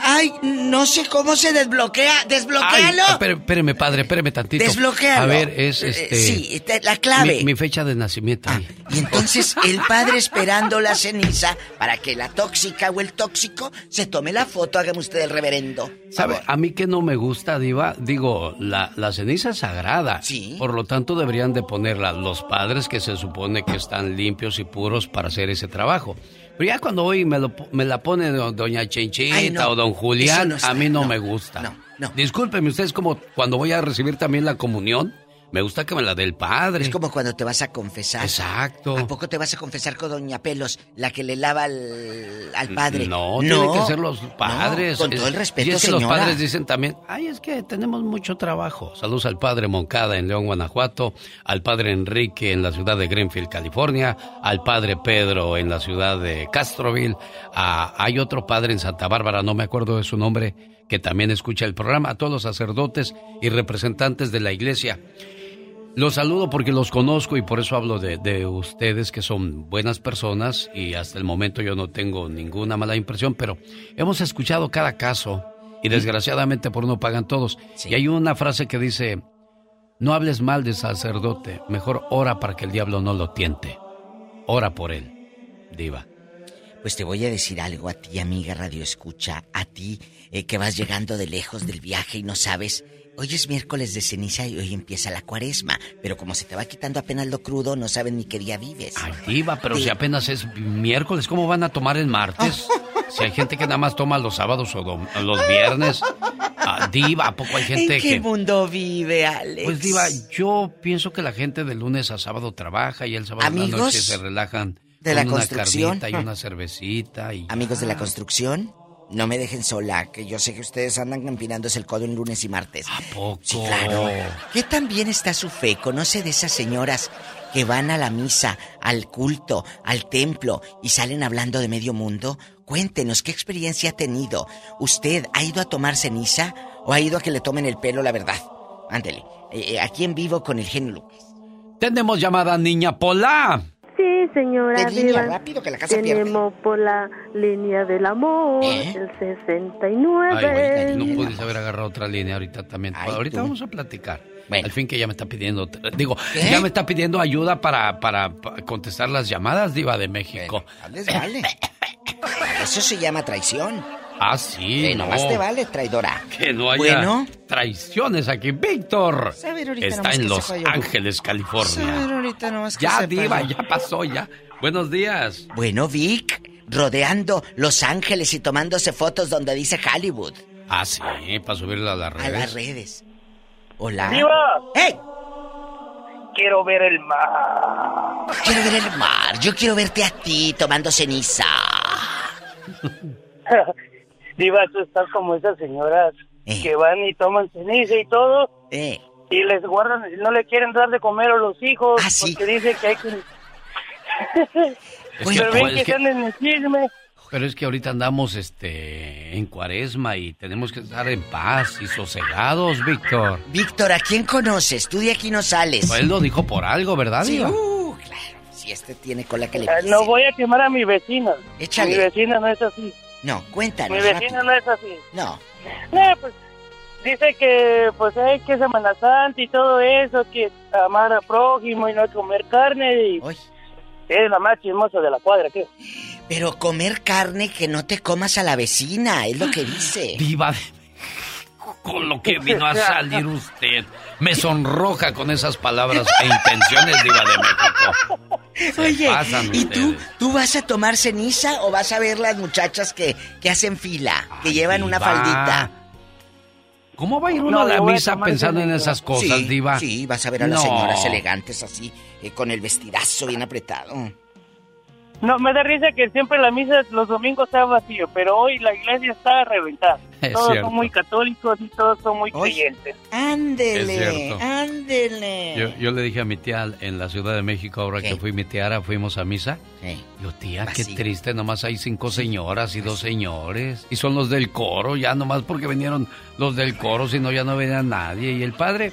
Ay, no sé cómo se desbloquea. Espere- espéreme, padre, espéreme tantito. Desbloquéalo. A ver, es Eh, este... sí, te- la clave. Ah, Mi, mi fecha de nacimiento. ahí. Y entonces el padre esperando la ceniza para que la tóxica o el tóxico se tome la foto. Hágame usted el reverendo. ¿Sabe? A mí que no me gusta, Diva, digo, la, la ceniza es sagrada. Sí. Por lo tanto, deberían de ponerla los padres que se supone que están limpios y puros para hacer ese trabajo. Pero ya cuando hoy me, lo- me la pone do- doña Chinchita Ay, no. o don Julián, Eso no está, a mí no, no, me gusta. Discúlpeme, ustedes como cuando voy a recibir también la comunión, me gusta que me la dé el padre. Es como cuando te vas a confesar. Exacto. ¿A poco te vas a confesar con Doña Pelos, la que le lava al, al padre? No, tienen que ser los padres. No, con todo el Es- respeto, y es que señora. los padres dicen también, ay, es que tenemos mucho trabajo. Saludos al padre Moncada en León, Guanajuato, al padre Enrique en la ciudad de Greenfield, California, al padre Pedro en la ciudad de Castroville. a- hay otro padre en Santa Bárbara, no me acuerdo de su nombre, que también escucha el programa, a todos los sacerdotes y representantes de la iglesia. Los saludo porque los conozco y por eso hablo de, de ustedes que son buenas personas y hasta el momento yo no tengo ninguna mala impresión, pero hemos escuchado cada caso y desgraciadamente por uno pagan todos. Y hay una frase que dice, no hables mal de sacerdote, mejor ora para que el diablo no lo tiente. Ora por él, diva. Pues te voy a decir algo a ti, amiga Radio Escucha, a ti eh, que vas llegando de lejos del viaje y no sabes. Hoy es miércoles de ceniza y hoy empieza la cuaresma, pero como se te va quitando apenas lo crudo, no saben ni qué día vives. Ay, diva, pero Sí. si apenas es miércoles, ¿cómo van a tomar el martes? Si hay gente que nada más toma los sábados o los viernes. Ah, diva, ¿a poco hay gente ¿En qué que... mundo vive, Alex? Pues diva, yo pienso que la gente de lunes a sábado trabaja y el sábado en la noche se relajan de con la una construcción. carnita y una cervecita y Amigos de la construcción, no me dejen sola, que yo sé que ustedes andan empinándose el codo en lunes y martes. ¿A poco? Sí, claro. ¿Qué tan bien está su fe? ¿Conoce de esas señoras que van a la misa, al culto, al templo y salen hablando de medio mundo? Cuéntenos qué experiencia ha tenido. ¿Usted ha ido a tomar ceniza o ha ido a que le tomen el pelo, la verdad? Ándele, eh, eh, aquí en vivo con el genio Lucas. Tenemos llamada niña Pola. Sí, señora De línea, rápido, que la casa pierde. Tenemos por la línea del amor, ¿Eh? el Ay, 69. güey, no pudiste haber agarrado otra línea ahorita también. ahorita tú. vamos a platicar. Al fin que ya me está pidiendo, digo, ya me está pidiendo ayuda para, para, para contestar las llamadas, diva de México. Les vale. Eso se llama traición. Ah, sí, Eh, no. nomás te vale, traidora. Que no haya Bueno. traiciones aquí. Víctor A está en que Los. Ángeles, A California. ahorita nomás que Ya, diva, ya pasó, ya. Buenos días. Bueno, Vic, rodeando Los Ángeles y tomándose fotos donde dice Hollywood. Ah, sí, para subirla a las A redes. las redes. Hola. Diva. ¡Hey! Quiero ver el mar. Quiero ver el mar. Yo quiero verte a ti tomando ceniza. Diva, tú estás como esas señoras que van y toman ceniza y todo. Eh. Y les guardan, no le quieren dar de comer a los hijos. Ah, sí. Porque dice que hay que... Es que- Pero ven es que que- están en el chisme. Pero es que ahorita andamos este en cuaresma y tenemos que estar en paz y sosegados, Víctor. Víctor, ¿a quién conoces? Tú de aquí no sales. Pues él lo dijo por algo, ¿verdad, Sí, uh, claro. Si este tiene cola que le Ah, pise. No voy a quemar a mi vecina. Échale. Mi vecina no es así. No, cuéntanos. Mi vecina rápido. no es así. No. No, pues dice que pues hay que Semana Santa y todo eso, que amar a prójimo y no comer carne y es la más chismosa de la cuadra, ¿qué? Pero comer carne que no te comas a la vecina, es lo que dice. Diva de Con lo que vino a salir usted. Me sonroja con esas palabras e intenciones, Diva de México. Se Oye, ¿y tú, ustedes. tú vas a tomar ceniza o vas a ver las muchachas que, que hacen fila, que llevan una faldita? ¿Cómo va a ir uno No, a la a misa pensando en esas cosas, Sí, Diva? Sí, vas a ver a las No. señoras elegantes así, eh, con el vestidazo bien apretado. No, me da risa que siempre la misa los domingos está vacío, pero hoy la iglesia está reventada. Es todos cierto. son muy católicos y todos son muy creyentes. Es Ándele, ándele. Yo, yo le dije a mi tía en la Ciudad de México, ahora que fui mi tía, Ara, fuimos a misa. Yo, tía, qué triste, nomás hay cinco señoras y dos señores. Y son los del coro, ya nomás porque vinieron los del coro, si no ya no venía nadie. Y el padre,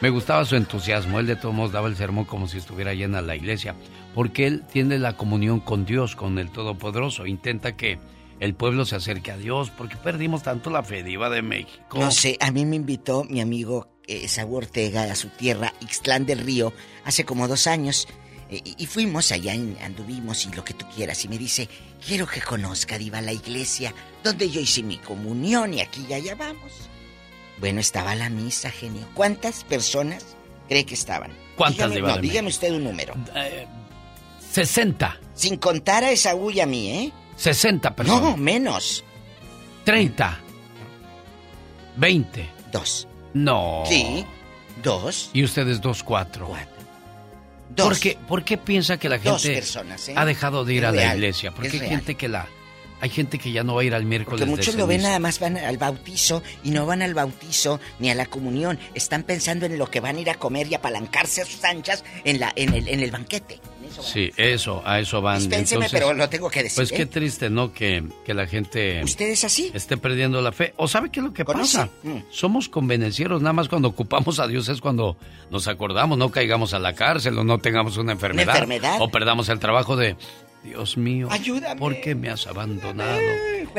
me gustaba su entusiasmo, él de todos modos daba el sermón como si estuviera llena la iglesia. Porque él tiene la comunión con Dios, con el Todopoderoso. Intenta que el pueblo se acerque a Dios, porque perdimos tanto la fe diva de México. No sé, a mí me invitó mi amigo eh, Saúl Ortega a su tierra, Ixtlán del Río, hace como dos años. eh, y fuimos allá, en- anduvimos y lo que tú quieras. Y me dice, quiero que conozca, Diva, la iglesia donde yo hice mi comunión y aquí ya allá vamos. Bueno, estaba la misa, genio. ¿Cuántas personas cree que estaban? ¿Cuántas, Dígame, Diva No, de dígame usted un número. 60. Sin contar a Esaú y a mí, ¿eh? 60 personas. No, menos. 30. 20. Dos. No. Sí. Dos. Y ustedes dos, cuatro. Dos. ¿Por qué, por qué piensa que la gente personas, ¿eh? ha dejado de ir Es a la iglesia? Porque es hay real. gente que la hay gente que ya no va a ir al miércoles Porque de muchos lo ven nada más van al bautizo y no van al bautizo ni a la comunión. Están pensando en lo que van a ir a comer y apalancarse a sus anchas en la en el, en el banquete. Sí, eso, a eso van. Dispénseme, Entonces, pero lo tengo que decir, Pues ¿eh? qué triste, ¿no? Que, que la gente ¿Usted es así? esté perdiendo la fe. ¿O sabe qué es lo que ¿Conoce? pasa? Mm. Somos convenencieros, nada más cuando ocupamos a Dios es cuando nos acordamos, no caigamos a la cárcel o no tengamos una enfermedad. enfermedad? O perdamos el trabajo de, Dios mío, Ayúdame. ¿por qué me has abandonado?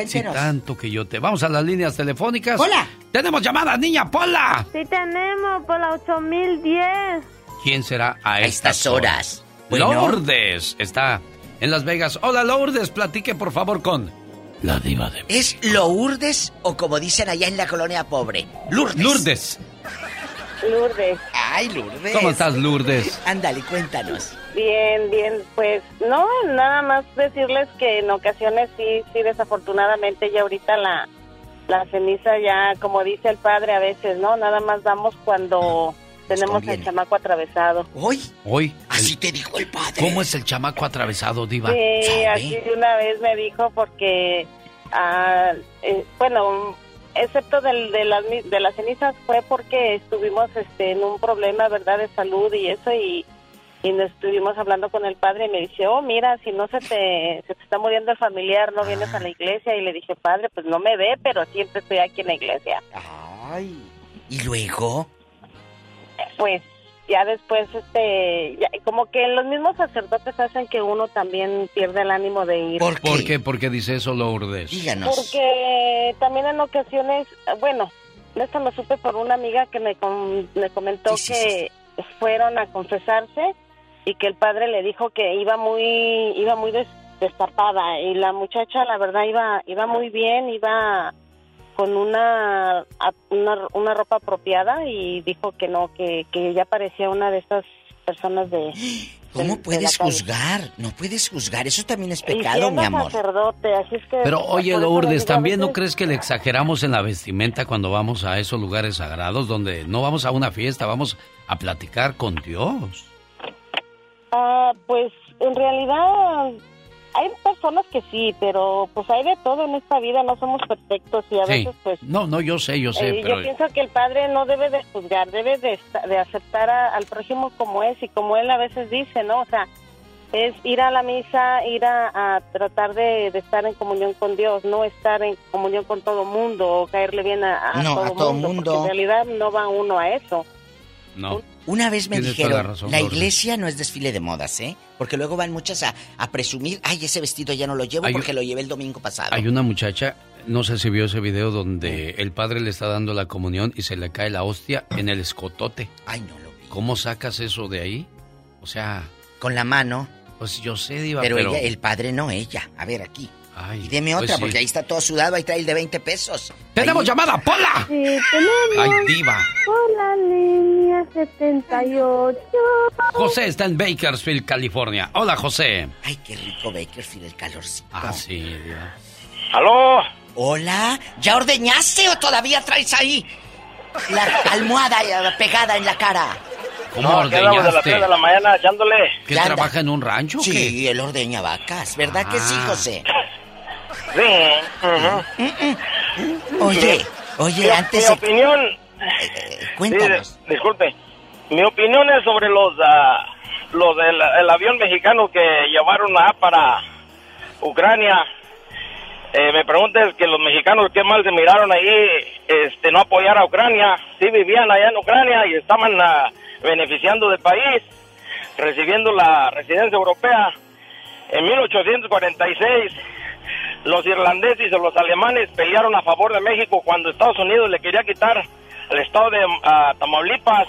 Si tanto que yo te... Vamos a las líneas telefónicas. ¡Hola! ¡Tenemos llamada, niña Pola! Sí tenemos por la 8010. ¿Quién será a, estas, estas horas? Bueno. Lourdes está en Las Vegas. Hola, Lourdes, platique por favor con la diva de... ¿Es Lourdes o como dicen allá en la colonia pobre? Lourdes. Lourdes. Lourdes. Ay, Lourdes. ¿Cómo estás, Lourdes? Ándale, cuéntanos. Bien, bien, pues no, nada más decirles que en ocasiones sí, sí, desafortunadamente ya ahorita la, la ceniza ya, como dice el padre a veces, ¿no? Nada más damos cuando tenemos el conviene. chamaco atravesado. ¿Hoy? Hoy. Así te dijo el padre. ¿Cómo es el chamaco atravesado, diva? Sí, así de una vez me dijo porque, ah, eh, bueno, excepto del, de, las, de las cenizas fue porque estuvimos este, en un problema, ¿verdad?, de salud y eso y, y nos estuvimos hablando con el padre y me dice, oh, mira, si no se te, se te está muriendo el familiar, no vienes a la iglesia y le dije, padre, pues no me ve, pero siempre estoy aquí en la iglesia. Ay. ¿Y luego? Pues ya después, este, ya- como que los mismos sacerdotes hacen que uno también pierde el ánimo de ir. ¿Por qué? ¿Por qué dice eso, Lourdes? Porque también en ocasiones, bueno, esto lo supe por una amiga que me, com- me comentó que fueron a confesarse y que el padre le dijo que iba muy iba muy des- destapada y la muchacha la verdad iba iba muy bien, iba con una, a- una una ropa apropiada y dijo que no, que, que ya parecía una de esas personas de ¿Cómo de puedes juzgar? No puedes juzgar. Eso también es pecado, mi amor. sacerdote, así es que Pero oye, Lourdes, ¿también no crees que le exageramos en la vestimenta cuando vamos a esos lugares sagrados donde no vamos a una fiesta, vamos a platicar con Dios? Ah, pues en realidad hay personas que sí, pero pues hay de todo en esta vida, no somos perfectos y a Sí. veces pues No, no, yo sé, yo sé, eh, pero yo pienso que el padre no debe de juzgar, debe de, de aceptar a- al prójimo como es y como él a veces dice, ¿no? O sea, es ir a la misa, ir a, a tratar de, de estar en comunión con Dios, no estar en comunión con todo mundo o caerle bien a, a No, todo a todo mundo, mundo. porque en realidad no va uno a eso. No. Una vez me dijeron, la razón, la Lourdes. iglesia no es desfile de modas, ¿eh? Porque luego van muchas a, a presumir, ay, ese vestido ya no lo llevo Hay- porque lo llevé el domingo pasado. Hay una muchacha, no sé si vio ese video donde el padre le está dando la comunión y se le cae la hostia en el escotote. Ay, no lo vi. ¿Cómo sacas eso de ahí? O sea... Con la mano. Pues yo sé, Diva, pero, pero... ella, el padre no, ella. A ver, aquí. Ay, Y deme pues otra, sí. porque ahí está todo sudado, ahí trae el de 20 pesos. ¡Tenemos Ahí- llamada, Pola! Sí, tenemos ¡Ay, Diva! por la línea 78. José está en Bakersfield, California. Hola, José. Ay, qué rico Bakersfield, el calorcito. Ah, sí, Diva. ¿Aló? Hola, ¿ya ordeñaste o todavía traes ahí la almohada pegada en la cara? ¿Cómo No, andamos de las ordeñaste? 3 de la mañana echándole. ¿Que trabaja en un rancho o Sí, qué? él ordeña vacas, ¿verdad que sí, Sí. Oye, oye, Mi- antes Mi opinión... cuéntanos. Sí, disculpe. Mi opinión es sobre los... ah, los del el avión mexicano que llevaron a para Ucrania. Eh, me preguntas que los mexicanos qué mal se miraron ahí, este, no apoyar a Ucrania. Sí vivían allá en Ucrania y estaban ah, beneficiando del país, recibiendo la residencia europea. En 1846, los irlandeses y los alemanes pelearon a favor de México cuando Estados Unidos le quería quitar el estado de Tamaulipas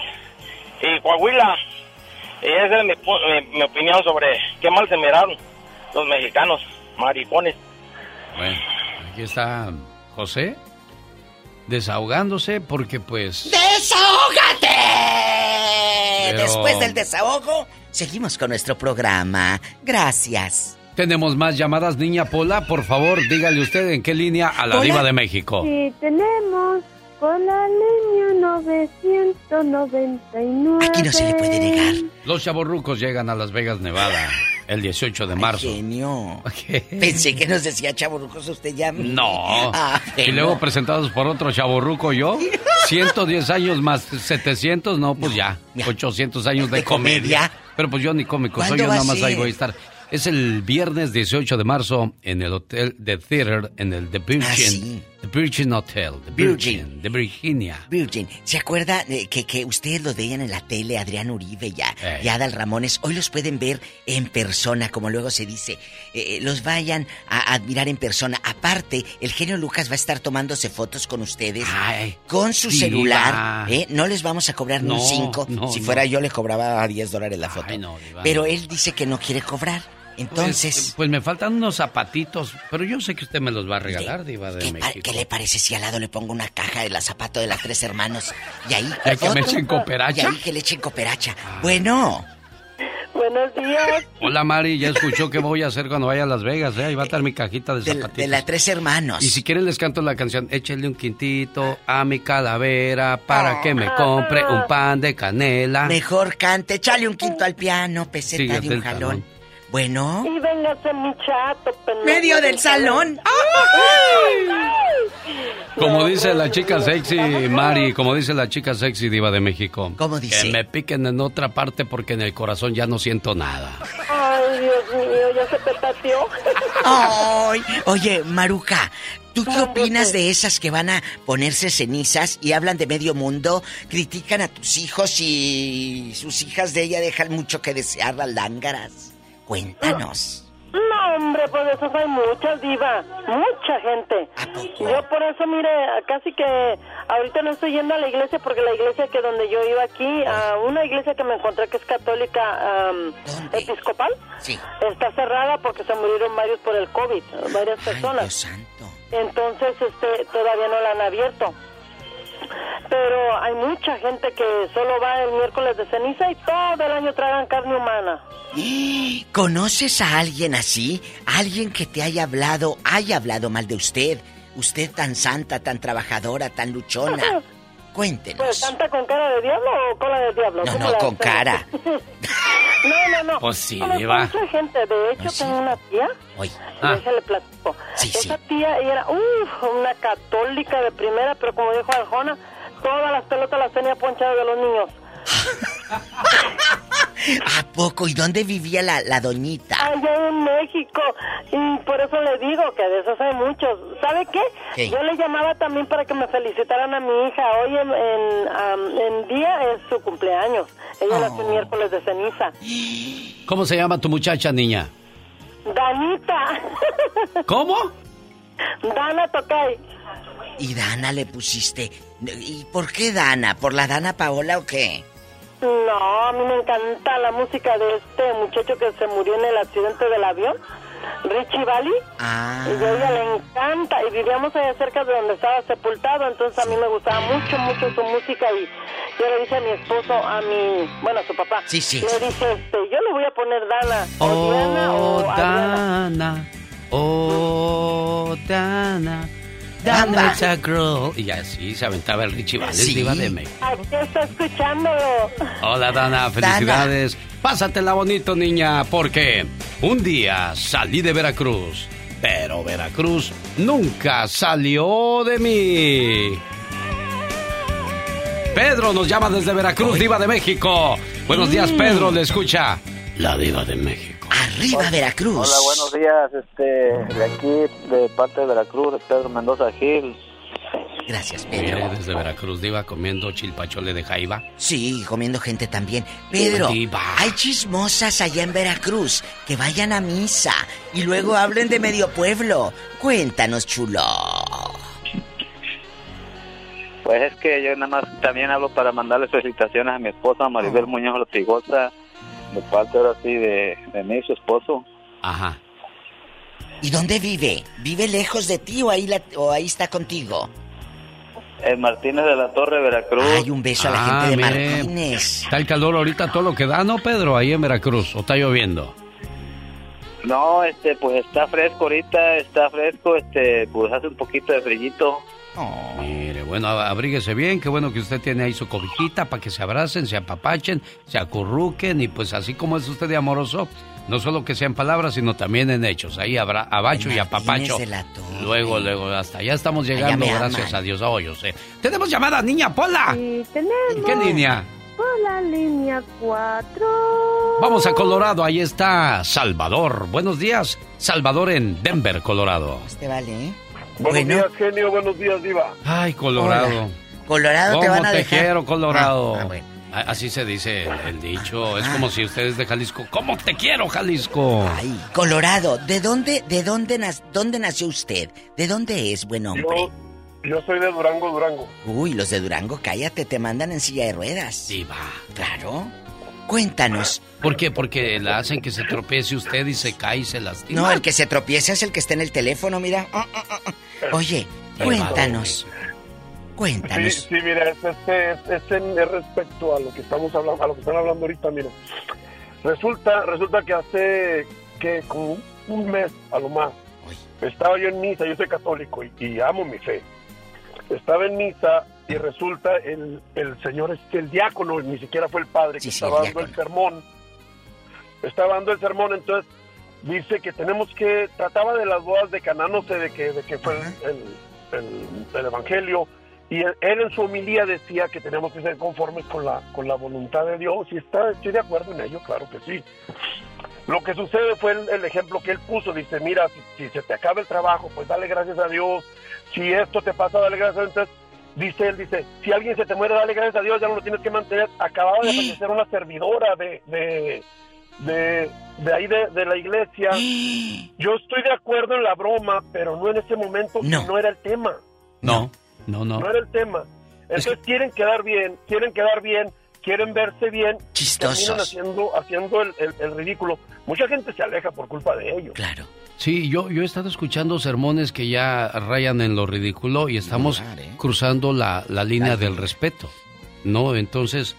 y Coahuila. Y esa es mi, mi- mi opinión sobre qué mal se miraron los mexicanos, maricones. Bueno, aquí está José desahogándose porque pues... ¡Desahógate! Pero- Después del desahogo, seguimos con nuestro programa. Gracias. Tenemos más llamadas, niña Pola. Por favor, dígale usted en qué línea a la Pola. diva de México. Sí, tenemos por la línea 999. Aquí no se le puede negar. Los chavorrucos llegan a Las Vegas, Nevada, el 18 de marzo. Genio. ¿Qué? Pensé que nos decía chaburrucos usted ya. No. Ah, y luego presentados por otro chaborruco yo. 110 años más 700, no, pues ya. 800 años de, ¿De comedia. comedia? Pero pues yo ni cómico soy, ¿Cuándo yo nada más ahí voy a estar. Es el viernes 18 de marzo en el hotel The Theater, en el The Virgin. Ah, sí. The Virgin Hotel, The Virgin. Virgin, de Virginia. Virgin, ¿se acuerda de que, que ustedes lo veían en la tele, Adrián Uribe ya, y Adal Ramones? Hoy los pueden ver en persona, como luego se dice. Eh, los vayan a admirar en persona. Aparte, el genio Lucas va a estar tomándose fotos con ustedes Ay, con su diva. celular. ¿eh? No les vamos a cobrar ni No, un 5. no, si no. fuera yo, le cobraba a 10 dólares la foto. Ay, Pero él dice que no quiere cobrar. Entonces, Pues, pues me faltan unos zapatitos, pero yo sé que usted me los va a regalar, diva de ¿qué, México. qué le parece si al lado le pongo una caja de la zapato de las tres hermanos? Y ahí. ¿Ya que me echen cooperacha? Y ahí que le echen cooperacha. Bueno. Buenos días. Hola Mari, ya escuchó qué voy a hacer cuando vaya a Las Vegas, ¿eh? Ahí va a estar mi cajita de De, zapatitos. de las tres hermanos. Y si quieren les canto la canción, échale un quintito a mi calavera para que me compre un pan de canela. Mejor cante, échale un quinto al piano, peseta de un jalón. Bueno. Y véngase mi chato, pendejo. Medio del salón. Como dice la chica sexy, Mari, como dice la chica sexy diva de México. ¿Cómo dice? Que me piquen en otra parte porque en el corazón ya no siento nada. Ay, Dios mío, ya se petateó. Ay, oye, Maruca, ¿tú qué opinas de esas que van a ponerse cenizas y hablan de medio mundo, critican a tus hijos y sus hijas de ella dejan mucho que desear las lángaras? Cuéntanos. No, hombre, pues de esos hay muchas, diva. Mucha gente. Yo por eso, mire, casi que ahorita no estoy yendo a la iglesia porque la iglesia que donde yo iba aquí, a una iglesia que me encontré que es católica episcopal, Sí. está cerrada porque se murieron varios por el COVID, varias personas. Entonces, este, todavía no la han abierto. Pero hay mucha gente que solo va el miércoles de ceniza y todo el año tragan carne humana. ¿Conoces a alguien así? ¿Alguien que te haya hablado, haya hablado mal de usted? Usted tan santa, tan trabajadora, tan luchona. Cuéntenos. Pues canta con cara de diablo o cola de diablo. No, ¿Cómo no, con cara. no, no, no. Pues sí, diva. mucha gente. De hecho, tengo una tía. Oye. Ah. Déjale platico. Sí, Esa tía ella era uf, una católica de primera, pero como dijo Arjona, todas las pelotas las tenía ponchadas de los niños. ¿A poco? ¿Y dónde vivía la, la doñita? Allá en México. Y por eso le digo que de esos hay muchos. ¿Sabe qué? ¿Qué? Yo le llamaba también para que me felicitaran a mi hija. Hoy en, en, am, en día es su cumpleaños. Ella nació el miércoles de ceniza. ¿Cómo se llama tu muchacha, niña? Danita. ¿Cómo? Dana Tocay. Y Dana le pusiste. ¿Y por qué Dana? ¿Por la Dana Paola o qué? No, a mí me encanta la música de este muchacho que se murió en el accidente del avión, Richie Valley. Ah. Y a ella le encanta. Y vivíamos allá cerca de donde estaba sepultado, entonces a mí me gustaba mucho, mucho su música. Y yo le dije a mi esposo, a mi, bueno, a su papá. Sí, sí. Le dije, este, yo le voy a poner Dana. O Diana Oh, o Adriana. Dana. Oh, Dana. Gamba. It's a girl. Y así se aventaba el Richie Valens, Sí. diva de México. Aquí está escuchando. Hola, Dana, felicidades. Pásatela bonito, niña, porque un día salí de Veracruz, pero Veracruz nunca salió de mí. Pedro nos llama desde Veracruz, diva de México. Buenos días, Mm. Pedro, le escucha la diva de México. Arriba Veracruz. Hola, buenos días. Este, de aquí, de parte de Veracruz, de Pedro Mendoza Gil. Gracias, Mire, desde Veracruz, diva, comiendo chilpachole de jaiba. Sí, comiendo gente también. Pedro, Diva. hay chismosas allá en Veracruz que vayan a misa y luego hablen de medio pueblo. Cuéntanos, chulo. Pues es que yo nada más también hablo para mandarle felicitaciones a mi esposa Maribel Muñoz Lotigosa, de parte ahora sí de, de mí, su esposo. Ajá. ¿Y dónde vive? ¿Vive lejos de ti o ahí, la- o ahí está contigo? En Martínez de la Torre, Veracruz. Ay, un beso a la Ah, gente de mire, Martínez. Está el calor ahorita todo lo que da, ¿no, Pedro? Ahí en Veracruz, ¿o está lloviendo? No, este, pues está fresco ahorita, está fresco, este, pues hace un poquito de frillito. Mire, bueno, abríguese bien, qué bueno que usted tiene ahí su cobijita para que se abracen, se apapachen, se acurruquen y pues así como es usted de amoroso, no solo que sea en palabras, sino también en hechos. Ahí habrá abacho y apapacho. Luego, luego, hasta allá estamos llegando, gracias aman. a Dios. Oh, yo sé. Tenemos llamada, niña Pola. Y tenemos. ¿Qué línea? Por la línea 4. Vamos a Colorado, ahí está Salvador. Buenos días, Salvador en Denver, Colorado. Te vale, ¿eh? Buenos días, genio. Buenos días, Diva. Ay, Colorado. Hola. Colorado te ¿Cómo van a te dejar. quiero, Colorado? Ah, ah, bueno. Así se dice el, el dicho. Es como si ustedes de Jalisco. ¿Cómo te quiero, Jalisco? Ay, Colorado, ¿de dónde, de dónde, nas- dónde nació usted? ¿De dónde es, buen hombre? Yo, yo soy de Durango, Durango. Uy, los de Durango, cállate, te mandan en silla de ruedas. Sí, va. Claro. Cuéntanos. ¿Por qué? Porque la hacen que se tropiece usted y se cae y se lastima. No, el que se tropieza es el que está en el teléfono, mira. Ah, ah, ah, ah. Oye, cuéntanos. Cuéntanos. Sí, sí, mira, es, este, es, es en es respecto a lo que estamos hablando, a lo que están hablando ahorita, mira. Resulta, resulta que hace que como un mes a lo más estaba yo en misa, yo soy católico y, y amo mi fe. Estaba en misa y resulta el, el señor, este, el diácono, ni siquiera fue el padre que estaba el dando el sermón. Estaba dando el sermón, entonces dice que tenemos que, trataba de las bodas de Caná, no sé de qué, de qué fue el, el- el evangelio, y él, él en su homilía decía que tenemos que ser conformes con la, con la voluntad de Dios, y está, estoy de acuerdo en ello, claro que sí. Lo que sucede fue el, el ejemplo que él puso, dice, mira, si, si se te acaba el trabajo, pues dale gracias a Dios, si esto te pasa, dale gracias a Dios, entonces dice él, dice, si alguien se te muere, dale gracias a Dios, ya no lo tienes que mantener. Acababa de fallecer una servidora de, de, de, de ahí de, de la iglesia. Yo estoy de acuerdo en la broma, pero no en ese momento, No. no era el tema. No, no, no. No era el tema. Entonces quieren quedar bien, quieren quedar bien, quieren verse bien. Chistosos. Haciendo, haciendo el, el- el ridículo. Mucha gente se aleja por culpa de ellos. Claro. Sí, yo, yo he estado escuchando sermones que ya rayan en lo ridículo y estamos cruzando la, la línea del respeto, ¿no? Entonces,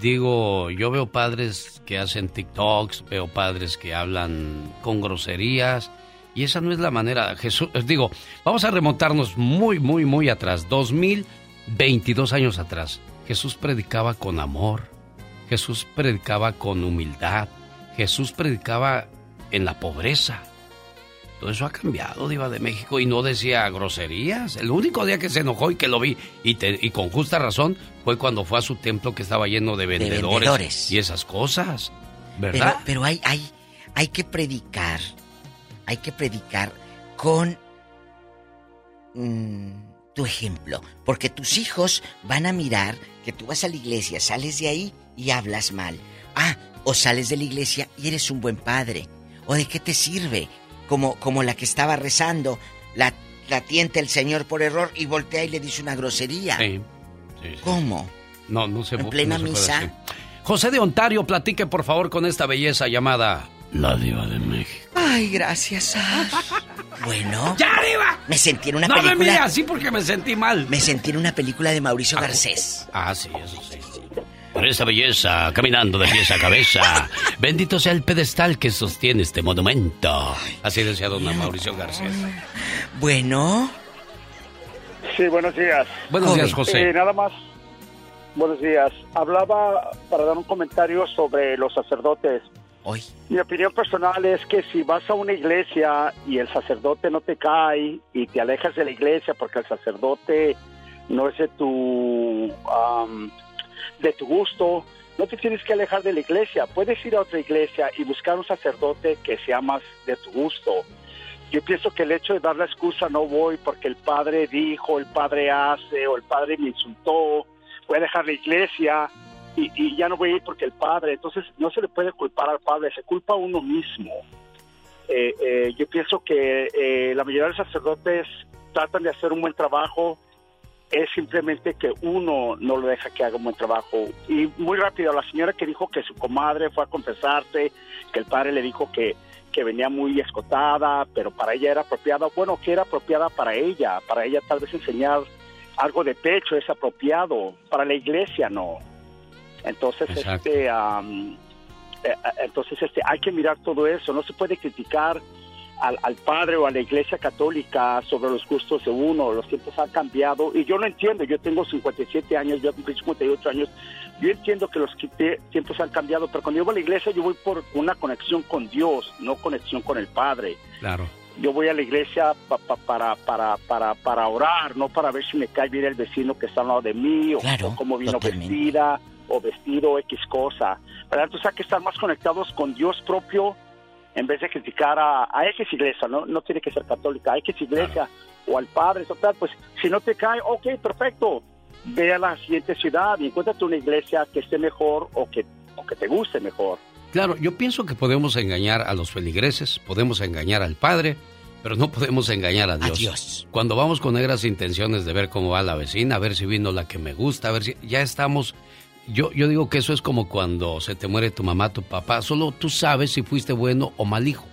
digo, yo veo padres que hacen TikToks, veo padres que hablan con groserías y esa no es la manera. Jesús, eh, digo, vamos a remontarnos muy, muy, muy atrás, 2022 años atrás. Jesús predicaba con amor, Jesús predicaba con humildad, Jesús predicaba en la pobreza. Todo eso ha cambiado, Diva de México, y no decía groserías. El único día que se enojó y que lo vi, y, te- y con justa razón, fue cuando fue a su templo que estaba lleno de vendedores, vendedores. y esas cosas. ¿Verdad? pero hay, hay, hay que predicar. Hay que predicar con mm, tu ejemplo. Porque tus hijos van a mirar que tú vas a la iglesia, sales de ahí y hablas mal. Ah, o sales de la iglesia y eres un buen padre. ¿O de qué te sirve? Como, como la que estaba rezando, la, la tienta el Señor por error y voltea y le dice una grosería. Sí, sí, sí. ¿Cómo? No, no se ¿En plena no se misa? José de Ontario, platique por favor con esta belleza llamada La Diva de México. Ay, gracias. Bueno. ¡Ya arriba! Me sentí en una no me película. mire así porque me sentí mal. Me sentí en una película de Mauricio Garcés. Ah, sí, eso sí. Por esa belleza, caminando de pies a cabeza. Bendito sea el pedestal que sostiene este monumento. Así decía don Mauricio Garcés. Bueno. Sí, buenos días. Buenos días, José. Eh, nada más, buenos días. Hablaba para dar un comentario sobre los sacerdotes. Hoy. Mi opinión personal es que si vas a una iglesia y el sacerdote no te cae y te alejas de la iglesia porque el sacerdote no es de tu, am, de tu gusto, no te tienes que alejar de la iglesia. Puedes ir a otra iglesia y buscar un sacerdote que sea más de tu gusto. Yo pienso que el hecho de dar la excusa no voy porque el padre dijo, el padre hace o el padre me insultó, voy a dejar la iglesia y, ya no voy a ir porque el padre, entonces no se le puede culpar al padre, se culpa a uno mismo. Eh, eh, yo pienso que eh, la mayoría de los sacerdotes tratan de hacer un buen trabajo, es simplemente que uno no lo deja que haga un buen trabajo. Y muy rápido, la señora que dijo que su comadre fue a confesarse, que el padre le dijo que, que venía muy escotada, pero para ella era apropiada. Bueno, que era apropiada para ella, para ella tal vez enseñar algo de pecho es apropiado, para la iglesia no. Entonces, Exacto. este, eh, eh, entonces este, hay que mirar todo eso. No se puede criticar al, al padre o a la iglesia católica sobre los gustos de uno. Los tiempos han cambiado y yo lo entiendo. Yo tengo 57 años, yo cumplí 58 años. Yo entiendo que los tiempos han cambiado, pero cuando yo voy a la iglesia yo voy por una conexión con Dios, no conexión con el Padre Claro. yo voy a la iglesia pa- pa- para, para, para, para orar, no para ver si me cae bien el vecino que está al lado de mí, o, o cómo vino vestida, o vestido, X cosa. ¿Verdad? Entonces hay que estar más conectados con Dios propio en vez de criticar a, a X iglesia, ¿no? No tiene que ser católica, a X iglesia, o al Padre, total, pues si no te cae, ok, perfecto. Ve a la siguiente ciudad y encuéntrate una iglesia que esté mejor o que, o que te guste mejor. Claro, yo pienso que podemos engañar a los feligreses, podemos engañar al Padre, pero no podemos engañar a Dios. Dios. Cuando vamos con negras intenciones de ver cómo va la vecina, a ver si vino la que me gusta, a ver si ya estamos. Yo, yo digo que eso es como cuando se te muere tu mamá, tu papá, solo tú sabes si fuiste bueno o mal hijo.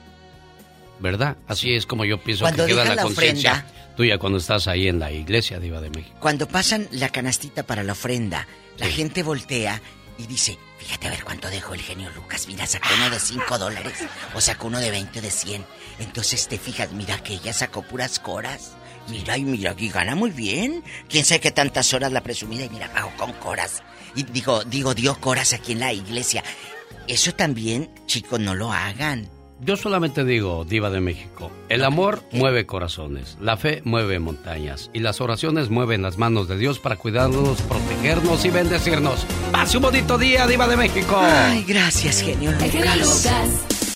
¿Verdad? Así es como yo pienso Cuando que queda la la conciencia tuya cuando estás ahí en la iglesia, Diva de México. Cuando pasan la canastita para la ofrenda, la gente voltea y dice, fíjate a ver cuánto dejó el genio Lucas. Mira, sacó uno de 5 dólares o sacó uno de 20 o de 100. Entonces te fijas, mira que ella sacó puras coras. Mira, y mira, y gana muy bien. Quién sabe qué tantas horas la presumida y mira, pagó con coras. Y digo, digo, dio coras aquí en la iglesia. Eso también, chicos, no lo hagan. Yo solamente digo, Diva de México, el amor mueve corazones, la fe mueve montañas y las oraciones mueven las manos de Dios para cuidarnos, protegernos y bendecirnos. ¡Pase un bonito día, Diva de México! Ay, gracias, genio El genio Lucas. Lucas.